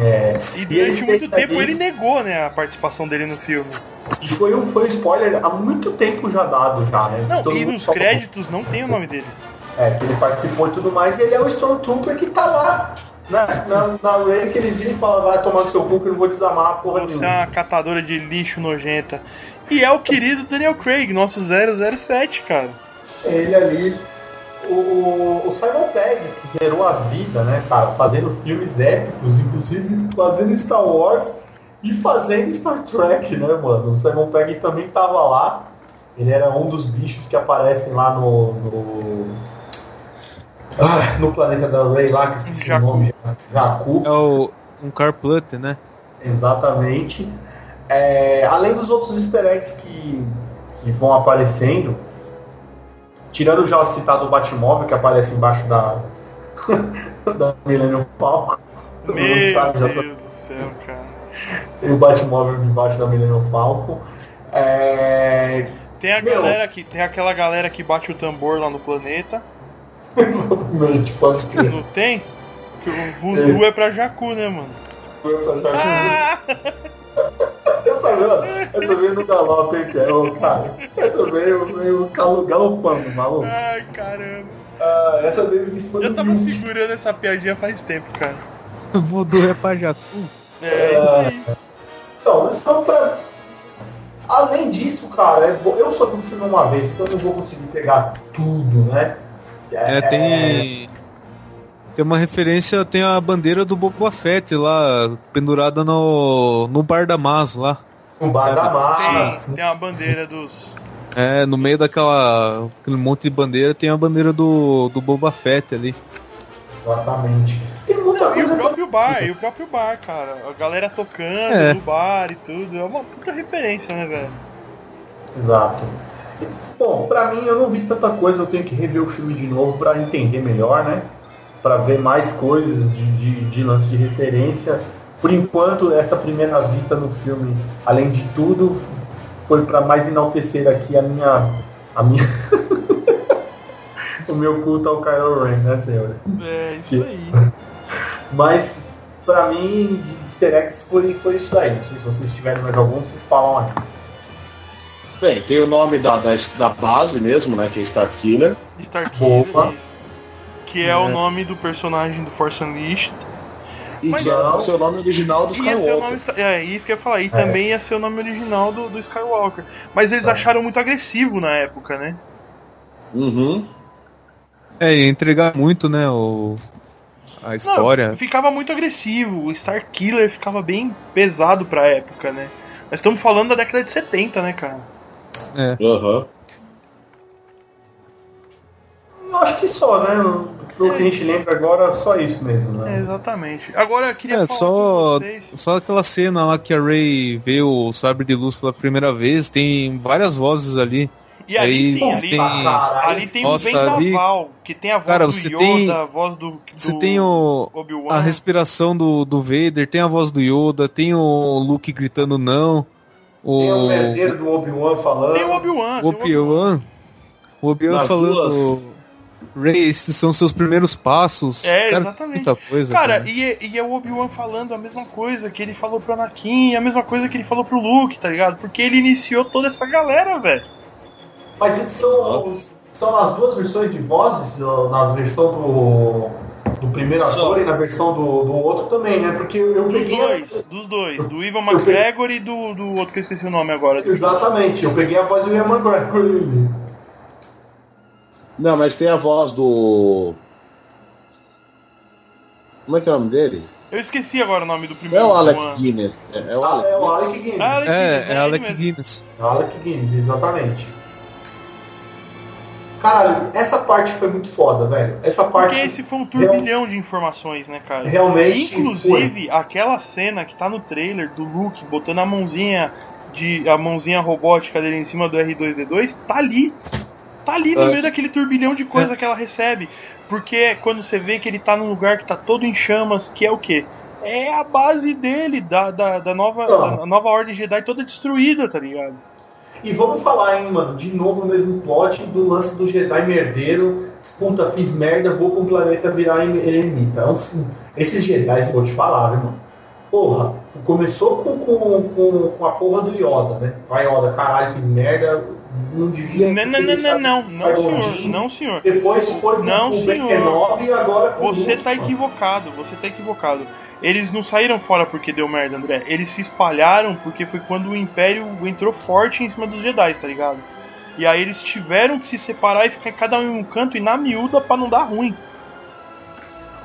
[SPEAKER 3] é.
[SPEAKER 1] E durante muito
[SPEAKER 3] fez
[SPEAKER 1] tempo ele negou, né, a participação dele no filme.
[SPEAKER 3] E foi um, foi um spoiler há muito tempo já dado já, né?
[SPEAKER 1] Não,
[SPEAKER 3] Todo
[SPEAKER 1] e
[SPEAKER 3] mundo
[SPEAKER 1] nos créditos não tem o nome dele.
[SPEAKER 3] É, que ele participou e tudo mais, e ele é o Stormtrooper que tá lá. Na, na, na Ray que ele vira e fala, vai tomar no seu cu que eu não vou desamar a porra
[SPEAKER 1] Você é
[SPEAKER 3] nenhuma.
[SPEAKER 1] uma catadora de lixo nojenta. E é o querido Daniel Craig, nosso 007, cara.
[SPEAKER 3] Ele ali. O, o, o Simon Pegg, que zerou a vida, né, cara, fazendo filmes épicos, inclusive fazendo Star Wars e fazendo Star Trek, né, mano? O Simon Pegg também tava lá. Ele era um dos bichos que aparecem lá no. no... Ah, no planeta da Ray lá, que esqueci
[SPEAKER 1] Jakku.
[SPEAKER 3] o nome. Jakku.
[SPEAKER 4] É o, um Carplutter, né?
[SPEAKER 3] Exatamente. É, além dos outros easter eggs que, que vão aparecendo, tirando já o citado Batmóvel que aparece embaixo da, (laughs) da Millennium Falcon. Todo mundo
[SPEAKER 1] Meu
[SPEAKER 3] sabe, já
[SPEAKER 1] Deus do céu, cara.
[SPEAKER 3] tem o Batmóvel embaixo da Millennium Falcon. É,
[SPEAKER 1] Tem a
[SPEAKER 3] Meu.
[SPEAKER 1] galera que. Tem aquela galera que bate o tambor lá no planeta.
[SPEAKER 3] Exatamente, pode crer.
[SPEAKER 1] Não tem? Que o voodoo é pra Jakku, né, mano? Ah!
[SPEAKER 3] Essa veio, essa veio no galope, hein, cara? Ô, cara. Essa veio, veio galo- galopando, maluco.
[SPEAKER 1] Ai, caramba.
[SPEAKER 3] Ah, essa veio em cima
[SPEAKER 1] Eu
[SPEAKER 3] do
[SPEAKER 1] tava
[SPEAKER 3] bicho.
[SPEAKER 1] segurando essa piadinha faz tempo, cara.
[SPEAKER 4] Voodoo é pra Jacu.
[SPEAKER 1] É isso aí.
[SPEAKER 3] Então, pra. Além disso, cara, é eu só vi o filme uma vez, então eu não vou conseguir pegar tudo, né?
[SPEAKER 4] É, tem. Tem uma referência, tem a bandeira do Boba Fett lá, pendurada no, no bar da Mas lá.
[SPEAKER 3] O Bar da
[SPEAKER 1] Tem,
[SPEAKER 3] Massa.
[SPEAKER 1] tem uma bandeira dos.
[SPEAKER 4] É, no meio daquela. aquele monte de bandeira tem a bandeira do, do Boba Fett ali.
[SPEAKER 3] Exatamente. Tem muita
[SPEAKER 1] E o
[SPEAKER 3] coisa pra...
[SPEAKER 1] próprio bar, e o próprio bar, cara. A galera tocando
[SPEAKER 4] É.
[SPEAKER 1] no bar e tudo. É uma puta referência, né, velho?
[SPEAKER 3] Exato. Bom, pra mim eu não vi tanta coisa, eu tenho que rever o filme de novo pra entender melhor, né? Pra ver mais coisas de, de, de lance de referência. Por enquanto, essa primeira vista no filme, além de tudo, foi pra mais enaltecer aqui a minha. A minha. (laughs) o meu culto ao Kylo Ren, né, senhora?
[SPEAKER 1] É, isso aí.
[SPEAKER 3] Mas, pra mim, de easter eggs foi, foi isso daí. Se vocês tiverem mais algum, vocês falam aí.
[SPEAKER 5] Bem, tem o nome da, da, da base mesmo, né? Que é Starkiller.
[SPEAKER 1] Starkiller,
[SPEAKER 3] Opa.
[SPEAKER 1] Que é, o nome do personagem do Force Unleashed.
[SPEAKER 5] E
[SPEAKER 1] Mas
[SPEAKER 5] que é
[SPEAKER 3] não.
[SPEAKER 5] o seu nome original do
[SPEAKER 1] ser o nome,
[SPEAKER 5] Skywalker.
[SPEAKER 1] é, isso que eu ia falar. E também ia ser o nome original do, do Skywalker. Mas eles
[SPEAKER 3] É.
[SPEAKER 1] acharam muito agressivo na época, né?
[SPEAKER 5] Uhum.
[SPEAKER 4] É, ia entregar muito, né, o, a
[SPEAKER 1] Não,
[SPEAKER 4] história.
[SPEAKER 1] ficava muito agressivo. O Starkiller ficava bem pesado pra época, né? Nós estamos falando da década de 70, né, cara?
[SPEAKER 4] É.
[SPEAKER 5] Aham.
[SPEAKER 3] Eu acho que só, né? Pelo que a gente lembra agora, só isso mesmo,
[SPEAKER 1] É,
[SPEAKER 3] né?
[SPEAKER 1] exatamente. Agora eu queria
[SPEAKER 4] É,
[SPEAKER 1] falar
[SPEAKER 4] só, só aquela cena lá que a Ray vê o sabre de luz pela primeira vez, tem várias vozes ali.
[SPEAKER 1] E ali
[SPEAKER 4] aí
[SPEAKER 1] sim, ali
[SPEAKER 4] tem-
[SPEAKER 1] Ali tem
[SPEAKER 4] Nossa,
[SPEAKER 1] um
[SPEAKER 4] ali-
[SPEAKER 1] vendaval, que tem a voz
[SPEAKER 4] Cara,
[SPEAKER 1] do Yoda,
[SPEAKER 4] tem-
[SPEAKER 1] a voz do, do
[SPEAKER 4] Você tem o, a respiração do, do Vader, tem a voz do Yoda, tem o Luke gritando não,
[SPEAKER 3] Tem o
[SPEAKER 4] o
[SPEAKER 3] herdeiro do Obi-Wan falando.
[SPEAKER 1] Tem o Obi-Wan.
[SPEAKER 4] Obi-Wan, o Obi-Wan falando,
[SPEAKER 5] duas.
[SPEAKER 4] Ray, esses são seus primeiros passos.
[SPEAKER 1] É,
[SPEAKER 4] Cara,
[SPEAKER 1] exatamente.
[SPEAKER 4] Muita coisa.
[SPEAKER 1] Cara, e, é- e é o Obi-Wan falando a mesma coisa que ele falou pro Anakin, a mesma coisa que ele falou pro Luke, tá ligado? Porque ele iniciou toda essa galera, velho.
[SPEAKER 3] Mas eles são, são as duas versões de vozes, na versão do, do primeiro ator
[SPEAKER 5] Só.
[SPEAKER 3] e na versão do, do outro também, né? Porque eu
[SPEAKER 1] Dos
[SPEAKER 3] peguei. a-
[SPEAKER 1] dois, dos dois. Do Ivan McGregor e do, do outro que eu esqueci o nome agora.
[SPEAKER 3] Exatamente, eu peguei a voz do Ian McGregor.
[SPEAKER 5] Não, mas tem a voz do. Como é que é o nome dele?
[SPEAKER 1] Eu esqueci agora o nome do
[SPEAKER 5] Não é
[SPEAKER 1] primeiro.
[SPEAKER 5] o Alec
[SPEAKER 1] Obi-Wan.
[SPEAKER 5] Guinness. É, é o
[SPEAKER 3] Ah,
[SPEAKER 5] Alec
[SPEAKER 3] é o
[SPEAKER 5] Guinness.
[SPEAKER 3] Alec Guinness.
[SPEAKER 1] Alec Guinness,
[SPEAKER 4] É,
[SPEAKER 1] é
[SPEAKER 4] é
[SPEAKER 1] ele
[SPEAKER 4] Alec
[SPEAKER 1] mesmo.
[SPEAKER 4] Guinness.
[SPEAKER 3] É o Alec Guinness, exatamente. Caralho, essa parte foi muito foda, velho. Essa parte.
[SPEAKER 1] Porque esse foi um turbilhão de informações, né, cara?
[SPEAKER 3] Realmente
[SPEAKER 1] Inclusive, aquela cena que tá no trailer do Luke botando a mãozinha de a mãozinha robótica dele em cima do R2D2 tá ali. Tá ali no
[SPEAKER 5] É.
[SPEAKER 1] meio daquele turbilhão de coisa que ela recebe. Porque é quando você vê que ele tá num lugar que tá todo em chamas, que é o quê? É a base dele, da, da, da nova, da nova Ordem Jedi toda destruída, tá ligado?
[SPEAKER 3] E vamos falar, hein, mano, de novo o mesmo plot do lance do Jedi merdeiro. Puta, fiz merda, vou pra um planeta virar em- eremita. Filme- Esses Jedi, vou te falar, viu, mano. Porra, começou com, com, com, com a porra do Yoda, né? Vai Yoda, caralho, fiz merda, não devia.
[SPEAKER 1] Não, não, não, não, não,
[SPEAKER 3] o
[SPEAKER 1] não, senhor, não, senhor.
[SPEAKER 3] Depois foi com
[SPEAKER 1] Não,
[SPEAKER 3] o
[SPEAKER 1] senhor.
[SPEAKER 3] Ben-Kenobi e agora com o
[SPEAKER 1] Você tá equivocado, você tá equivocado. Eles não saíram fora porque deu merda, André. Eles se espalharam porque foi quando o Império entrou forte em cima dos Jedi, tá ligado? E aí eles tiveram que se separar e ficar cada um em um canto e na miúda pra não dar ruim.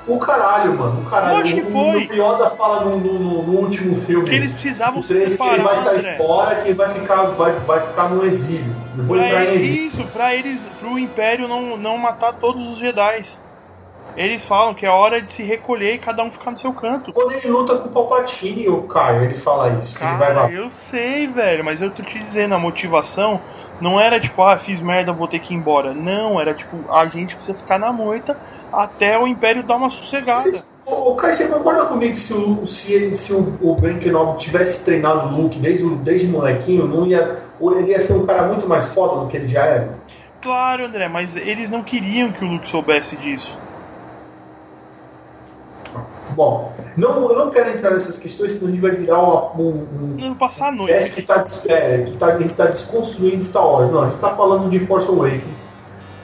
[SPEAKER 3] O caralho, mano, o caralho.
[SPEAKER 1] Lógico que
[SPEAKER 3] o,
[SPEAKER 1] foi.
[SPEAKER 3] o Yoda fala no, no- no- último filme.
[SPEAKER 1] Porque eles precisavam se
[SPEAKER 3] 3 que ele vai
[SPEAKER 1] separar,
[SPEAKER 3] sair
[SPEAKER 1] André.
[SPEAKER 3] fora, que ele vai ficar, vai, vai ficar no exílio. Eu vou entrar
[SPEAKER 1] Pra
[SPEAKER 3] em exílio.
[SPEAKER 1] isso, pra eles, pro Império não, não matar todos os Jedi. Eles falam que é hora de se recolher e cada um ficar no seu canto.
[SPEAKER 3] Quando ele luta com o Palpatine, o Caio, ele fala isso. que ele vai
[SPEAKER 1] Cara, eu sei, velho, mas eu tô te dizendo, a motivação não era tipo, ah, fiz merda, vou ter que ir embora. Não, era tipo, a gente precisa ficar na moita até o Império dar uma sossegada.
[SPEAKER 3] Ô, Caio, você concorda comigo que se o, se ele, se o, o Ben Kenobi tivesse treinado o Luke desde, o- desde molequinho, não ia, ele ia ser um cara muito mais foda do que ele já era?
[SPEAKER 1] Claro, André, mas eles não queriam que o Luke soubesse disso.
[SPEAKER 3] Bom, não, eu não quero entrar nessas questões, senão a gente vai virar uma- um, um,
[SPEAKER 1] Não passar a
[SPEAKER 3] Parece
[SPEAKER 1] noite.
[SPEAKER 3] que está é, que tá, ele tá desconstruindo Star Wars. Não, a gente tá falando de Force Awakens,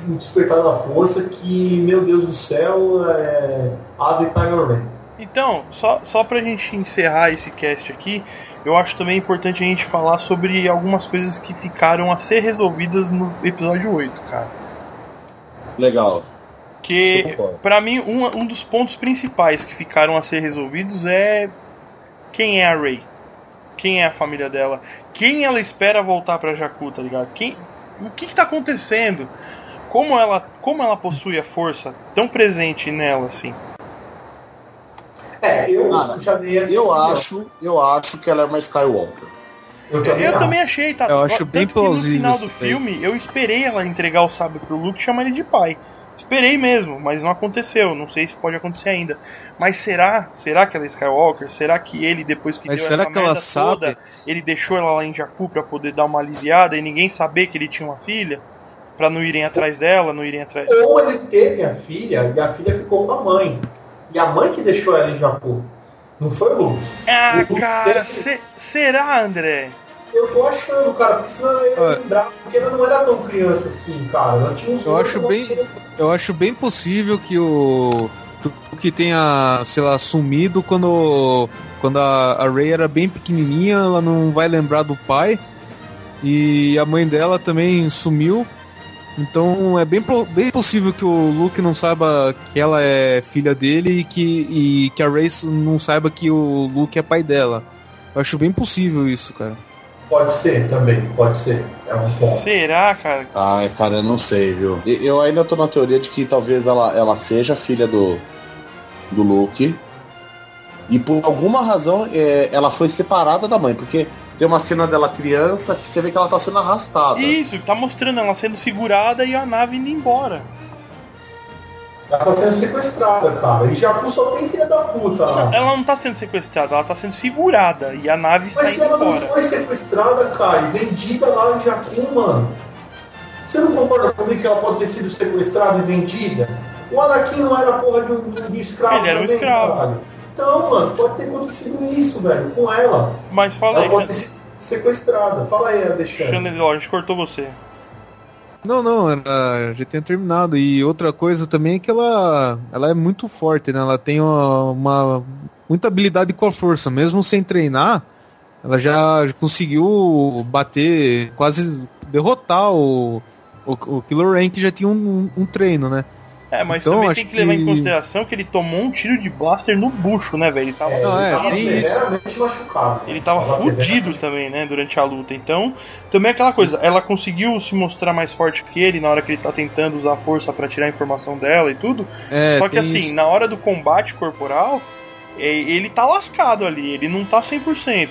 [SPEAKER 3] um despertar da força que, meu Deus do céu, é. Ave Kylo Ren.
[SPEAKER 1] Então, só, só pra gente encerrar esse cast aqui, eu acho também importante a gente falar sobre algumas coisas que ficaram a ser resolvidas no episódio 8, cara.
[SPEAKER 5] Legal.
[SPEAKER 1] Que, pra mim, um, um dos pontos principais que ficaram a ser resolvidos é quem é a Rey. Quem é a família dela. Quem ela espera voltar pra Jakku, tá ligado? Quem, o que, que tá acontecendo? Como ela, como ela possui a força tão presente nela, assim?
[SPEAKER 3] É, eu
[SPEAKER 5] Cara,
[SPEAKER 3] já dei a-
[SPEAKER 5] Eu acho, eu acho que ela é uma Skywalker.
[SPEAKER 3] Eu também,
[SPEAKER 1] Eu também achei, tá?
[SPEAKER 4] Eu acho
[SPEAKER 1] Tanto
[SPEAKER 4] bem
[SPEAKER 1] que no
[SPEAKER 4] plausível
[SPEAKER 1] final do filme, eu esperei ela entregar o sábio pro Luke e chamar ele de pai. Esperei mesmo, mas não aconteceu. Não sei se pode acontecer ainda. Mas será? Será que ela é Skywalker? Será que ele, depois que
[SPEAKER 4] Mas
[SPEAKER 1] deu
[SPEAKER 4] será
[SPEAKER 1] essa
[SPEAKER 4] que ela
[SPEAKER 1] merda
[SPEAKER 4] sabe?
[SPEAKER 1] toda, ele deixou ela lá em Jakku pra poder dar uma aliviada e ninguém saber que ele tinha uma filha? Pra não irem atrás dela, não irem atrás...
[SPEAKER 3] Ou ele teve a filha e a filha ficou com a mãe. E a mãe que deixou ela em Jakku. Não foi o Luke.
[SPEAKER 1] Ah,
[SPEAKER 3] O Luke
[SPEAKER 1] cara,
[SPEAKER 3] teve-
[SPEAKER 1] se- será, André?
[SPEAKER 3] Eu tô achando, cara, porque senão ela ia lembrar, porque ela não era tão criança assim, cara. Ela tinha uns
[SPEAKER 4] Eu acho bem- Eu acho bem possível que o que tenha, sei lá, sumido quando quando a, a Ray era bem pequenininha, ela não vai lembrar do pai e a mãe dela também sumiu. Então é bem, bem possível que o Luke não saiba que ela é filha dele e que, e que a Ray não saiba que o Luke é pai dela. Eu acho bem possível isso, cara.
[SPEAKER 3] Pode ser também, pode ser. É um ponto.
[SPEAKER 1] Será, cara?
[SPEAKER 5] Ai, cara, eu não sei, viu? E- Eu ainda tô na teoria de que talvez ela, ela seja filha do, do Luke. E por alguma razão é, ela foi separada da mãe, porque tem uma cena dela criança que você vê que ela tá sendo arrastada.
[SPEAKER 1] Isso, tá mostrando ela sendo segurada e a nave indo embora.
[SPEAKER 3] Ela tá sendo sequestrada, cara. E Jakku só tem filha da puta lá.
[SPEAKER 1] Ela não tá sendo sequestrada, ela tá sendo segurada e a nave está
[SPEAKER 3] Mas se
[SPEAKER 1] indo
[SPEAKER 3] ela não
[SPEAKER 1] embora.
[SPEAKER 3] foi sequestrada, cara, e vendida lá em Jakku, mano. Você não concorda comigo que ela pode ter sido sequestrada e vendida? O Anakin não era porra de um, de um escravo
[SPEAKER 1] Ele era um
[SPEAKER 3] também,
[SPEAKER 1] escravo.
[SPEAKER 3] caralho. Então, mano, pode ter acontecido isso, velho, com ela.
[SPEAKER 1] Mas fala
[SPEAKER 3] Ela
[SPEAKER 1] aí,
[SPEAKER 3] pode ter sido sequestrada. Fala aí, Alexandre.
[SPEAKER 1] Alexandre, a gente cortou você.
[SPEAKER 4] Não, não, ela já tinha terminado. E outra coisa também é que ela, ela é muito forte, né? Ela tem uma, uma- muita habilidade com a força, mesmo sem treinar, ela já conseguiu bater, quase derrotar o, o, o Killer Ren que já tinha um, um treino, né?
[SPEAKER 1] É, mas
[SPEAKER 4] Então,
[SPEAKER 1] também
[SPEAKER 4] acho
[SPEAKER 1] tem que levar em consideração que ele tomou um tiro de blaster no bucho, né, velho? Ele tava,
[SPEAKER 3] É,
[SPEAKER 4] Não,
[SPEAKER 3] ele
[SPEAKER 4] é,
[SPEAKER 3] tava severamente machucado.
[SPEAKER 1] ele tava
[SPEAKER 3] Tava
[SPEAKER 1] fudido também, né, durante a luta. Então, também é aquela coisa, ela conseguiu se mostrar mais forte que ele na hora que ele tá tentando usar a força pra tirar a informação dela e tudo.
[SPEAKER 4] É,
[SPEAKER 1] Só que assim,
[SPEAKER 4] isso.
[SPEAKER 1] na hora do combate corporal, é, ele tá lascado ali, ele não tá 100%.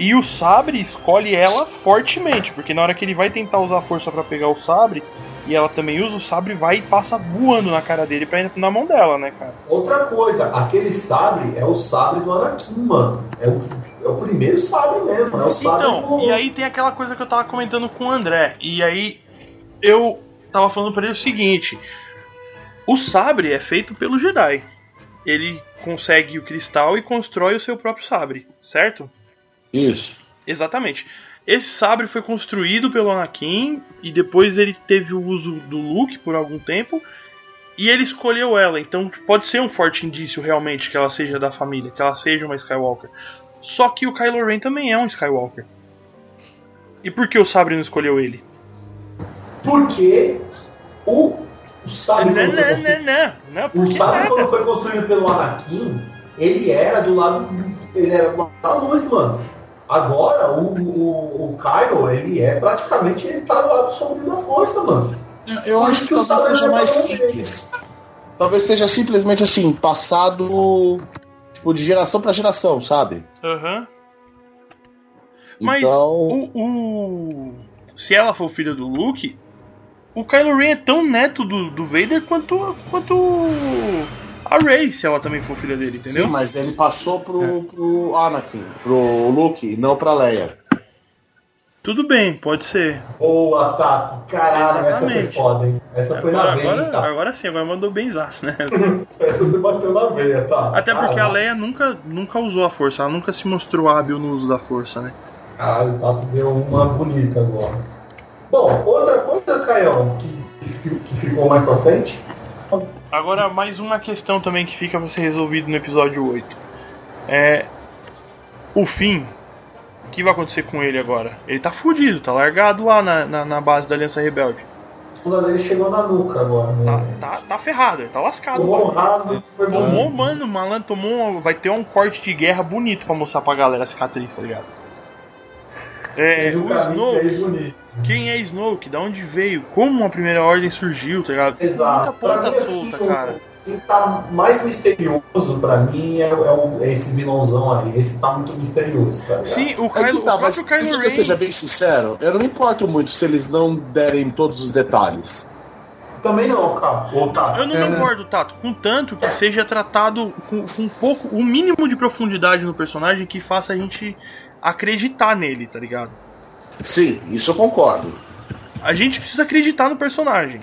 [SPEAKER 1] E o sabre escolhe ela fortemente, porque na hora que ele vai tentar usar a força para pegar o sabre, e ela também usa o sabre, vai e passa voando na cara dele pra ir na mão dela, né, cara?
[SPEAKER 3] Outra coisa, aquele sabre é o sabre do Anakin, mano. É o, é o primeiro sabre mesmo, é o sabre
[SPEAKER 1] Então,
[SPEAKER 3] do...
[SPEAKER 1] e aí tem aquela coisa que eu tava comentando com o André, e aí eu tava falando pra ele o seguinte: o sabre é feito pelo Jedi. Ele consegue o cristal e constrói o seu próprio sabre, certo?
[SPEAKER 5] Isso.
[SPEAKER 1] Exatamente. Esse sabre foi construído pelo Anakin e depois ele teve o uso do Luke por algum tempo e ele escolheu ela. Então pode ser um forte indício realmente que ela seja da família, que ela seja uma Skywalker. Só que o Kylo Ren também é um Skywalker. E por que o sabre não escolheu ele?
[SPEAKER 3] Porque o, o sabre...
[SPEAKER 1] Não,
[SPEAKER 3] quando foi
[SPEAKER 1] não,
[SPEAKER 3] construído-
[SPEAKER 1] não, não, não,
[SPEAKER 3] O sabre
[SPEAKER 1] nada.
[SPEAKER 3] quando foi construído pelo Anakin, ele era do lado. Ele era do lado da luz, mano. Agora, o, o, o Kylo, ele é praticamente. Ele tá do lado sombrio da força, mano.
[SPEAKER 5] Eu
[SPEAKER 3] Por
[SPEAKER 5] acho que
[SPEAKER 3] que o
[SPEAKER 5] talvez seja mais
[SPEAKER 3] tão
[SPEAKER 5] simples. Talvez seja simplesmente assim, passado tipo, de geração pra geração, sabe?
[SPEAKER 1] Aham. Mas
[SPEAKER 5] Então.
[SPEAKER 1] o, o- Se ela for filha do Luke, o Kylo Ren é tão neto do, do Vader quanto, quanto a Rey, se ela também for filha dele, entendeu?
[SPEAKER 5] Sim, mas ele passou pro, pro Anakin, pro Luke, não pra Leia.
[SPEAKER 1] Tudo bem, pode ser.
[SPEAKER 3] Boa, Tato. Caralho, essa foi foda, hein? Essa foi na
[SPEAKER 1] Agora,
[SPEAKER 3] veia,
[SPEAKER 1] agora,
[SPEAKER 3] Tato.
[SPEAKER 1] agora sim, agora mandou benzaço, né? (laughs)
[SPEAKER 3] Essa você bateu na veia, tá?
[SPEAKER 1] Até porque a. Leia nunca, nunca usou a força, ela nunca se mostrou hábil no uso da força, né?
[SPEAKER 3] Caralho, o Tato deu uma bonita agora. Bom, outra coisa, Caião, que, que ficou mais pra frente.
[SPEAKER 1] Agora, mais uma questão também que fica pra ser resolvido no episódio 8. É. O fim. O que vai acontecer com ele agora? Ele tá fudido, tá largado lá na, na, na base da Aliança Rebelde.
[SPEAKER 3] Bunda dele chegou na nuca agora,
[SPEAKER 1] Tá,
[SPEAKER 3] né?
[SPEAKER 1] tá, tá ferrado, ele tá lascado.
[SPEAKER 3] Tomou um
[SPEAKER 1] mano.
[SPEAKER 3] rasgo foi
[SPEAKER 1] Tomou,
[SPEAKER 3] embora.
[SPEAKER 1] mano, malandro, tomou. Vai ter um corte de guerra bonito pra mostrar pra galera a cicatriz, tá ligado? É,
[SPEAKER 3] Fez um
[SPEAKER 1] Quem é Snoke? Da onde veio? Como a primeira ordem surgiu, tá ligado? Tem
[SPEAKER 3] Exato.
[SPEAKER 1] Muita ponta
[SPEAKER 3] mim, assim,
[SPEAKER 1] solta,
[SPEAKER 3] o-
[SPEAKER 1] cara.
[SPEAKER 3] Quem tá mais misterioso pra mim é, é o- é esse vilãozão aí. Esse tá muito misterioso, tá ligado?
[SPEAKER 1] Sim, o,
[SPEAKER 5] É
[SPEAKER 1] Kylo,
[SPEAKER 5] que tá,
[SPEAKER 1] o
[SPEAKER 5] mas
[SPEAKER 1] Kylo Ren.
[SPEAKER 5] seja bem sincero, eu não me importo muito se eles não derem todos os detalhes.
[SPEAKER 3] Também não, cara. Ô, tá.
[SPEAKER 1] Eu não
[SPEAKER 3] É,
[SPEAKER 1] me importo, Tato, contanto que seja tratado com, com um pouco, o mínimo de profundidade no personagem que faça a gente acreditar nele, tá ligado?
[SPEAKER 5] Sim, isso eu concordo.
[SPEAKER 1] A gente precisa acreditar no personagem.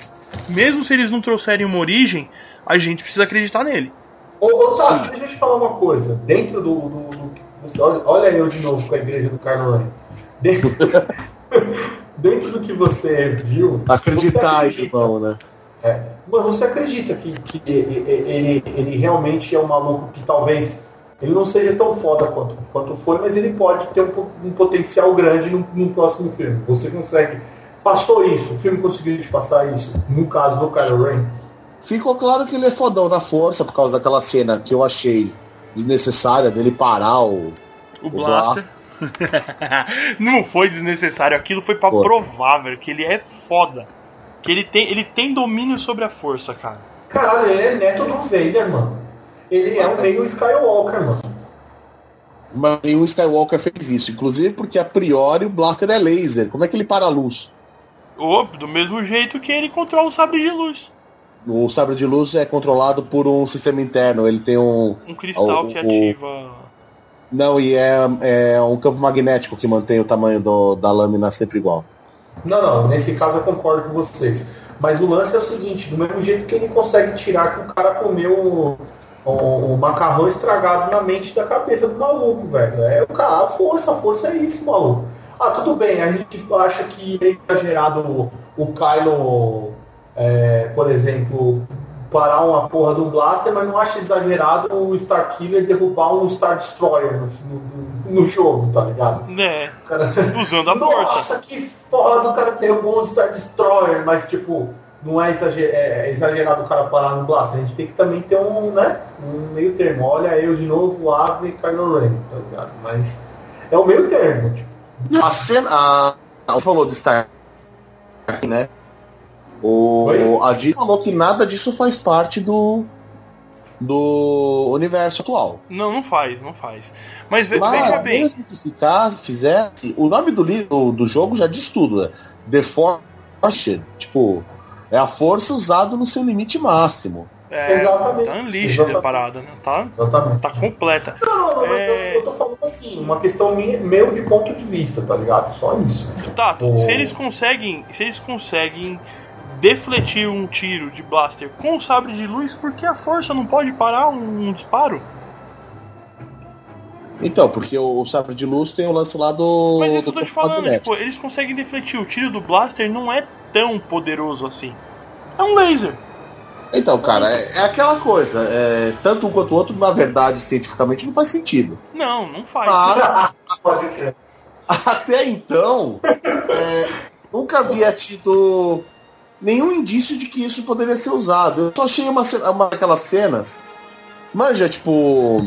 [SPEAKER 1] Mesmo se eles não trouxerem uma origem, a gente precisa acreditar nele.
[SPEAKER 3] Ô, ô tá, deixa eu te falar uma coisa. Dentro do. do- do- você- olha, olha eu de novo com a igreja do Carlo Ren. Dentro, (laughs) dentro do que você viu.
[SPEAKER 5] Acreditar,
[SPEAKER 3] você acredita-
[SPEAKER 5] irmão, né?
[SPEAKER 3] É, mas você acredita que, que ele, ele, ele realmente é um maluco que talvez ele não seja tão foda quanto, quanto foi, mas ele pode ter um, um potencial grande no, no próximo filme. Você consegue. Passou isso, o filme conseguiu te passar isso, no caso do Kylo Ren.
[SPEAKER 5] Ficou claro que ele é fodão na força por causa daquela cena que eu achei desnecessária dele parar o.
[SPEAKER 1] O
[SPEAKER 5] O
[SPEAKER 1] Blaster. (laughs) não foi desnecessário, aquilo foi pra
[SPEAKER 5] Foi.
[SPEAKER 1] provar, velho, que ele é foda. Que ele tem, ele tem domínio sobre a força, cara.
[SPEAKER 3] Caralho, ele é neto do Vader, mano. Ele é um meio Skywalker, mano.
[SPEAKER 5] Mas nenhum Skywalker fez isso. Inclusive porque a priori o Blaster é laser. Como é que ele para a luz?
[SPEAKER 1] Ou do mesmo jeito que ele controla o sabre de luz.
[SPEAKER 5] O sabre de luz é controlado por um sistema interno. Ele tem um.
[SPEAKER 1] Um cristal
[SPEAKER 5] O-
[SPEAKER 1] que ativa.
[SPEAKER 5] Não, e é, é um campo magnético que mantém o tamanho do- da lâmina sempre igual.
[SPEAKER 3] Não, não, nesse caso eu concordo com vocês. Mas o lance é o seguinte, do mesmo jeito que ele consegue tirar que o cara comeu o, o- macarrão estragado na mente da cabeça do maluco, velho. É o cara, a força, a força é isso, maluco. Ah, tudo bem, a gente acha que é exagerado o, o Kylo, é, por exemplo, parar uma porra do Blaster, mas não acha exagerado o Starkiller derrubar um Star Destroyer no, no- no jogo, tá ligado?
[SPEAKER 1] Né,
[SPEAKER 3] cara-
[SPEAKER 1] usando a força.
[SPEAKER 3] nossa, que foda, o cara derrubou um Star Destroyer, mas tipo, não é, exager- é exagerado o cara parar no Blaster. A gente tem que também ter um, né, um meio termo. Olha eu de novo, Ave e Kylo Ren, tá ligado? Mas é o meio termo, tipo.
[SPEAKER 5] A cena. A, ela falou de Star. Né? O,
[SPEAKER 3] Oi?
[SPEAKER 5] a Disney falou que nada disso faz parte do. do universo atual.
[SPEAKER 1] Não, não faz, não faz. Mas, ve
[SPEAKER 5] Mas,
[SPEAKER 1] veja bem.
[SPEAKER 5] mesmo que ficasse, fizesse, o nome do livro do jogo já diz tudo, né? The Force, tipo, é a força usada no seu limite máximo.
[SPEAKER 1] É,
[SPEAKER 3] Exatamente.
[SPEAKER 1] tá unleashed
[SPEAKER 3] Exatamente.
[SPEAKER 1] a parada, né? Tá,
[SPEAKER 3] Exatamente.
[SPEAKER 1] tá completa.
[SPEAKER 3] Não, não, não, mas
[SPEAKER 1] É.
[SPEAKER 3] eu, eu tô falando assim, uma questão minha, meu de ponto de vista, tá ligado? Só isso. Oh.
[SPEAKER 1] se eles conseguem. Se eles conseguem defletir um tiro de blaster com o sabre de luz, por que a força não pode parar um, um disparo?
[SPEAKER 5] Então, porque o, o sabre de luz tem o lance lá do.
[SPEAKER 1] Mas é isso que eu tô te falando, tipo, eles conseguem defletir. O tiro do blaster não é tão poderoso assim. É um laser.
[SPEAKER 5] Então, cara, é, é aquela coisa. é, tanto um quanto o outro, na verdade, cientificamente, não faz sentido.
[SPEAKER 1] Não, não faz. (laughs)
[SPEAKER 3] Pode crer.
[SPEAKER 5] até então, é, nunca havia tido nenhum indício de que isso poderia ser usado. Eu só achei uma, uma daquelas cenas. Manja, tipo.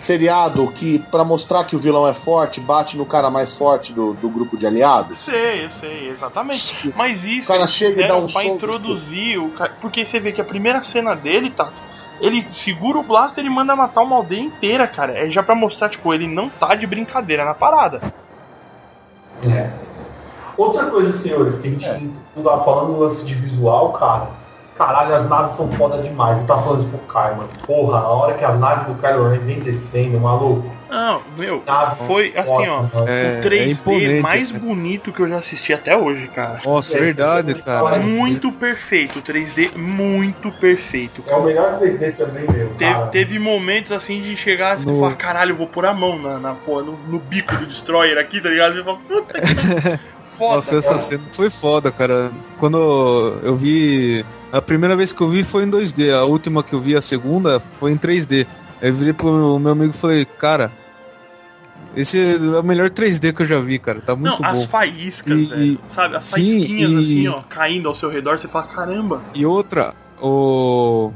[SPEAKER 5] Seriado que, pra mostrar que o vilão é forte, bate no cara mais forte do, do grupo de
[SPEAKER 1] Eu
[SPEAKER 5] aliados.
[SPEAKER 1] sei, eu sei, exatamente. Mas isso
[SPEAKER 5] O cara chega e dá um
[SPEAKER 1] pra
[SPEAKER 5] soco,
[SPEAKER 1] introduzir o cara. Porque você vê que a primeira cena dele, tá? Ele segura o blaster e manda matar uma aldeia inteira, cara. É já pra mostrar, tipo, ele não tá de brincadeira na parada.
[SPEAKER 3] É. Outra coisa, senhores, que a gente não tava falando no lance de visual, cara. Caralho, as naves são foda demais. Eu tava falando isso pro Kai, mano. Porra, a hora que a nave do Kylo Ren vem descendo, maluco.
[SPEAKER 1] Não, meu,
[SPEAKER 3] Nave
[SPEAKER 1] foi assim, ó.
[SPEAKER 4] É,
[SPEAKER 1] o 3D
[SPEAKER 4] é
[SPEAKER 1] mais
[SPEAKER 4] né?
[SPEAKER 1] bonito que eu já assisti até hoje, cara.
[SPEAKER 4] Nossa,
[SPEAKER 3] É,
[SPEAKER 4] verdade,
[SPEAKER 3] você
[SPEAKER 4] cara.
[SPEAKER 1] Muito perfeito, o 3D muito perfeito.
[SPEAKER 3] É o melhor 3D também, meu.
[SPEAKER 1] Teve,
[SPEAKER 3] cara.
[SPEAKER 1] teve momentos assim de chegar assim, e
[SPEAKER 4] No-
[SPEAKER 1] falar, caralho, eu vou pôr a mão na, na porra, no, no bico do Destroyer aqui, tá ligado? Você fala, puta que (laughs) foda.
[SPEAKER 4] Nossa, essa cena foi foda, cara. Quando eu vi. A primeira vez que eu vi foi em 2D, a última que eu vi, a segunda, foi em 3D. Aí eu virei pro meu amigo e falei, cara, esse é o melhor 3D que eu já vi, cara. Tá muito
[SPEAKER 1] Não, as
[SPEAKER 4] bom.
[SPEAKER 1] faíscas,
[SPEAKER 4] E-
[SPEAKER 1] velho. Sabe? As
[SPEAKER 4] sim,
[SPEAKER 1] faísquinhas
[SPEAKER 4] e-
[SPEAKER 1] assim, ó, caindo ao seu redor, você fala, caramba.
[SPEAKER 4] E outra, o.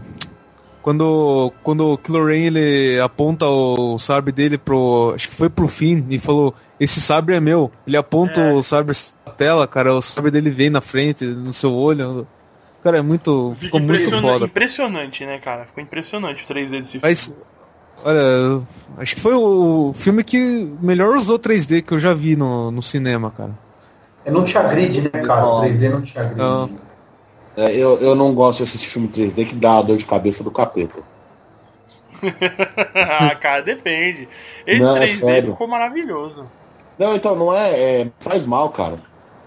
[SPEAKER 4] Quando, quando o Kylo Ren ele aponta o sabre dele pro. Acho que foi pro fim e falou: Esse sabre é meu. Ele aponta
[SPEAKER 1] É.
[SPEAKER 4] o sabre na tela, cara. O sabre dele vem na frente, no seu olho. Cara, é muito. Ficou muito foda.
[SPEAKER 1] impressionante, né, cara? Ficou impressionante o 3D desse
[SPEAKER 4] Mas,
[SPEAKER 1] filme.
[SPEAKER 4] olha, acho que foi o filme que melhor usou 3D que eu já vi no, no cinema, cara.
[SPEAKER 3] É, Não te agride, né, cara?
[SPEAKER 5] Não.
[SPEAKER 3] 3D não te agride.
[SPEAKER 4] Não.
[SPEAKER 5] É, eu, eu não gosto de assistir filme 3D que dá a dor de cabeça do capeta. (laughs)
[SPEAKER 1] ah, cara, depende. Esse
[SPEAKER 5] Não, é
[SPEAKER 1] 3D
[SPEAKER 5] sério.
[SPEAKER 1] ficou maravilhoso.
[SPEAKER 5] Não, então, não é, é. Faz mal, cara.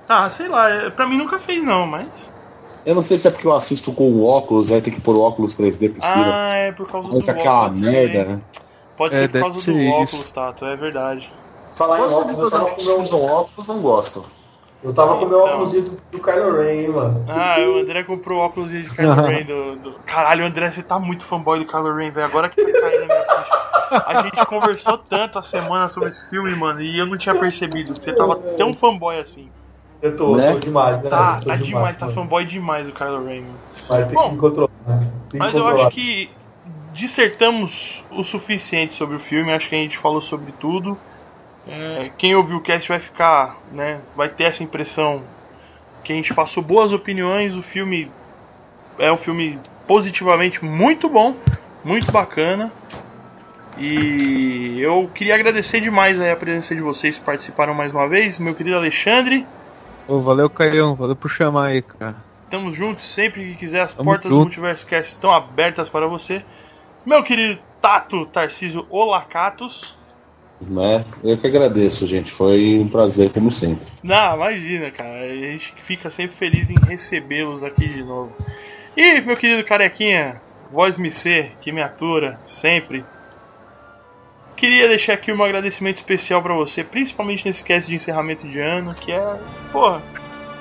[SPEAKER 1] Ah, sei lá, é- pra mim nunca fez não, mas.
[SPEAKER 5] Eu não sei se é porque eu assisto com o óculos, aí tem que pôr o óculos 3D por cima.
[SPEAKER 1] Ah, é por causa
[SPEAKER 5] Aí
[SPEAKER 1] do
[SPEAKER 5] aquela
[SPEAKER 1] óculos.
[SPEAKER 5] merda,
[SPEAKER 1] né? Pode
[SPEAKER 4] É,
[SPEAKER 1] ser por causa
[SPEAKER 4] ser
[SPEAKER 1] do
[SPEAKER 4] isso.
[SPEAKER 1] óculos, Tato, é verdade.
[SPEAKER 3] Falar em óculos, eu tava com meu,
[SPEAKER 5] óculos não gostam?
[SPEAKER 3] eu tava com meu
[SPEAKER 1] Então.
[SPEAKER 3] óculos do, do Kylo Ren, hein, mano.
[SPEAKER 1] Ah, o André comprou o óculos de Kylo (laughs) Ren do, do- Caralho, André, você tá muito fanboy do Kylo Ren, velho. Agora que tá caindo na minha ficha. A gente conversou tanto a semana sobre esse filme, mano, e eu não tinha percebido que você tava tão fanboy assim.
[SPEAKER 3] Eu tô,
[SPEAKER 5] Né?
[SPEAKER 3] tô demais, né?
[SPEAKER 1] Tá, tá demais, tá
[SPEAKER 3] mano.
[SPEAKER 1] fanboy demais do Kylo Ren,
[SPEAKER 3] tem
[SPEAKER 1] Bom,
[SPEAKER 3] que me controlar. né? Que
[SPEAKER 1] Mas eu acho que dissertamos o suficiente sobre o filme, acho que a gente falou sobre tudo. É, quem ouviu o cast vai ficar, né, vai ter essa impressão que a gente passou boas opiniões, o filme é um filme positivamente muito bom, muito bacana. E eu queria agradecer demais aí a presença de vocês que participaram mais uma vez, meu querido Alexandre.
[SPEAKER 4] Ô, valeu, Caião. Valeu por chamar aí, cara.
[SPEAKER 1] Estamos juntos sempre que quiser, as
[SPEAKER 4] Tamo
[SPEAKER 1] portas do
[SPEAKER 4] junto.
[SPEAKER 1] Multiverso Cast estão abertas para você. Meu querido Tato Tarcísio Olacatos.
[SPEAKER 5] Né? Eu que agradeço, gente. Foi um prazer, como sempre.
[SPEAKER 1] Não, imagina, cara. A gente fica sempre feliz em recebê-los aqui de novo. E meu querido Carequinha, voz me ser, que me atura sempre. Queria deixar aqui um agradecimento especial pra você, principalmente nesse cast de encerramento de ano, que é, porra,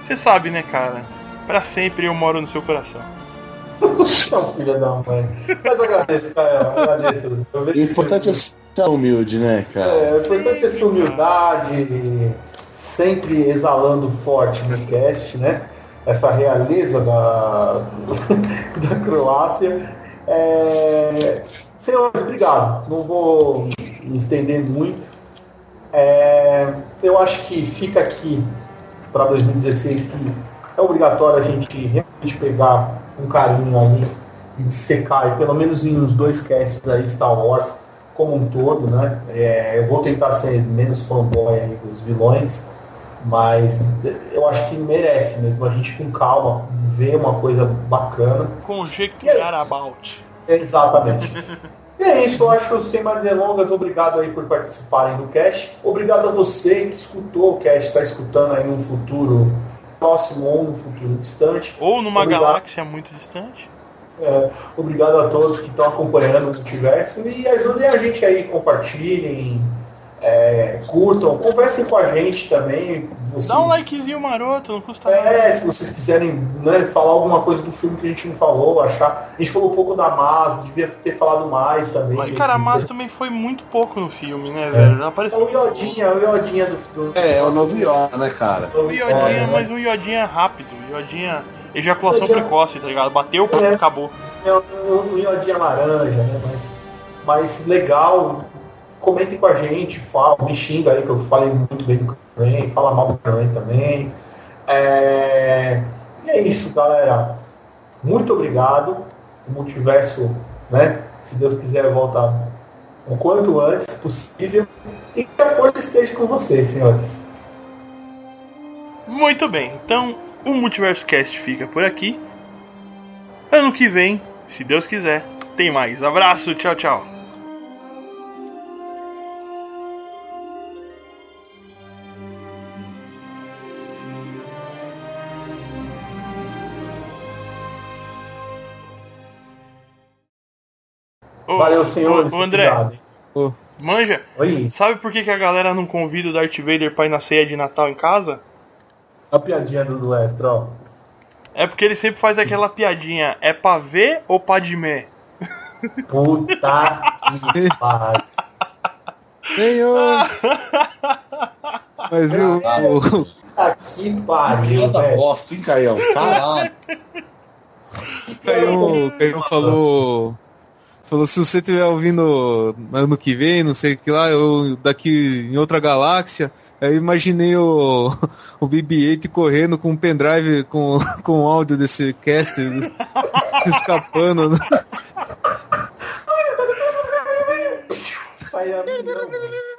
[SPEAKER 1] você sabe, né, cara? Pra sempre eu moro no seu coração.
[SPEAKER 3] Filha da mãe. Mas agradeço, cara. Agradeço.
[SPEAKER 5] O importante é ser humilde, né, cara?
[SPEAKER 3] É, o importante é essa humildade, sempre exalando forte no cast, né? Essa realeza da, (laughs) da Croácia. É, senhores, obrigado. Não vou me estender muito. É, eu acho que fica aqui para 2016 que é obrigatório a gente realmente pegar um carinho aí secar, pelo menos em uns dois casts aí, Star Wars como um todo, né? É, eu vou tentar ser menos fanboy aí dos vilões, mas eu acho que merece mesmo a gente com calma ver uma coisa bacana.
[SPEAKER 1] Conjecturar é about.
[SPEAKER 3] Exatamente. (laughs) E é isso, eu acho que sem mais delongas, obrigado aí por participarem do cast. Obrigado a você que escutou o cast, está escutando aí num futuro próximo ou num futuro distante.
[SPEAKER 1] Ou numa obrigado. galáxia muito distante.
[SPEAKER 3] É, obrigado a todos que estão acompanhando o multiverso e ajudem a gente aí, compartilhem, é, curtam, conversem com a gente também.
[SPEAKER 1] Vocês... Dá um likezinho maroto, não custa
[SPEAKER 3] nada. É, se vocês quiserem né, falar alguma coisa do filme que a gente não falou, achar. A gente falou um pouco da Mas, devia ter falado mais também.
[SPEAKER 1] Mas, cara, a Mas também foi muito pouco no filme, né, é. velho? Apareceu...
[SPEAKER 3] É o Iodinha, é o Iodinha do,
[SPEAKER 5] do. É, é o novo Yoda, né, cara?
[SPEAKER 1] O Iodinha, é, mas um Iodinha rápido. Iodinha ejaculação precoce, tá ligado? Bateu, é, acabou.
[SPEAKER 3] É um iodinha laranja, né? Mas, mas legal. Comentem com a gente, fala, me xinga aí, que eu falei muito bem do Crane, fala mal do Crane também. É... E é isso, galera. Muito obrigado. O multiverso, né? Se Deus quiser voltar o quanto antes possível. E que a força esteja com vocês, senhores.
[SPEAKER 1] Muito bem, então o Multiverso Cast fica por aqui. Ano que vem, se Deus quiser, tem mais. Abraço, tchau, tchau.
[SPEAKER 3] Valeu, senhores.
[SPEAKER 1] Ô, André. Manja, Oi. sabe por que, que a galera não convida o Darth Vader pra ir na ceia de Natal em casa?
[SPEAKER 3] A piadinha do Lestro, ó.
[SPEAKER 1] É porque ele sempre faz aquela piadinha. É pra ver ou pra dimer?
[SPEAKER 3] Puta (laughs) que pariu.
[SPEAKER 4] Senhor! Mas viu?
[SPEAKER 3] Puta que pariu,
[SPEAKER 5] velho. bosta, hein, Caião? Caralho. (laughs)
[SPEAKER 4] Caião, Caião falou... Falou, se você estiver ouvindo ano que vem, não sei o que lá, eu daqui em outra galáxia... Eu imaginei o, (laughs) o BB-8 correndo com um pendrive com, (laughs) com o áudio desse cast (laughs) escapando. A